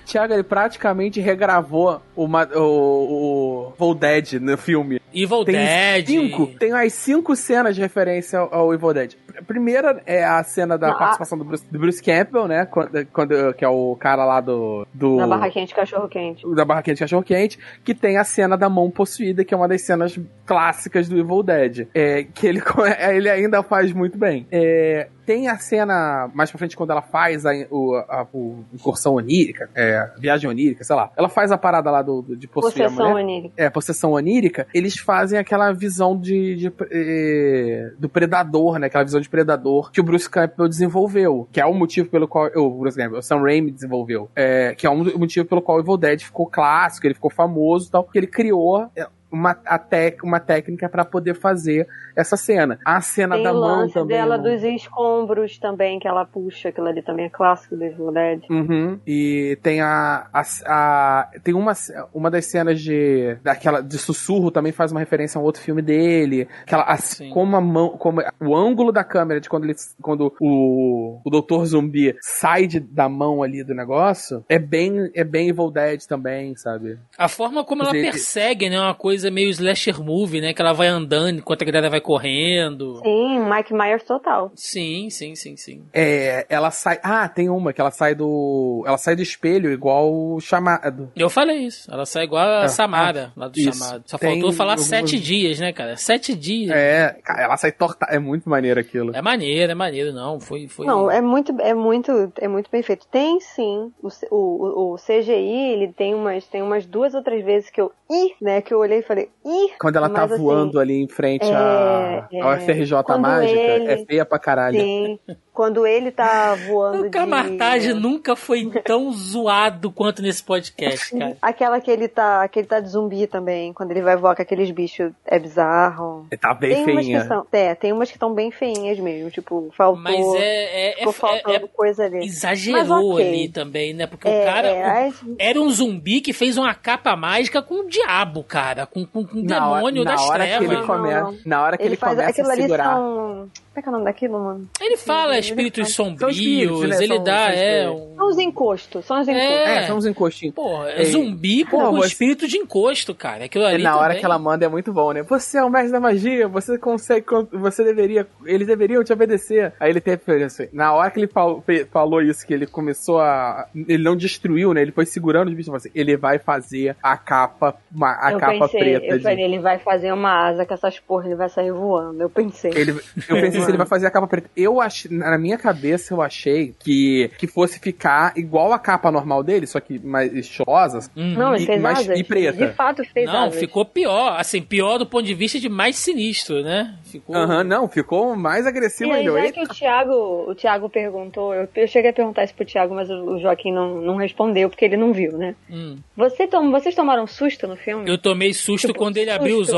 Tiago, ele praticamente regravou o, ma- o, o Evil Dead no filme. Evil Tem Dead. cinco, tem as cinco cenas de referência ao, ao Evil Dead. A primeira é a cena da Não, a- participação do Bruce, do Bruce Campbell, né? Quando, quando- que é o cara lá do. do Na barra quente, cachorro quente. da barraquinha de cachorro quente, que tem a cena da mão possuída, que é uma das cenas clássicas do Evil Dead. É, que ele, ele ainda faz muito bem. É, tem a cena mais pra frente quando ela faz a, o, a, o incursão onírica, é, viagem onírica, sei lá. Ela faz a parada lá do, do de possuir Possessão a mulher. onírica. É, possessão onírica, eles fazem aquela visão de, de, eh, do predador, né? Aquela visão de predador que o Bruce Campbell desenvolveu, que é o motivo pelo qual o Bruce Campbell, o Sam Raimi desenvolveu, é, que é um motivo pelo qual o Evil Dead ficou clássico, ele ficou famoso, e tal, que ele criou é, uma, a tec, uma técnica pra poder fazer essa cena. A cena Tem da o mão lance também. dela né? dos escombros também, que ela puxa, aquilo ali também é clássico do Evil Dead. Uhum. E tem a, a, a- tem uma, uma das cenas de daquela de sussurro também faz uma referência a um outro filme dele, aquela a- Sim. como a mão, como o ângulo da câmera de quando ele quando o o Dr. Zumbi sai de- da mão ali do negócio, é bem é bem Evil Dead também, sabe? A forma como ela Ele- persegue, né? Uma coisa meio slasher movie, né? Que ela vai andando enquanto a galera vai correndo. Sim, Mike Myers total. Sim, sim, sim, sim. É, ela sai, ah, tem uma que ela sai do ela sai do espelho igual o chamado. Eu falei isso. Ela sai igual a Ah, Samara, lá do isso. chamado. Só Tem faltou falar algumas- sete dias, né, cara? Sete dias. É, cara, ela sai torta, é muito maneiro aquilo. É maneiro, é maneiro, não. Foi. foi... Não, é muito, é muito, é muito bem feito. Tem sim, o, o, o- CGI, ele tem umas, tem umas duas ou três vezes que eu, ih, né, que eu olhei falei, ih, Quando ela tá assim, voando ali em frente à é, ao é, FRJ mágica, ele- é feia pra caralho. Sim, quando ele tá voando O Camartage de... nunca foi tão zoado quanto nesse podcast, cara. Aquela que ele tá, que ele tá de zumbi também, quando ele vai voar com aqueles bichos, é bizarro. Tá bem tem umas feinha. que são, é, tem umas que estão bem feinhas mesmo, tipo, faltou, Mas é, é, é, é- é- coisa ali. exagerou Mas ok. ali também, né? Porque o É, cara. é, o- as- Era um zumbi que fez uma capa mágica com o diabo, cara. Com, com, com o hora- demônio na das hora que trevas. ele na hora que ele, ele faz começa a ali segurar. são. Como é que é o nome daquilo, mano? Ele fala Ele espíritos fala- sombrios, espíritos, né? ele São- dá, são é. Um... São os encostos, são os encostos. É. É, são uns encostinhos. Porra, é É. zumbi Pô, com você- espírito de encosto, cara. Aquilo ali na hora também. que ela manda é muito bom, né? Você é o mestre da magia, você consegue, con- você deveria, eles deveriam te obedecer. Aí ele teve, assim, na hora que ele falou, falou isso, que ele começou a, ele não destruiu, né? Ele foi segurando os bichos, falou assim, ele vai fazer a capa, uma- a eu capa pensei, preta eu de... falei, ele vai fazer uma asa com essas porras, ele vai sair voando. Eu pensei. Ele, eu pensei se ele vai fazer a capa preta. Eu achei, na minha cabeça, eu achei que, que fosse ficar igual a capa normal dele, só que mais estilosa. Uhum. Não, E- fez mas- asas. e preta? De fato, fez Não, asas. ficou pior. Assim, pior do ponto de vista de mais sinistro, né? Ficou. Aham, não, ficou mais agressivo E aí, ainda. já Eita, que o Thiago, o Thiago perguntou, eu, eu cheguei a perguntar isso pro Thiago, mas o, Joaquim não, não respondeu, porque ele não viu, né? Hum. Você tom, vocês tomaram susto no filme? Eu tomei susto Tipo, quando ele abriu o susto.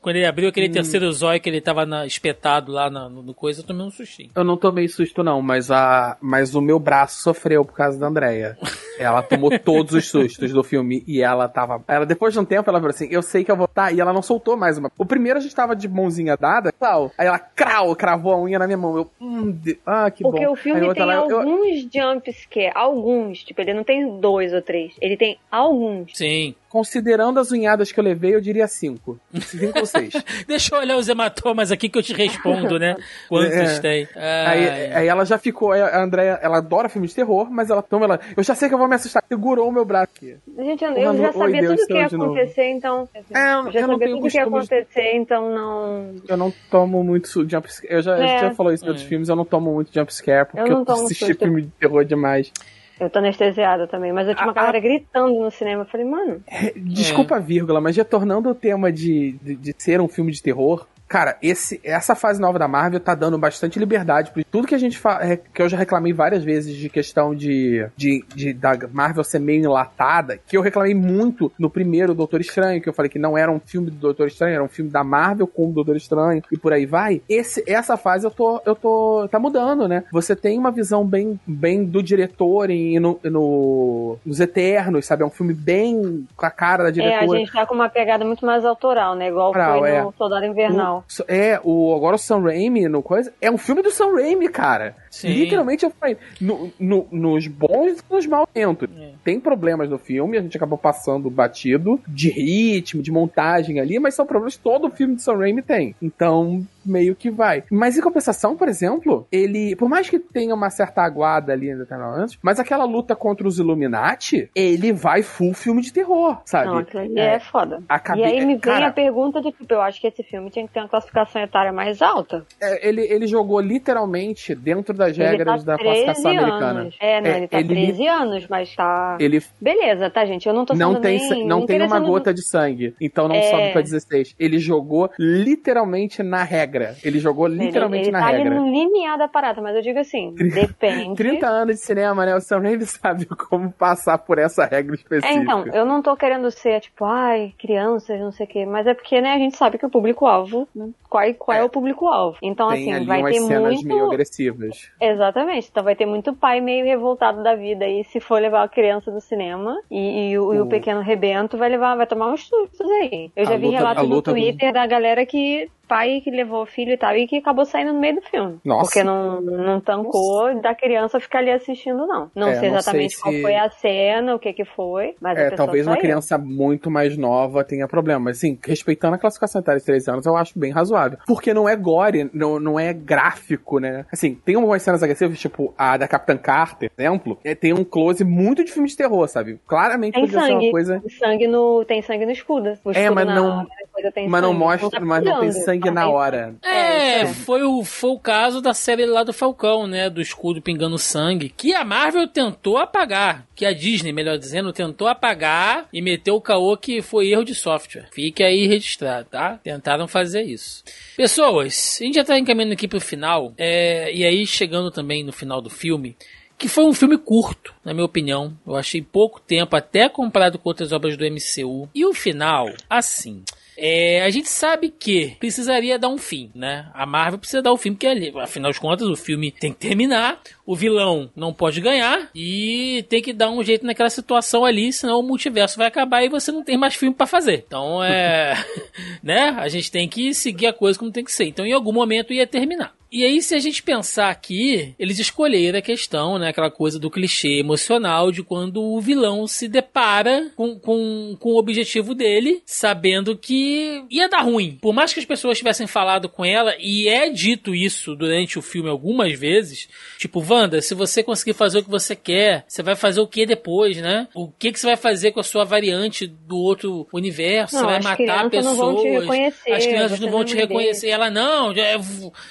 Quando ele abriu Hum. aquele terceiro zóio que ele tava na- espetado lá na- no, no coisa, eu tomei um sustinho. Eu não tomei susto, não, mas, a, mas o meu braço sofreu por causa da Andrea. Ela tomou todos os sustos do filme e ela tava. Ela, depois de um tempo, ela falou assim: Eu sei que eu vou estar. E ela não soltou mais uma. O primeiro a gente tava de mãozinha dada, tal. Aí ela crau, cravou a unha na minha mão. Eu, hum, de- ah, que Porque bom. o filme outra tem lá, eu- eu- alguns jump scare, alguns, tipo, ele não tem dois ou três, ele tem alguns. Sim. Considerando as unhadas que eu levei, eu diria cinco. Cinco ou seis. Deixa eu olhar os hematomas aqui que eu te respondo, né? Quantos É. tem? Aí, aí ela já ficou, a Andrea, ela adora filmes de terror, mas ela toma ela. Eu já sei que eu vou me assustar. Segurou o meu braço aqui. Gente, eu, eu já oi, sabia Deus, tudo o que ia acontecer, então. É, eu- já eu não sabia tenho tudo o que ia costume de- acontecer, então não. Eu não tomo muito su- jump scare. Eu já, É. já falou isso em outros É. filmes, eu não tomo muito jump scare, porque Eu eu, assisti susto. filme de terror demais. Eu tô anestesiada também, mas eu tinha uma galera gritando no cinema. Eu falei, mano, É, Desculpa a vírgula, mas retornando ao tema de, de, de ser um filme de terror, cara, esse, essa fase nova da Marvel tá dando bastante liberdade por tudo que a gente é, que eu já reclamei várias vezes de questão de, de, de- da Marvel ser meio enlatada, que eu reclamei muito no primeiro Doutor Estranho, que eu falei que não era um filme do Doutor Estranho, era um filme da Marvel com o Doutor Estranho e por aí vai. Esse, essa fase eu tô, eu tô, tá mudando, né? Você tem uma visão bem, bem do diretor e no, no, nos Eternos, sabe? É um filme bem com a cara da é, a diretora. gente tá com uma pegada muito mais autoral, né? Igual foi é. no Soldado Invernal. O- é, o, agora o Sam Raimi no coisa. É um filme do Sam Raimi, cara. Sim. Literalmente eu falei. No, no- nos bons e nos tentos. É. Tem problemas no filme, a gente acabou passando batido de ritmo, de montagem ali, mas são problemas que todo filme do Sam Raimi tem. Então, meio que vai. Mas em compensação, por exemplo, ele, por mais que tenha uma certa aguada ali ainda antes, mas aquela luta contra os Illuminati, ele vai full filme de terror, sabe? Não, aquilo ali é, foda. a cabe- E aí me vem cara, a pergunta de tipo, eu acho que esse filme tinha que ter uma classificação etária mais alta. é, ele, ele jogou literalmente dentro das regras ele tá da classificação 13 americana. anos. É, não, É, ele tá ele- 13 anos, mas tá. Ele Beleza, tá, gente? Eu não tô não tem, nem, não tem uma gota de sangue, então não É. sobe pra 16. Ele jogou literalmente na regra. Ele jogou Ele, literalmente ele na tá regra. no limiar da parada, mas eu digo assim, depende. 30 anos de cinema, né? O Sam Raimi sabe como passar por essa regra É, específica. então, eu não tô querendo ser, tipo, ai, crianças, não sei o quê, mas é porque, né, a gente sabe que o público-alvo, né, qual, é- qual é. É. o público-alvo. Então, tem assim, vai ter cenas muito... meio agressivas. Exatamente, então vai ter muito pai meio revoltado da vida aí se for levar a criança no cinema e, e o, e o pequeno rebento vai levar, vai tomar uns sustos aí. Eu A já vi luta- relatos a no do- Twitter da galera que pai que levou o filho e tal e que acabou saindo no meio do filme. Nossa. Porque não, não tancou da criança ficar ali assistindo, não. Não É, sei não exatamente sei qual se- foi a cena, o que que foi, mas É, talvez uma criança muito mais nova tenha problema. Mas, assim, respeitando a classificação etária de 3 anos, eu acho bem razoável. Porque não é gore, não, não é gráfico, né? Assim, tem umas cenas agressivas, tipo a da Capitã Carter, por exemplo, é, tem um close muito de filme de terror, sabe? Claramente Tem podia ser uma sangue. coisa... sangue no, tem sangue no escudo. O É, escudo mas na- não- na coisa tem Mas não sangue. mostra, tá mas não tem sangue na hora. É, É, foi o, foi o caso da série lá do Falcão, né? Do escudo pingando sangue. Que a Marvel tentou apagar. Que a Disney, melhor dizendo, tentou apagar e meteu o caô que foi erro de software. Fique aí registrado, tá? Tentaram fazer isso. Pessoas, a gente já tá encaminhando aqui pro final. é, e aí, chegando também no final do filme. Que foi um filme curto, na minha opinião. Eu achei pouco tempo, até comparado com outras obras do MCU. E o final, assim. É, a gente sabe que precisaria dar um fim, né? A Marvel precisa dar o fim, porque afinal de contas o filme tem que terminar, o vilão não pode ganhar e tem que dar um jeito naquela situação ali, senão o multiverso vai acabar e você não tem mais filme pra fazer. Então é, né? A gente tem que seguir a coisa como tem que ser. Então em algum momento ia terminar. E aí, se a gente pensar aqui, eles escolheram a questão, né? Aquela coisa do clichê emocional de quando o vilão se depara com, com, com o objetivo dele, sabendo que ia dar ruim. Por mais que as pessoas tivessem falado com ela, e é dito isso durante o filme algumas vezes, tipo, Wanda, se você conseguir fazer o que você quer, você vai fazer o que depois, né? O que, que você vai fazer com a sua variante do outro universo? Não, você vai as matar crianças não vão te pessoas. reconhecer, as crianças não vão não te reconhecer. Ela, não, é,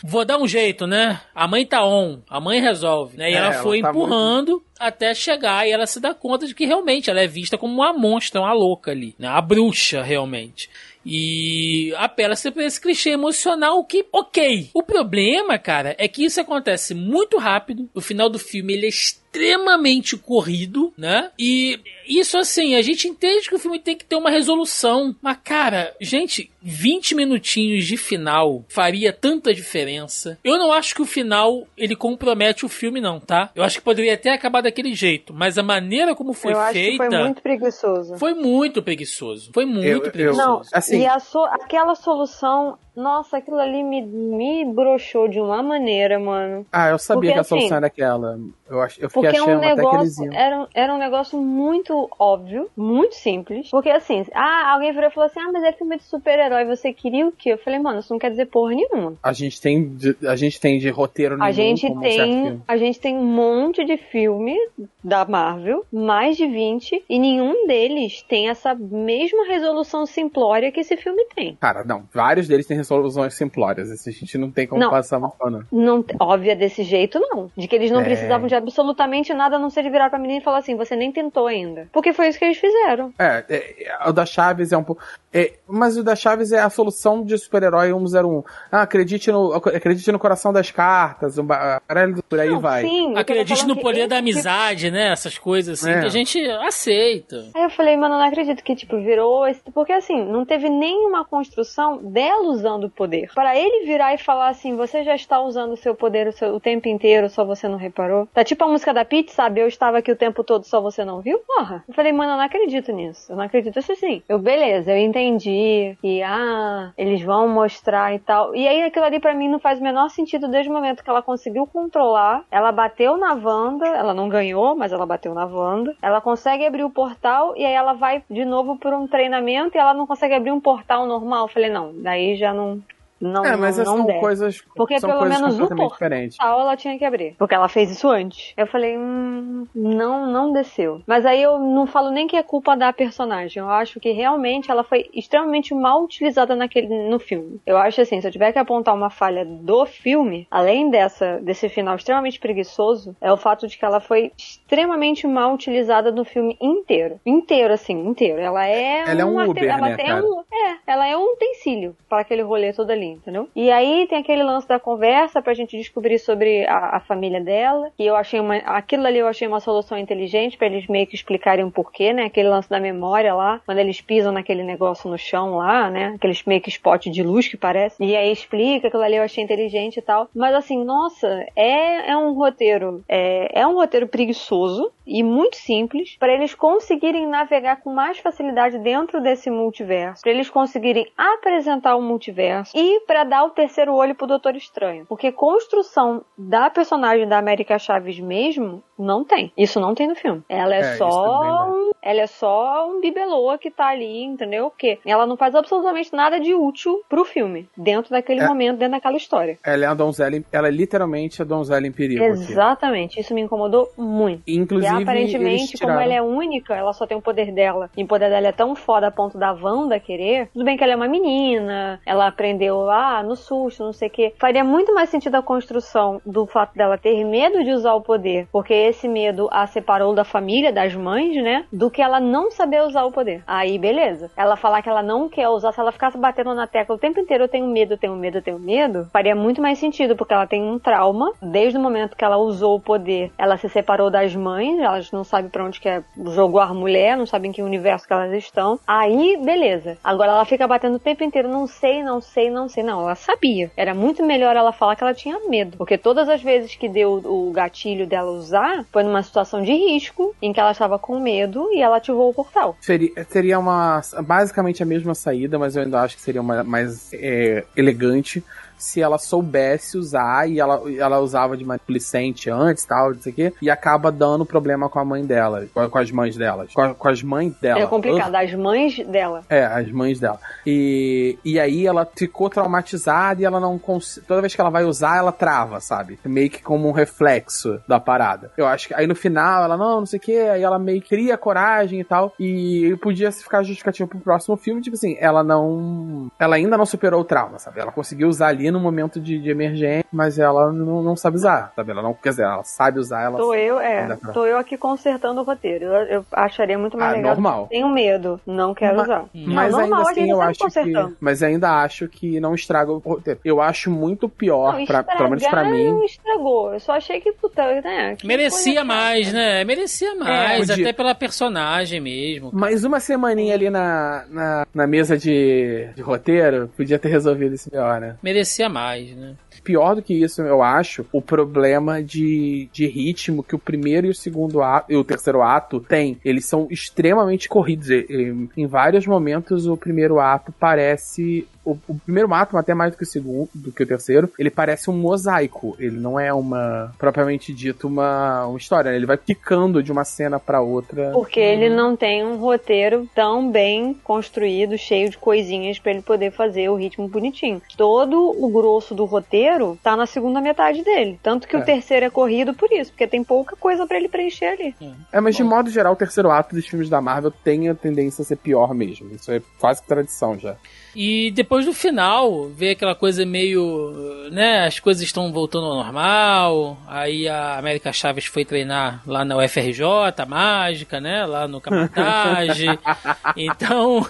vou dar um jeito, né? A mãe tá on, a mãe resolve, né? E É, ela ela foi tá empurrando até chegar e ela se dá conta de que realmente ela é vista como uma monstra, uma louca ali, né? A bruxa, realmente. E apela-se pra esse clichê emocional que, ok. O problema, cara, é que isso acontece muito rápido. O final do filme ele é extremamente corrido, né? E isso assim, a gente entende que o filme tem que ter uma resolução. Mas, cara, gente, 20 minutinhos de final faria tanta diferença. Eu não acho que o final ele compromete o filme, não, tá? Eu acho que poderia até acabar daquele jeito, mas a maneira como foi eu acho que feita foi muito preguiçoso. foi muito preguiçoso. Foi muito Eu- eu- preguiçoso. Não, Assim- e a so- aquela solução, nossa, aquilo ali me, me broxou de uma maneira, mano. Ah, eu sabia Porque, que a assim, solução era aquela. Eu, ach, eu fiquei é um achando até que eles negócio, iam. era, era um negócio muito óbvio, muito simples. Porque assim, ah, alguém virou e falou assim: ah, mas é filme de super-herói, você queria o quê? Eu falei, mano, isso não quer dizer porra nenhuma. A gente tem de, a gente tem de roteiro nenhum A gente um tem, filme. a gente tem um monte de filme da Marvel, mais de 20, e nenhum deles tem essa mesma resolução simplória que esse filme tem. Cara, não. Vários deles têm resoluções simplórias. Esse a gente não tem como Não. passar muito pano. Não, óbvia desse jeito, não. De que eles não É. precisavam de absolutamente nada a não ser de virar pra menina e falar assim: você nem tentou ainda. Porque foi isso que eles fizeram. É, é, é, o da Chaves é um pouco. é, mas o da Chaves é a solução de super-herói 101. Ah, acredite no, acredite no coração das cartas, um ba- caralho, por aí Não, vai. Sim, Acredite no que poder da amizade, né? Essas coisas assim É. que a gente aceita. Aí eu falei, mano, eu não acredito que, tipo, virou esse. Porque assim, não teve nenhuma construção dela usando o poder. Para ele virar e falar assim, você já está usando o seu poder o, seu- o tempo inteiro, só você não reparou. Tá tipo a música da Pete, sabe? Eu estava aqui o tempo todo, só você não viu? Porra. Eu falei, mano, eu não acredito nisso. Eu não acredito assim. Eu, beleza, eu entendi que, ah, eles vão mostrar e tal. E aí aquilo ali pra mim não faz o menor sentido desde o momento que ela conseguiu controlar. Ela bateu na Wanda, ela não ganhou, mas ela bateu na Wanda. Ela consegue abrir o portal e aí ela vai de novo por um treinamento e ela não consegue abrir um portal normal. Eu falei, não, daí já não. Ahnung. Não, É, mas não, são deve. coisas, Porque são pelo coisas menos o portal ela tinha que abrir. Porque ela fez isso antes. Eu falei, hum, não, não desceu. Mas aí eu não falo nem que é culpa da personagem. Eu acho que realmente ela foi extremamente mal utilizada naquele, no filme. Eu acho assim, se eu tiver que apontar uma falha do filme, além dessa, desse final extremamente preguiçoso, é o fato de que ela foi extremamente mal utilizada no filme inteiro. Inteiro, assim, inteiro. Ela é Ela é um arte- Uber, ela né, tem cara? um- é, ela é um utensílio para aquele rolê todo ali, entendeu? E aí tem aquele lance da conversa pra gente descobrir sobre a, a família dela, que eu achei uma, aquilo ali eu achei uma solução inteligente pra eles meio que explicarem o porquê, né? Aquele lance da memória lá, quando eles pisam naquele negócio no chão lá, né? Aqueles meio que spot de luz que parece. E aí explica, aquilo ali eu achei inteligente e tal. Mas assim, nossa, é, é um roteiro, é, é um roteiro preguiçoso e muito simples para eles conseguirem navegar com mais facilidade dentro desse multiverso, para eles conseguirem apresentar o multiverso e para dar o terceiro olho pro Doutor Estranho, porque construção da personagem da América Chaves mesmo não tem. Isso não tem no filme. Ela é, É, só não. um, ela é só um bibelô que tá ali, entendeu? Porque ela não faz absolutamente nada de útil pro filme, dentro daquele É. momento, dentro daquela história. Ela é a donzela, ela é literalmente a donzela em perigo aqui. Exatamente, isso me incomodou muito. Inclusive, e aparentemente, como tiraram- ela é única, ela só tem o poder dela. E o poder dela é tão foda a ponto da Wanda querer. Tudo bem que ela é uma menina, ela aprendeu ah, no susto, não sei o quê. Faria muito mais sentido a construção do fato dela ter medo de usar o poder, porque esse medo a separou da família, das mães, né? Do que ela não saber usar o poder. Aí, beleza. Ela falar que ela não quer usar, se ela ficasse batendo na tecla o tempo inteiro, eu tenho medo, eu tenho medo, eu tenho medo, faria muito mais sentido, porque ela tem um trauma. Desde o momento que ela usou o poder, ela se separou das mães, elas não sabem pra onde que é, jogou a mulher, não sabem em que universo que elas estão. Aí, beleza. Agora ela fica batendo o tempo inteiro, não sei, não sei, não sei. Não, ela sabia. Era muito melhor ela falar que ela tinha medo. Porque todas as vezes que deu o gatilho dela usar, foi numa situação de risco, em que ela estava com medo e ela ativou o portal. Seria, seria uma basicamente a mesma saída, mas eu ainda acho que seria uma, mais é, elegante se ela soubesse usar e ela, ela usava de maniplicente antes tal, não sei o quê, e acaba dando problema com a mãe dela, com, as mães delas, com, com as mães dela. É complicado. As mães dela. É, as mães dela. E, e aí ela ficou traumatizada e ela não consegue. Toda vez que ela vai usar, ela trava, sabe? Meio que como um reflexo da parada. Eu acho que aí no final ela, não, não sei o que, aí ela meio que cria coragem e tal. E podia ficar justificativo pro próximo filme, tipo assim, ela não. Ela ainda não superou o trauma, sabe? Ela conseguiu usar ali no momento de, de emergência, mas ela não, não sabe usar, sabe? Ela não. Quer dizer, ela sabe usar, ela. Tô eu, é. Pra- Tô eu aqui consertando o roteiro. Eu, eu acharia muito mais Ah, legal. normal. Tenho medo, não quero Ma- usar. Mas não, ainda normal, assim eu tá acho que. Mas ainda acho que não estraga o roteiro. Eu acho muito pior, Não, pra, pelo menos pra mim. não estragou. Eu só achei que, puta, né? que Merecia mais, né? Merecia mais, podia. até pela personagem mesmo. Mas uma semaninha ali na, na, na mesa de, de roteiro podia ter resolvido isso melhor, né? Merecia mais, né? Pior do que isso, eu acho, o problema de, de ritmo que o primeiro e o segundo ato, e o terceiro ato tem. Eles são extremamente corridos. Em vários momentos, o primeiro ato parece. O, o primeiro ato, até mais do que o segundo, do que o terceiro, ele parece um mosaico. Ele não é uma, propriamente dito, uma, uma história. né? Ele vai picando de uma cena pra outra. Porque ele não tem um roteiro tão bem construído, cheio de coisinhas pra ele poder fazer o ritmo bonitinho. Todo o grosso do roteiro tá na segunda metade dele. Tanto que É. o terceiro é corrido por isso, porque tem pouca coisa pra ele preencher ali. É, mas de modo geral, o terceiro ato dos filmes da Marvel tem a tendência a ser pior mesmo. Isso é quase que tradição já. E depois do final, ver aquela coisa meio. né? As coisas estão voltando ao normal. Aí a América Chaves foi treinar lá na UFRJ, a mágica, né? Lá no Cabotage. então.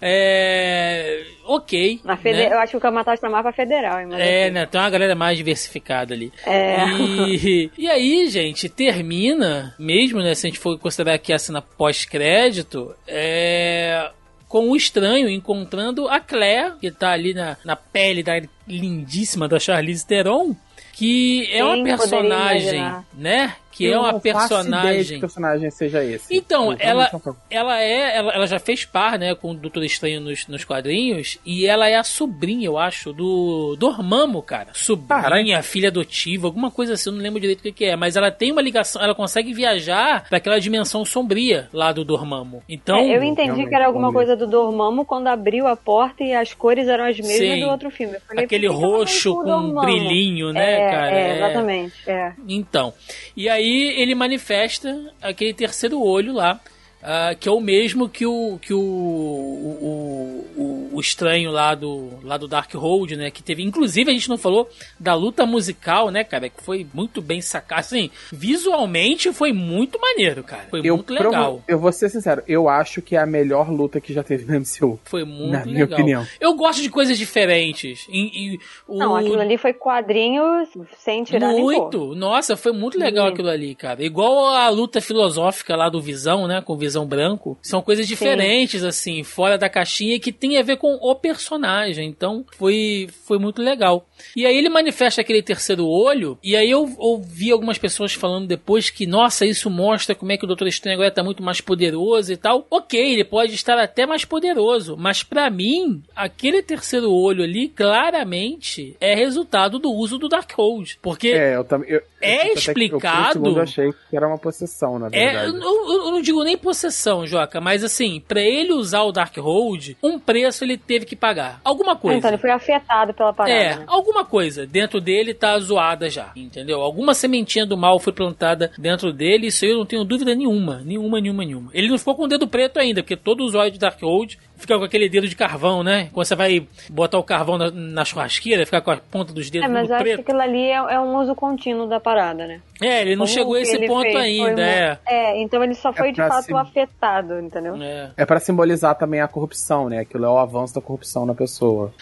É. Ok. Fede... né? Eu acho que o Kamatachi tá mais pra federal, hein? É, ok. né? Tem uma galera mais diversificada ali. É. E, e aí, gente, termina, mesmo, né? Se a gente for considerar aqui a cena pós-crédito, é. Com o estranho encontrando a Claire, que tá ali na, na pele da lindíssima da Charlize Theron, que é uma personagem, né? Que é Eu uma ideia de personagem. que personagem seja esse. Então, Eu ela, ela é. Ela, ela já fez par, né, com o Doutor Estranho nos, nos quadrinhos. E ela é a sobrinha, eu acho, do Dormammu, cara. Sobrinha, Caralho. filha adotiva, alguma coisa assim, eu não lembro direito o que, que é. Mas ela tem uma ligação, ela consegue viajar pra aquela dimensão sombria lá do Dormammu. Então. É, eu entendi que era alguma coisa do Dormammu quando abriu a porta e as cores eram as mesmas Sim. do outro filme. Eu falei, Aquele roxo com Dormammu? brilhinho, né, é, cara? É, É. exatamente. É. Então, e aí ele manifesta aquele terceiro olho lá, ah, que é o mesmo que o que o, o, o, o estranho lá do lá do Dark Road, né, que teve, inclusive a gente não falou da luta musical, né, cara, que foi muito bem sacada, assim, visualmente foi muito maneiro, cara, foi Eu, muito legal. eu vou ser sincero, eu acho que é a melhor luta que já teve no MCU. Foi muito Na minha legal. opinião. Eu gosto de coisas diferentes. E, e o- Não, aquilo ali foi quadrinhos sem tirar. Muito! Nossa, foi muito legal Muito. aquilo ali, cara. Igual a luta filosófica lá do Visão, né? Com o Visão Branco. São coisas diferentes, assim, fora da caixinha, que tem a ver com o personagem. Então, foi, foi muito legal. E aí ele manifesta aquele terceiro olho, e aí eu ouvi algumas pessoas falando depois que, nossa, isso mostra como é que o Doutor Estranho agora tá muito mais poderoso e tal. Ok, ele pode estar até mais poderoso, mas pra mim, aquele terceiro olho ali, claramente, é resultado do uso do Darkhold. Porque É, eu também. eu- É eu- até eu, explicado? segundo, eu achei que era uma possessão, na É, verdade. eu, eu- eu não digo nem possessão, Joca, mas assim, pra ele usar o Darkhold, um preço ele teve que pagar. Alguma coisa. Então ele foi afetado pela parada. É, né? alguma coisa dentro dele tá zoada já, entendeu? Alguma sementinha do mal foi plantada dentro dele, isso eu não tenho dúvida nenhuma, nenhuma, nenhuma, nenhuma. Ele não ficou com o dedo preto ainda, porque todo usuário de Darkhold fica com aquele dedo de carvão, né? Quando você vai botar o carvão na, na churrasqueira, fica com a ponta dos dedos É, mas eu acho que preto. aquilo ali é, é um uso contínuo da parada, né? É, ele não Como chegou a esse ponto ainda, mu- é. É, então ele só foi de pra fato cima. afetado, entendeu? É. É pra simbolizar também a corrupção, né? Aquilo é o avanço da corrupção na pessoa.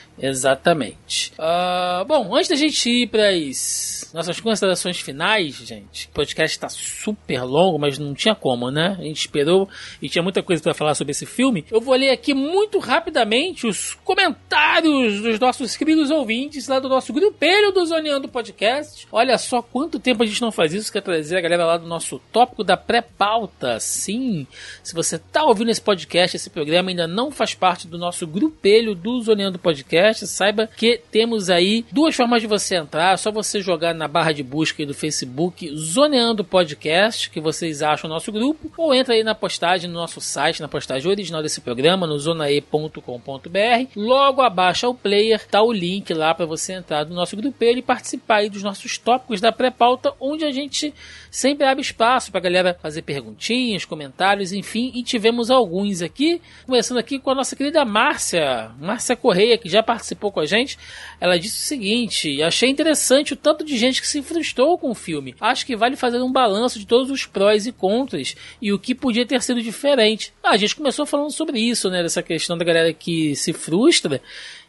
Exatamente. Ah, bom, antes da gente ir para as nossas considerações finais, gente, o podcast está super longo, mas não tinha como, né? A gente esperou e tinha muita coisa para falar sobre esse filme. Eu vou ler aqui muito rapidamente os comentários dos nossos queridos ouvintes lá do nosso grupelho do Zoneando Podcast. Olha só quanto tempo a gente não faz isso, quer trazer a galera lá do nosso tópico da pré-pauta. Sim, se você tá ouvindo esse podcast, esse programa ainda não faz parte do nosso grupelho do Zoneando Podcast, saiba que temos aí duas formas de você entrar. É só você jogar na barra de busca aí do Facebook Zoneando Podcast, que vocês acham o nosso grupo, ou entra aí na postagem no nosso site, na postagem original desse programa, no zonae.com.br. Logo abaixo ao player tá o link lá para você entrar no nosso grupelho e participar aí dos nossos tópicos da pré-pauta, onde a gente sempre abre espaço pra galera fazer perguntinhas, comentários, enfim, e tivemos alguns aqui, começando aqui com a nossa querida Márcia, Márcia Correia, que já participou com a gente. Ela disse o seguinte: achei interessante o tanto de gente que se frustrou com o filme. Acho que vale fazer um balanço de todos os prós e contras e o que podia ter sido diferente. Ah, a gente começou falando sobre isso, né? Dessa questão da galera que se frustra.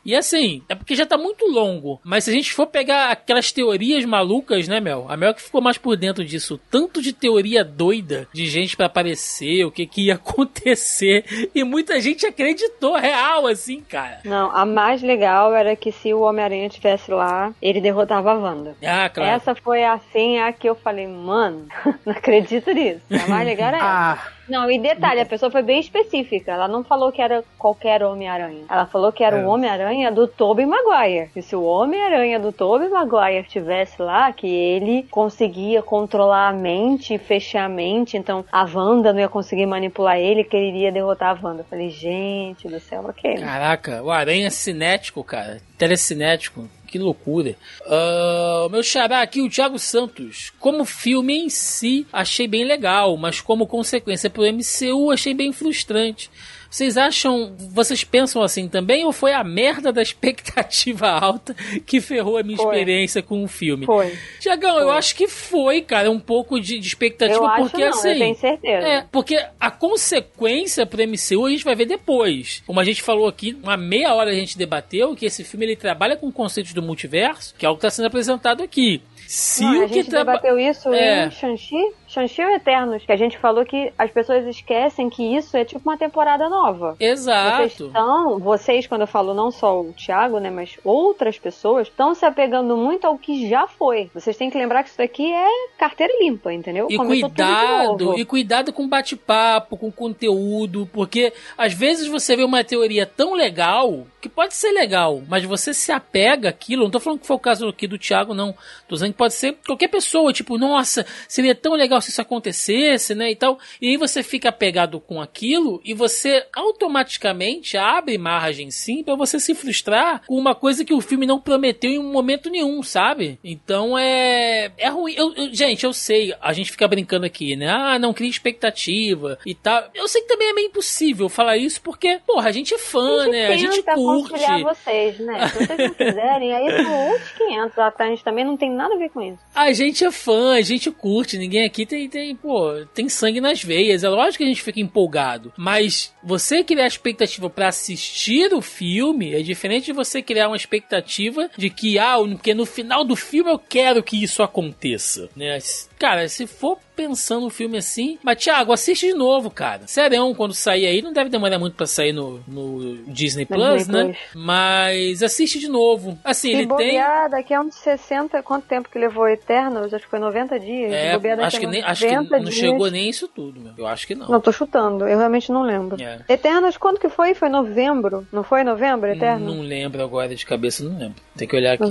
E assim, é porque já tá muito longo. Mas se a gente for pegar aquelas teorias malucas, né, Mel? A Mel que ficou mais por dentro disso. Tanto de teoria doida de gente pra aparecer, o que, que ia acontecer. E muita gente acreditou, real, assim, cara. Não, a mais legal era que se o Homem-Aranha estivesse lá, ele derrotava a Wanda. Ah, claro. Essa foi assim a que eu falei, mano, não acredito nisso. A mais legal era essa. Ah, Não, e detalhe, a pessoa foi bem específica. Ela não falou que era qualquer Homem-Aranha. Ela falou que era É. o Homem-Aranha do Tobey Maguire. E se o Homem-Aranha do Tobey Maguire estivesse lá, que ele conseguia controlar a mente fechar a mente, então a Wanda não ia conseguir manipular ele, que ele iria derrotar a Wanda. Eu falei, gente do céu, ok. Caraca, o aranha cinético, cara. Telecinético. Que loucura. Ah, meu xará aqui, o Thiago Santos. Como filme em si, achei bem legal, mas como consequência pro MCU, achei bem frustrante. Vocês acham, vocês pensam assim também, ou foi a merda da expectativa alta que ferrou a minha Foi. experiência com o filme? Foi. Tiagão, eu acho que foi, cara, um pouco de, de expectativa, Eu acho porque não, assim. eu tenho certeza. É, porque a consequência pro MCU a gente vai ver depois. Como a gente falou aqui, uma meia hora a gente debateu que esse filme ele trabalha com conceitos do multiverso, que é algo que está sendo apresentado aqui. Se Não, o a que gente traba- debateu isso É. em Shang-Chi, Shang-Chi Eternos, que a gente falou que as pessoas esquecem que isso é tipo uma temporada nova. Vocês Exato. estão, vocês, quando eu falo não só o Thiago, né, mas outras pessoas, estão se apegando muito ao que já foi. Vocês têm que lembrar que isso daqui é carteira limpa, entendeu? E Começou cuidado, e cuidado com bate-papo, com conteúdo, porque às vezes você vê uma teoria tão legal, que pode ser legal, mas você se apega àquilo, não tô falando que foi o caso aqui do Thiago, não. Tô dizendo que pode ser qualquer pessoa, tipo, nossa, seria tão legal se isso acontecesse, né, e tal. E aí você fica apegado com aquilo e você automaticamente abre margem sim pra você se frustrar com uma coisa que o filme não prometeu em um momento nenhum, sabe? Então é é ruim. Eu- eu- gente, eu sei, a gente fica brincando aqui, né? Ah, não cria expectativa e tal. Eu sei que também é meio impossível falar isso porque, porra, a gente é fã, né? A gente curte. vocês, né? Se vocês não quiserem, aí são outros 500. A Tânia também não tem nada a ver com isso. A gente é fã, a gente curte, ninguém aqui tem, tem, pô, tem sangue nas veias. É lógico que a gente fica empolgado. Mas você criar expectativa pra assistir o filme é diferente de você criar uma expectativa de que, ah, porque no final do filme eu quero que isso aconteça, né? Cara, se for pensando o filme assim. Mas, Thiago, assiste de novo, cara. Serão, quando sair aí, não deve demorar muito pra sair no, no Disney Plus, né? Plus. Mas assiste de novo. Assim, Se ele tem. bobear, daqui a uns 60, quanto tempo que levou Eternos? Acho que foi 90 dias. É, acho que, nem, acho que 90 não dias. chegou nem isso tudo, meu. Eu acho que não. Não, tô chutando. Eu realmente não lembro. É. Eternos, quando que foi? Foi novembro? Não foi novembro, Eternos? Não lembro agora de cabeça, não lembro. Tem que olhar aqui.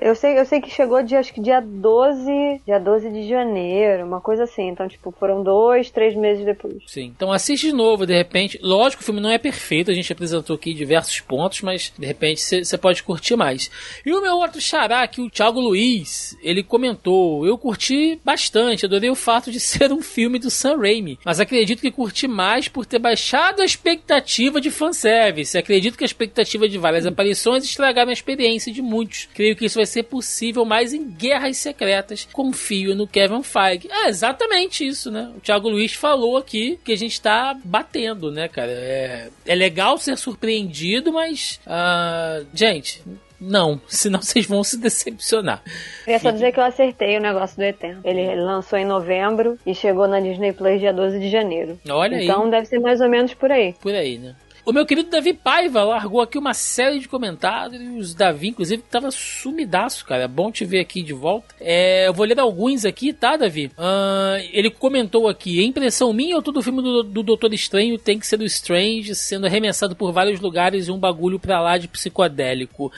Eu sei, eu sei que chegou dia, acho que dia 12, dia 12 de janeiro, uma coisa assim. Então, tipo, foram dois, três meses depois. Sim. Então assiste de novo, de repente. Lógico, o filme não é perfeito, a gente apresentou aqui diversos pontos, mas de repente você pode curtir mais. E o meu outro xará aqui, o Thiago Luiz, ele comentou: Eu curti bastante, adorei o fato de ser um filme do Sam Raimi, mas acredito que curti mais por ter baixado a expectativa de fanservice. Acredito que a expectativa de várias aparições estragaram a experiência de muitos. Creio que isso vai ser possível mais em Guerras Secretas. Confio no Kevin Feige. É exatamente isso, né? O Thiago Luiz falou aqui que a gente tá batendo, né, cara? É, é legal ser surpreendido, mas. ah, gente. Não, senão vocês vão se decepcionar. Queria só dizer que eu acertei o negócio do Eterno. Ele lançou em novembro e chegou na Disney Plus dia 12 de janeiro. Olha aí. então deve ser mais ou menos por aí. Por aí, né? O meu querido Davi Paiva largou aqui uma série de comentários. Davi, inclusive, tava sumidaço, cara. É bom te ver aqui de volta. É, eu vou ler alguns aqui, tá, Davi? Ah, ele comentou aqui: a impressão minha ou todo filme do, do Doutor Estranho tem que ser do Strange sendo arremessado por vários lugares e um bagulho pra lá de psicodélico.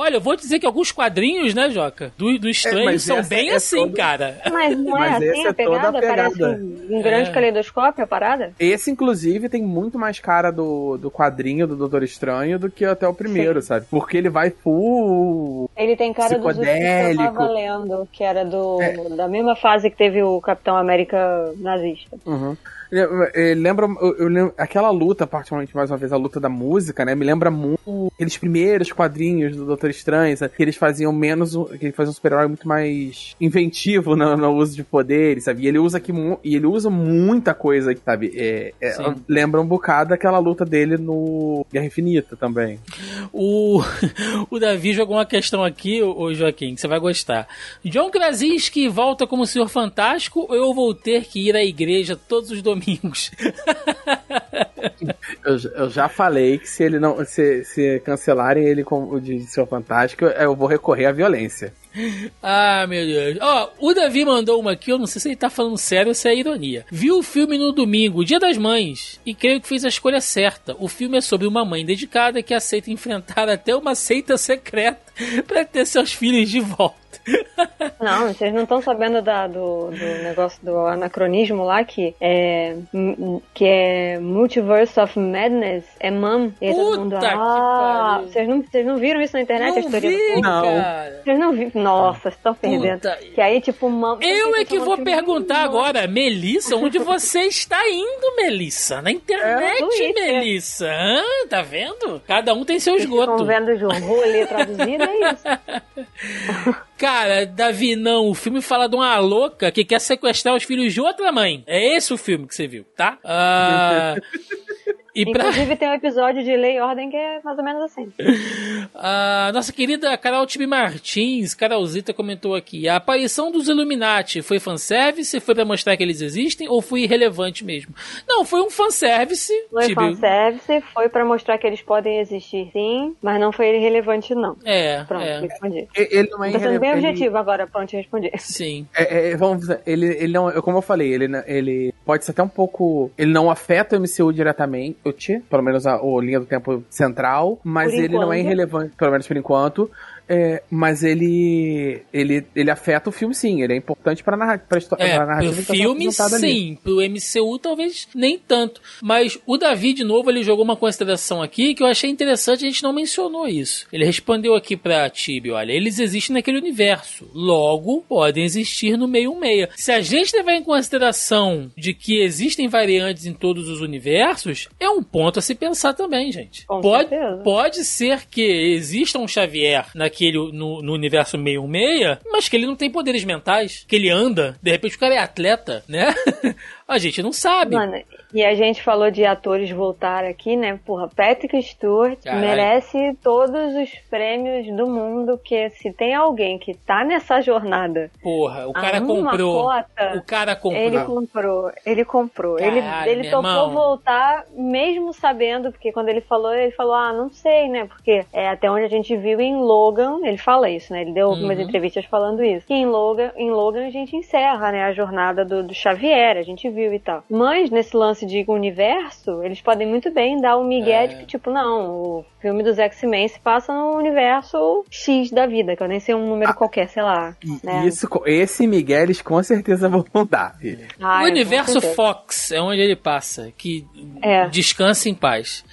Olha, eu vou dizer que alguns quadrinhos, né, Joca? Do, do Estranho mas são bem é assim, todo- cara. Mas não é Mas assim essa a é a pegada? Parece pegada. um, um grande É. caleidoscópio a parada? Esse, inclusive, tem muito mais cara do, do quadrinho do Doutor Estranho do que até o primeiro, sabe? Porque ele vai full. Ele tem cara dos últimos que eu tava lendo, que era do, É. da mesma fase que teve o Capitão América nazista. Uhum. Ele Lembra, eu, eu lembro, aquela luta, particularmente mais uma vez, a luta da música, né? Me lembra muito aqueles primeiros quadrinhos do Doutor Estranho, sabe? que eles faziam menos, que ele fazia um super-herói muito mais inventivo no, no uso de poderes, sabe? E ele usa aqui, e ele usa muita coisa, sabe? É, é, lembra um bocado aquela luta dele no Guerra Infinita também. O, o Davi jogou uma questão aqui, ô Joaquim, que você vai gostar. John Krasinski volta como Senhor Fantástico ou eu vou ter que ir à igreja todos os domingos? Eu, j- eu já falei que se ele não, se, se cancelarem ele como de Senhor Fantástico, eu vou recorrer à violência. ah, meu Deus. Ó, o Davi mandou uma aqui, eu não sei se ele tá falando sério ou se é ironia. Viu o filme no domingo, Dia das Mães, e creio que fez a escolha certa. O filme é sobre uma mãe dedicada que aceita enfrentar até uma seita secreta pra ter seus filhos de volta. Não, vocês não estão sabendo da- do, do negócio do anacronismo lá que é, que é Multiverse of Madness, é MAM. E aí todo Puta mundo, ah, vocês não, vocês não viram isso na internet, a Não história vi? Não. cara. Vocês não viram? Nossa, vocês estão perdendo. Puta. Que aí, tipo, MAM... Eu é que vou perguntar agora, Melissa, onde você está indo, Melissa? Na internet, É. Melissa. Hã? tá vendo? Cada um tem seu esgoto. vendo o rolê traduzido, é isso. Cara, Davi, não. O filme fala de uma louca que quer sequestrar os filhos de outra mãe. É esse o filme que você viu, tá? Ah, E pra... Inclusive tem um episódio de Lei e Ordem que é mais ou menos assim. A nossa querida Carol Tibi Martins, Carolzita, comentou aqui: a aparição dos Illuminati foi fanservice? Foi pra mostrar que eles existem? Ou foi irrelevante mesmo? Não, foi um fanservice. Foi Tibi. fanservice, foi pra mostrar que eles podem existir sim, mas não foi irrelevante não. É, Pronto, é. respondi. Ele não é Tá sendo bem irrelevante. objetivo agora, pronto, respondi. Sim. É, é, vamos dizer, ele, ele não, eu- como eu falei, ele, ele pode ser até um pouco. Ele não afeta o MCU diretamente, pelo menos a, a linha do tempo central, mas Por ele não é enquanto. irrelevante, pelo menos por enquanto. É, mas ele, ele ele afeta o filme sim, ele é importante pra, narra, pra, histó- É, pra pro narrativa que tá filme apresentada ali. sim, pro MCU talvez nem tanto. Mas o Davi, de novo, ele jogou uma consideração aqui que eu achei interessante, a gente não mencionou isso. Ele respondeu aqui pra Tibi, olha, eles existem naquele universo, logo podem existir no meio meia. Se a gente levar em consideração de que existem variantes em todos os universos, é um ponto a se pensar também, gente. Com pode, certeza. pode ser que exista um Xavier naquele no, no universo meio meia, mas que ele não tem poderes mentais, que ele anda, de repente o cara é atleta, né? a gente não sabe. Mano, e a gente falou de atores voltar aqui, né? Porra, Patrick Stewart Caralho. merece todos os prêmios do mundo, que se tem alguém que tá nessa jornada, Porra, o cara comprou. cota, O cara comprou. ele comprou, ele comprou. ele Caralho, ele meu topou irmão. voltar, mesmo sabendo, porque quando ele falou, ele falou, ah, não sei, né? Porque é até onde a gente viu em Logan, ele fala isso, né? Ele deu algumas Uhum. entrevistas falando isso. Que em Logan, em Logan a gente encerra, né, a jornada do, do Xavier, a gente viu e tal. Mas nesse lance de universo, eles podem muito bem dar o migué É. de que, tipo, não, o filme dos X-Men se passa no universo X da vida, que eu nem sei um número qualquer, sei lá. Né? Isso, esse Miguel eles com certeza vão dar. filho. Ah, o universo. Fox é onde ele passa, que É. descansa em paz.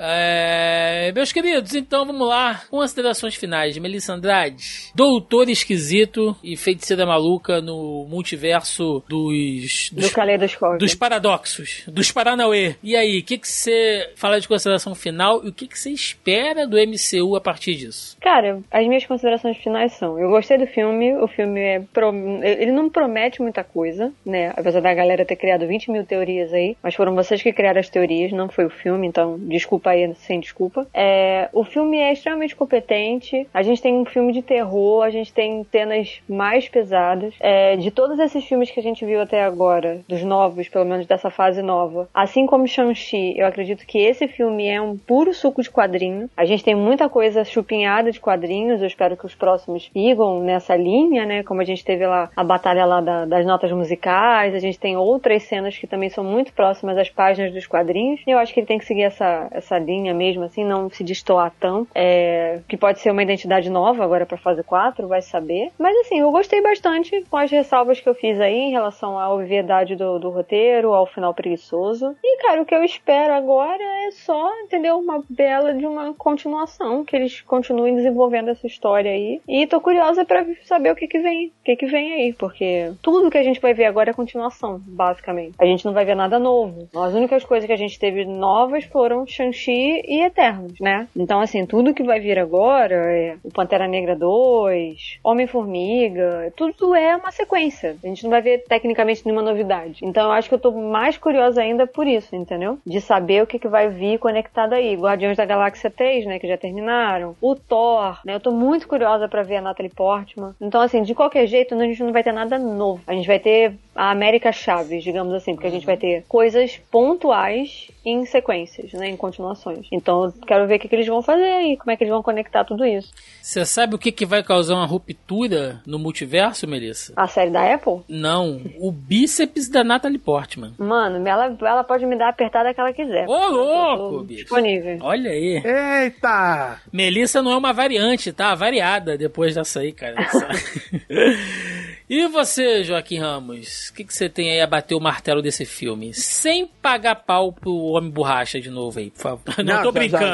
É, meus queridos, então vamos lá. Considerações finais. Melissa Andrade, Doutor Esquisito e Feiticeira Maluca no multiverso dos, Do dos, Caleidoscópio. dos paradoxos, dos Paranauê. E aí, o que, você fala de consideração final e o que, que você espera do MCU a partir disso? Cara, as minhas considerações finais são: eu gostei do filme, o filme é. pro- Ele não promete muita coisa, né? Apesar da galera ter criado 20 mil teorias aí, mas foram vocês que criaram as teorias, não foi o filme, então desculpa aí, sem desculpa. É, o filme é extremamente competente, a gente tem um filme de terror, a gente tem cenas mais pesadas. É, de todos esses filmes que a gente viu até agora, dos novos, pelo menos dessa fase nova, assim como Shang-Chi, eu acredito que esse filme é um puro suco de quadrinho. A gente tem muita coisa chupinhada de quadrinhos, eu espero que os próximos sigam nessa linha, né? Como a gente teve lá a batalha lá da- das notas musicais, a gente tem outras cenas que também são muito próximas às páginas dos quadrinhos. E eu acho que ele tem que seguir essa, essa linha mesmo, assim, não se destoar tanto. É, que pode ser uma identidade nova agora pra fase 4, vai saber. Mas assim, eu gostei bastante com as ressalvas que eu fiz aí em relação à obviedade do, do roteiro, ao final preguiçoso. E, cara, o que eu espero agora é só, entendeu? Uma bela de uma continuação, que eles continuem desenvolvendo essa história aí. E tô curiosa pra saber o que que vem, o que que vem aí, porque tudo que a gente vai ver agora é continuação, basicamente. A gente não vai ver nada novo. As únicas coisas que a gente teve novas foram Shang-Chi e Eternos, né? Então, assim, tudo que vai vir agora é o Pantera Negra 2, Homem-Formiga, tudo é uma sequência. A gente não vai ver tecnicamente nenhuma novidade. Então, eu acho que eu tô mais curiosa ainda por isso, entendeu? De saber o que, que vai vir conectado aí. Guardiões da Galáxia 3, né, que já terminaram. O Thor, né? Eu tô muito curiosa pra ver a Natalie Portman. Então, assim, de qualquer jeito, a gente não vai ter nada novo. A gente vai ter a América Chaves, digamos assim, porque a gente vai ter coisas pontuais em sequências, né, em continuações. Então, eu quero ver o que, que eles vão fazer aí, como é que eles vão conectar tudo isso. Você sabe o que, que vai causar uma ruptura no multiverso, Melissa? A série da Apple? Não, o bíceps da Natalie Portman. Mano, ela, ela pode me dar a apertada que ela quiser. Ô, louco, bicho. Disponível. Olha aí. Eita! Melissa não é uma variante, tá? Variada depois dessa aí, cara. e você, Joaquim Ramos? O que, que você tem aí a bater o martelo desse filme? Sem pagar pau pro Homem Borracha de novo aí, por favor. Não, tô já- brincando.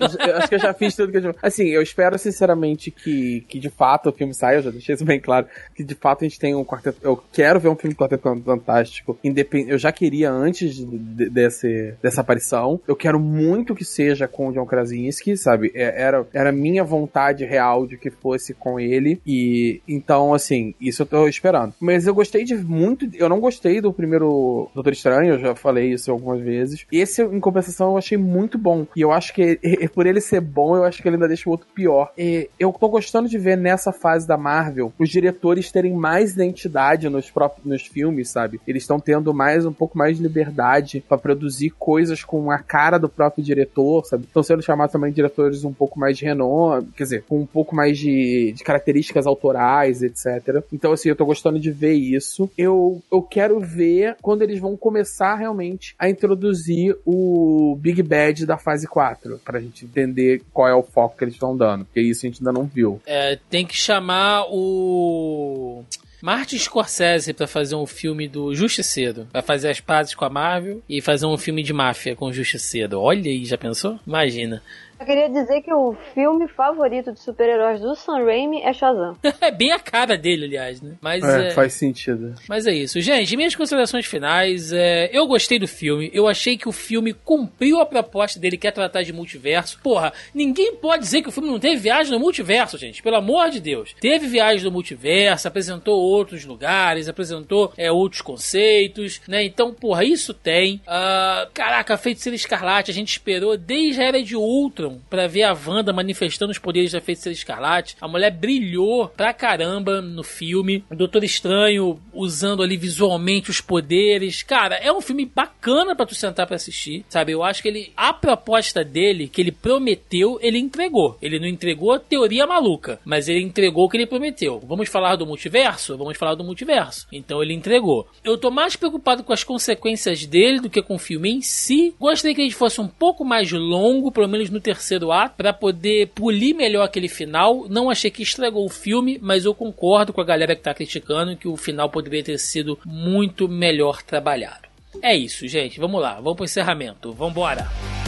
já- já- eu acho que eu já fiz tudo que eu. Assim, eu espero sinceramente que, que de fato o filme saia, eu já deixei isso bem claro. Que de fato a gente tem um quarteto. Eu quero ver um filme Quarteto Fantástico. Independ... Eu já queria antes de- de- desse, dessa aparição. Eu quero muito que seja com o John Krasinski, sabe? É- Era, era minha vontade real de que fosse com ele. E então, assim, isso eu tô, tô esperando. Mas eu gostei de muito. Eu não gostei do primeiro Doutor Estranho, eu já falei isso algumas vezes. Esse, em compensação, eu achei muito bom. E eu acho que, por ele ser bom, eu acho que ele ainda deixa o outro pior. E eu tô gostando de ver nessa fase da Marvel os diretores terem mais identidade nos, próprios, nos filmes, sabe? Eles estão tendo mais um pouco mais de liberdade para produzir coisas com a cara do próprio diretor, sabe? Estão sendo chamados também diretores um pouco mais de renome, quer dizer, com um pouco mais de, de características autorais, etc. Então, assim, eu tô gostando de ver isso. Eu, eu quero ver quando eles vão começar realmente a introduzir o Big Bad da fase 4, pra gente entender qual é o foco que eles estão dando, porque isso a gente ainda não viu. É, tem que chamar o. Martin Scorsese para fazer um filme do Justiceiro. Vai fazer as pazes com a Marvel e fazer um filme de máfia com o Justiceiro. Olha aí, já pensou? Imagina. Eu queria dizer que o filme favorito de super-heróis do Sam Raimi é Shazam. é bem a cara dele, aliás, né? Mas é, é, faz sentido. Mas é isso. Gente, minhas considerações finais. É, eu gostei do filme. Eu achei que o filme cumpriu a proposta dele, que é tratar de multiverso. Porra, ninguém pode dizer que o filme não teve viagem no multiverso, gente. Pelo amor de Deus. Teve viagem no multiverso, apresentou outros lugares, apresentou é, outros conceitos, né? Então, porra, isso tem. Uh, caraca, Feiticeira Escarlate, a gente esperou desde a Era de Ultron para ver a Wanda manifestando os poderes da Feiticeira Escarlate. A mulher brilhou pra caramba no filme. O Doutor Estranho usando ali visualmente os poderes. Cara, é um filme bacana para tu sentar para assistir, sabe? Eu acho que ele a proposta dele que ele prometeu, ele entregou. Ele não entregou teoria maluca, mas ele entregou o que ele prometeu. Vamos falar do multiverso? Vamos falar do multiverso. Então ele entregou. Eu tô mais preocupado com as consequências dele do que com o filme em si. Gostaria que gente fosse um pouco mais longo, pelo menos no terceiro terceiro ato para poder polir melhor aquele final. Não achei que estragou o filme, mas eu concordo com a galera que tá criticando que o final poderia ter sido muito melhor trabalhado. É isso, gente. Vamos lá, vamos pro encerramento. Vambora!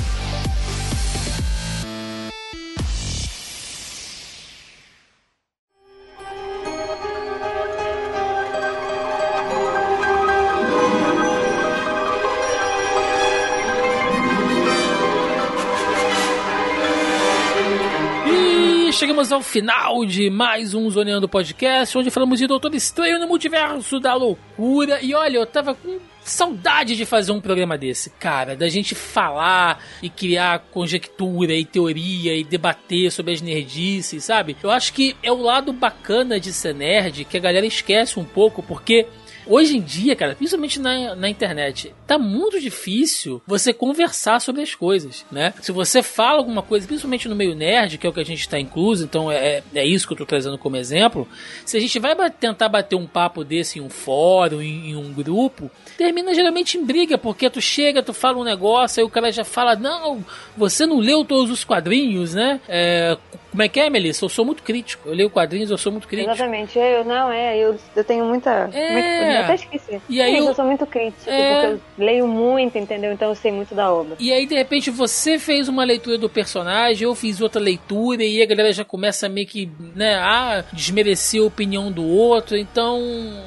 Chegamos ao final de mais um Zoneando Podcast, onde falamos de Doutor Estranho no Multiverso da Loucura. E olha, eu tava com saudade de fazer um programa desse, cara, da gente falar e criar conjectura e teoria e debater sobre as nerdices, sabe? Eu acho que é o lado bacana de ser nerd que a galera esquece um pouco, porque Hoje em dia, cara, principalmente na, na internet, tá muito difícil você conversar sobre as coisas, né? Se você fala alguma coisa, principalmente no meio nerd, que é o que a gente está incluso, então é, é isso que eu tô trazendo como exemplo. Se a gente vai tentar bater um papo desse em um fórum, em, em um grupo, termina geralmente em briga, porque tu chega, tu fala um negócio, aí o cara já fala: Não, você não leu todos os quadrinhos, né? É, como é que é, Melissa? Eu sou muito crítico. Eu leio quadrinhos, eu sou muito crítico. Exatamente. Eu não, é, eu, eu tenho muita. É. Eu até esqueci. E aí eu, eu sou muito crítico, é... porque eu leio muito, entendeu? Então eu sei muito da obra. E aí, de repente, você fez uma leitura do personagem, eu fiz outra leitura, e a galera já começa meio que, né, a desmerecer a opinião do outro. Então,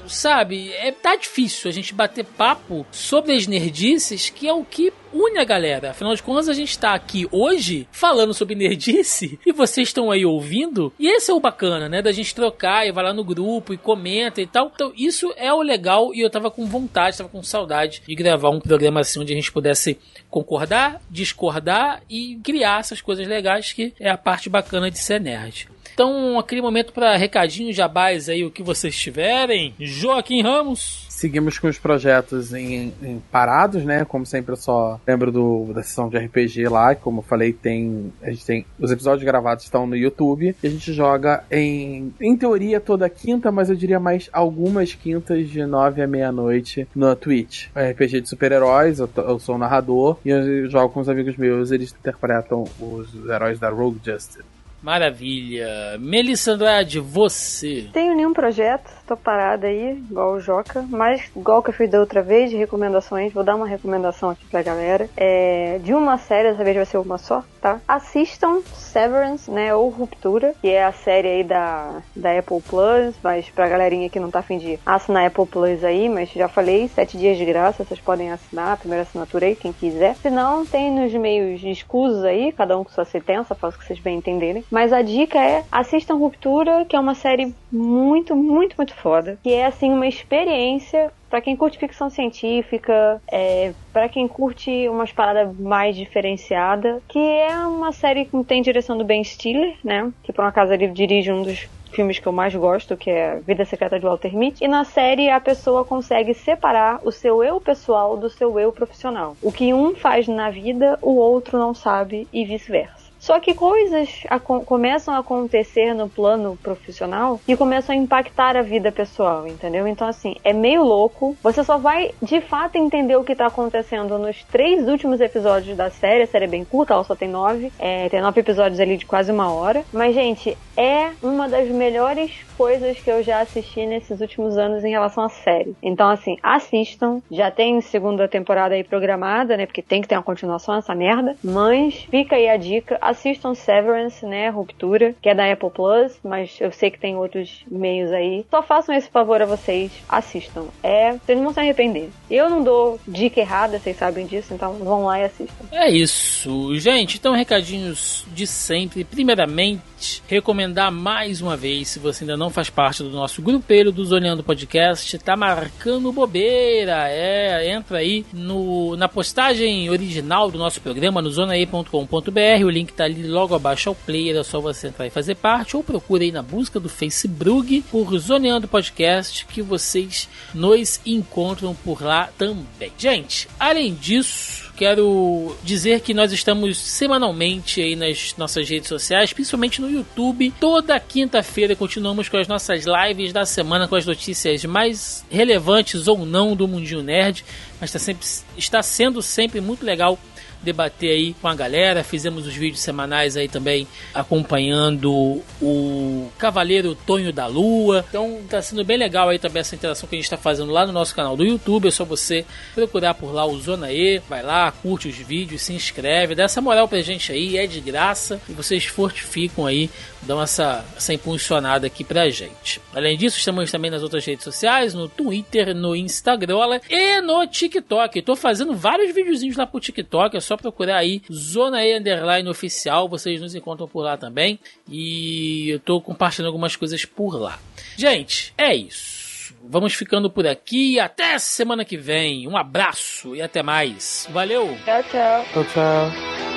sabe, é, tá difícil a gente bater papo sobre as nerdices, que é o que une a galera. Afinal de contas, a gente tá aqui hoje falando sobre nerdice e vocês estão aí ouvindo. E esse é o bacana, né? Da gente trocar e vai lá no grupo e comenta e tal. Então, isso é o legal e eu tava com vontade, tava com saudade de gravar um programa assim onde a gente pudesse concordar, discordar e criar essas coisas legais que é a parte bacana de ser nerd. Então, aquele momento para recadinhos jabás aí, o que vocês tiverem. Joaquim Ramos seguimos com os projetos em, em, parados, né? Como sempre, eu só lembro do, da sessão de RPG lá, como eu falei, tem. A gente tem. Os episódios gravados estão no YouTube e a gente joga em. Em teoria toda quinta, mas eu diria mais algumas quintas de nove à meia-noite no Twitch. É RPG de super-heróis, eu, eu, sou o narrador e eu jogo com os amigos meus, eles interpretam os heróis da Rogue Justice. Maravilha. Melissa Andrade, você? Tenho nenhum projeto, tô parada aí, igual o Joca, mas igual que eu fiz da outra vez, de recomendações, vou dar uma recomendação aqui pra galera. É, de uma série, dessa vez vai ser uma só, tá? Assistam Severance, né, ou Ruptura, que é a série aí da, da Apple Plus, mas pra galerinha que não tá afim de assinar Apple Plus aí, mas já falei, sete dias de graça, vocês podem assinar a primeira assinatura aí, quem quiser. Se não, tem nos meios escusos aí, cada um com sua sentença, faço que vocês bem entenderem. Mas a dica é, assistam Ruptura, que é uma série muito, muito, muito foda, que é assim uma experiência para quem curte ficção científica, é, para quem curte umas paradas mais diferenciada, que é uma série que tem direção do Ben Stiller, né? Que por uma casa ele dirige um dos filmes que eu mais gosto, que é Vida Secreta de Walter Mitty. E na série a pessoa consegue separar o seu eu pessoal do seu eu profissional. O que um faz na vida, o outro não sabe e vice-versa. Só que coisas começam a acontecer no plano profissional e começam a impactar a vida pessoal, entendeu? Então, assim, é meio louco. Você só vai de fato entender o que tá acontecendo nos três últimos episódios da série. A série é bem curta, ela só tem nove. É, tem nove episódios ali de quase uma hora. Mas, gente, é uma das melhores coisas que eu já assisti nesses últimos anos em relação à série. Então, assim, assistam. Já tem segunda temporada aí programada, né? Porque tem que ter uma continuação essa merda. Mas fica aí a dica Severance, né? Ruptura, que é da Apple Plus, mas eu sei que tem outros meios aí. Só façam esse favor a vocês, assistam. É, vocês não vão se arrepender. Eu não dou dica errada, vocês sabem disso, então vão lá e assistam. É isso, gente. Então, recadinhos de sempre. Primeiramente, recomendar mais uma vez, se você ainda não faz parte do nosso grupeiro do Zoneando Podcast, tá marcando bobeira. É, entra aí no, na postagem original do nosso programa no zonae.com.br. O link tá ali logo abaixo ao player, é só você entrar e fazer parte, ou procure aí na busca do Facebook por Zoneando Podcast, que vocês nos encontram por lá também. Gente, além disso, quero dizer que nós estamos semanalmente aí nas nossas redes sociais, principalmente no YouTube. Toda quinta-feira continuamos com as nossas lives da semana com as notícias mais relevantes ou não do Mundinho Nerd, mas está, sempre, está sendo sempre muito legal debater aí com a galera. Fizemos os vídeos semanais aí também acompanhando o Cavaleiro Tonho da Lua. Então tá sendo bem legal aí também essa interação que a gente está fazendo lá no nosso canal do YouTube. É só você procurar por lá o Zona E, vai lá, curte os vídeos, se inscreve, dá essa moral pra gente aí, é de graça e vocês fortificam aí, dão essa, essa impulsionada aqui pra gente. Além disso, estamos também nas outras redes sociais, no Twitter, no Instagram e no TikTok. Tô fazendo vários videozinhos lá pro TikTok, é só procurar aí Zona E Underline Oficial, vocês nos encontram por lá também. E eu tô compartilhando algumas coisas por lá. Gente, é isso. Vamos ficando por aqui. Até semana que vem. Um abraço e até mais. Valeu! Tchau, tchau. Tchau, tchau.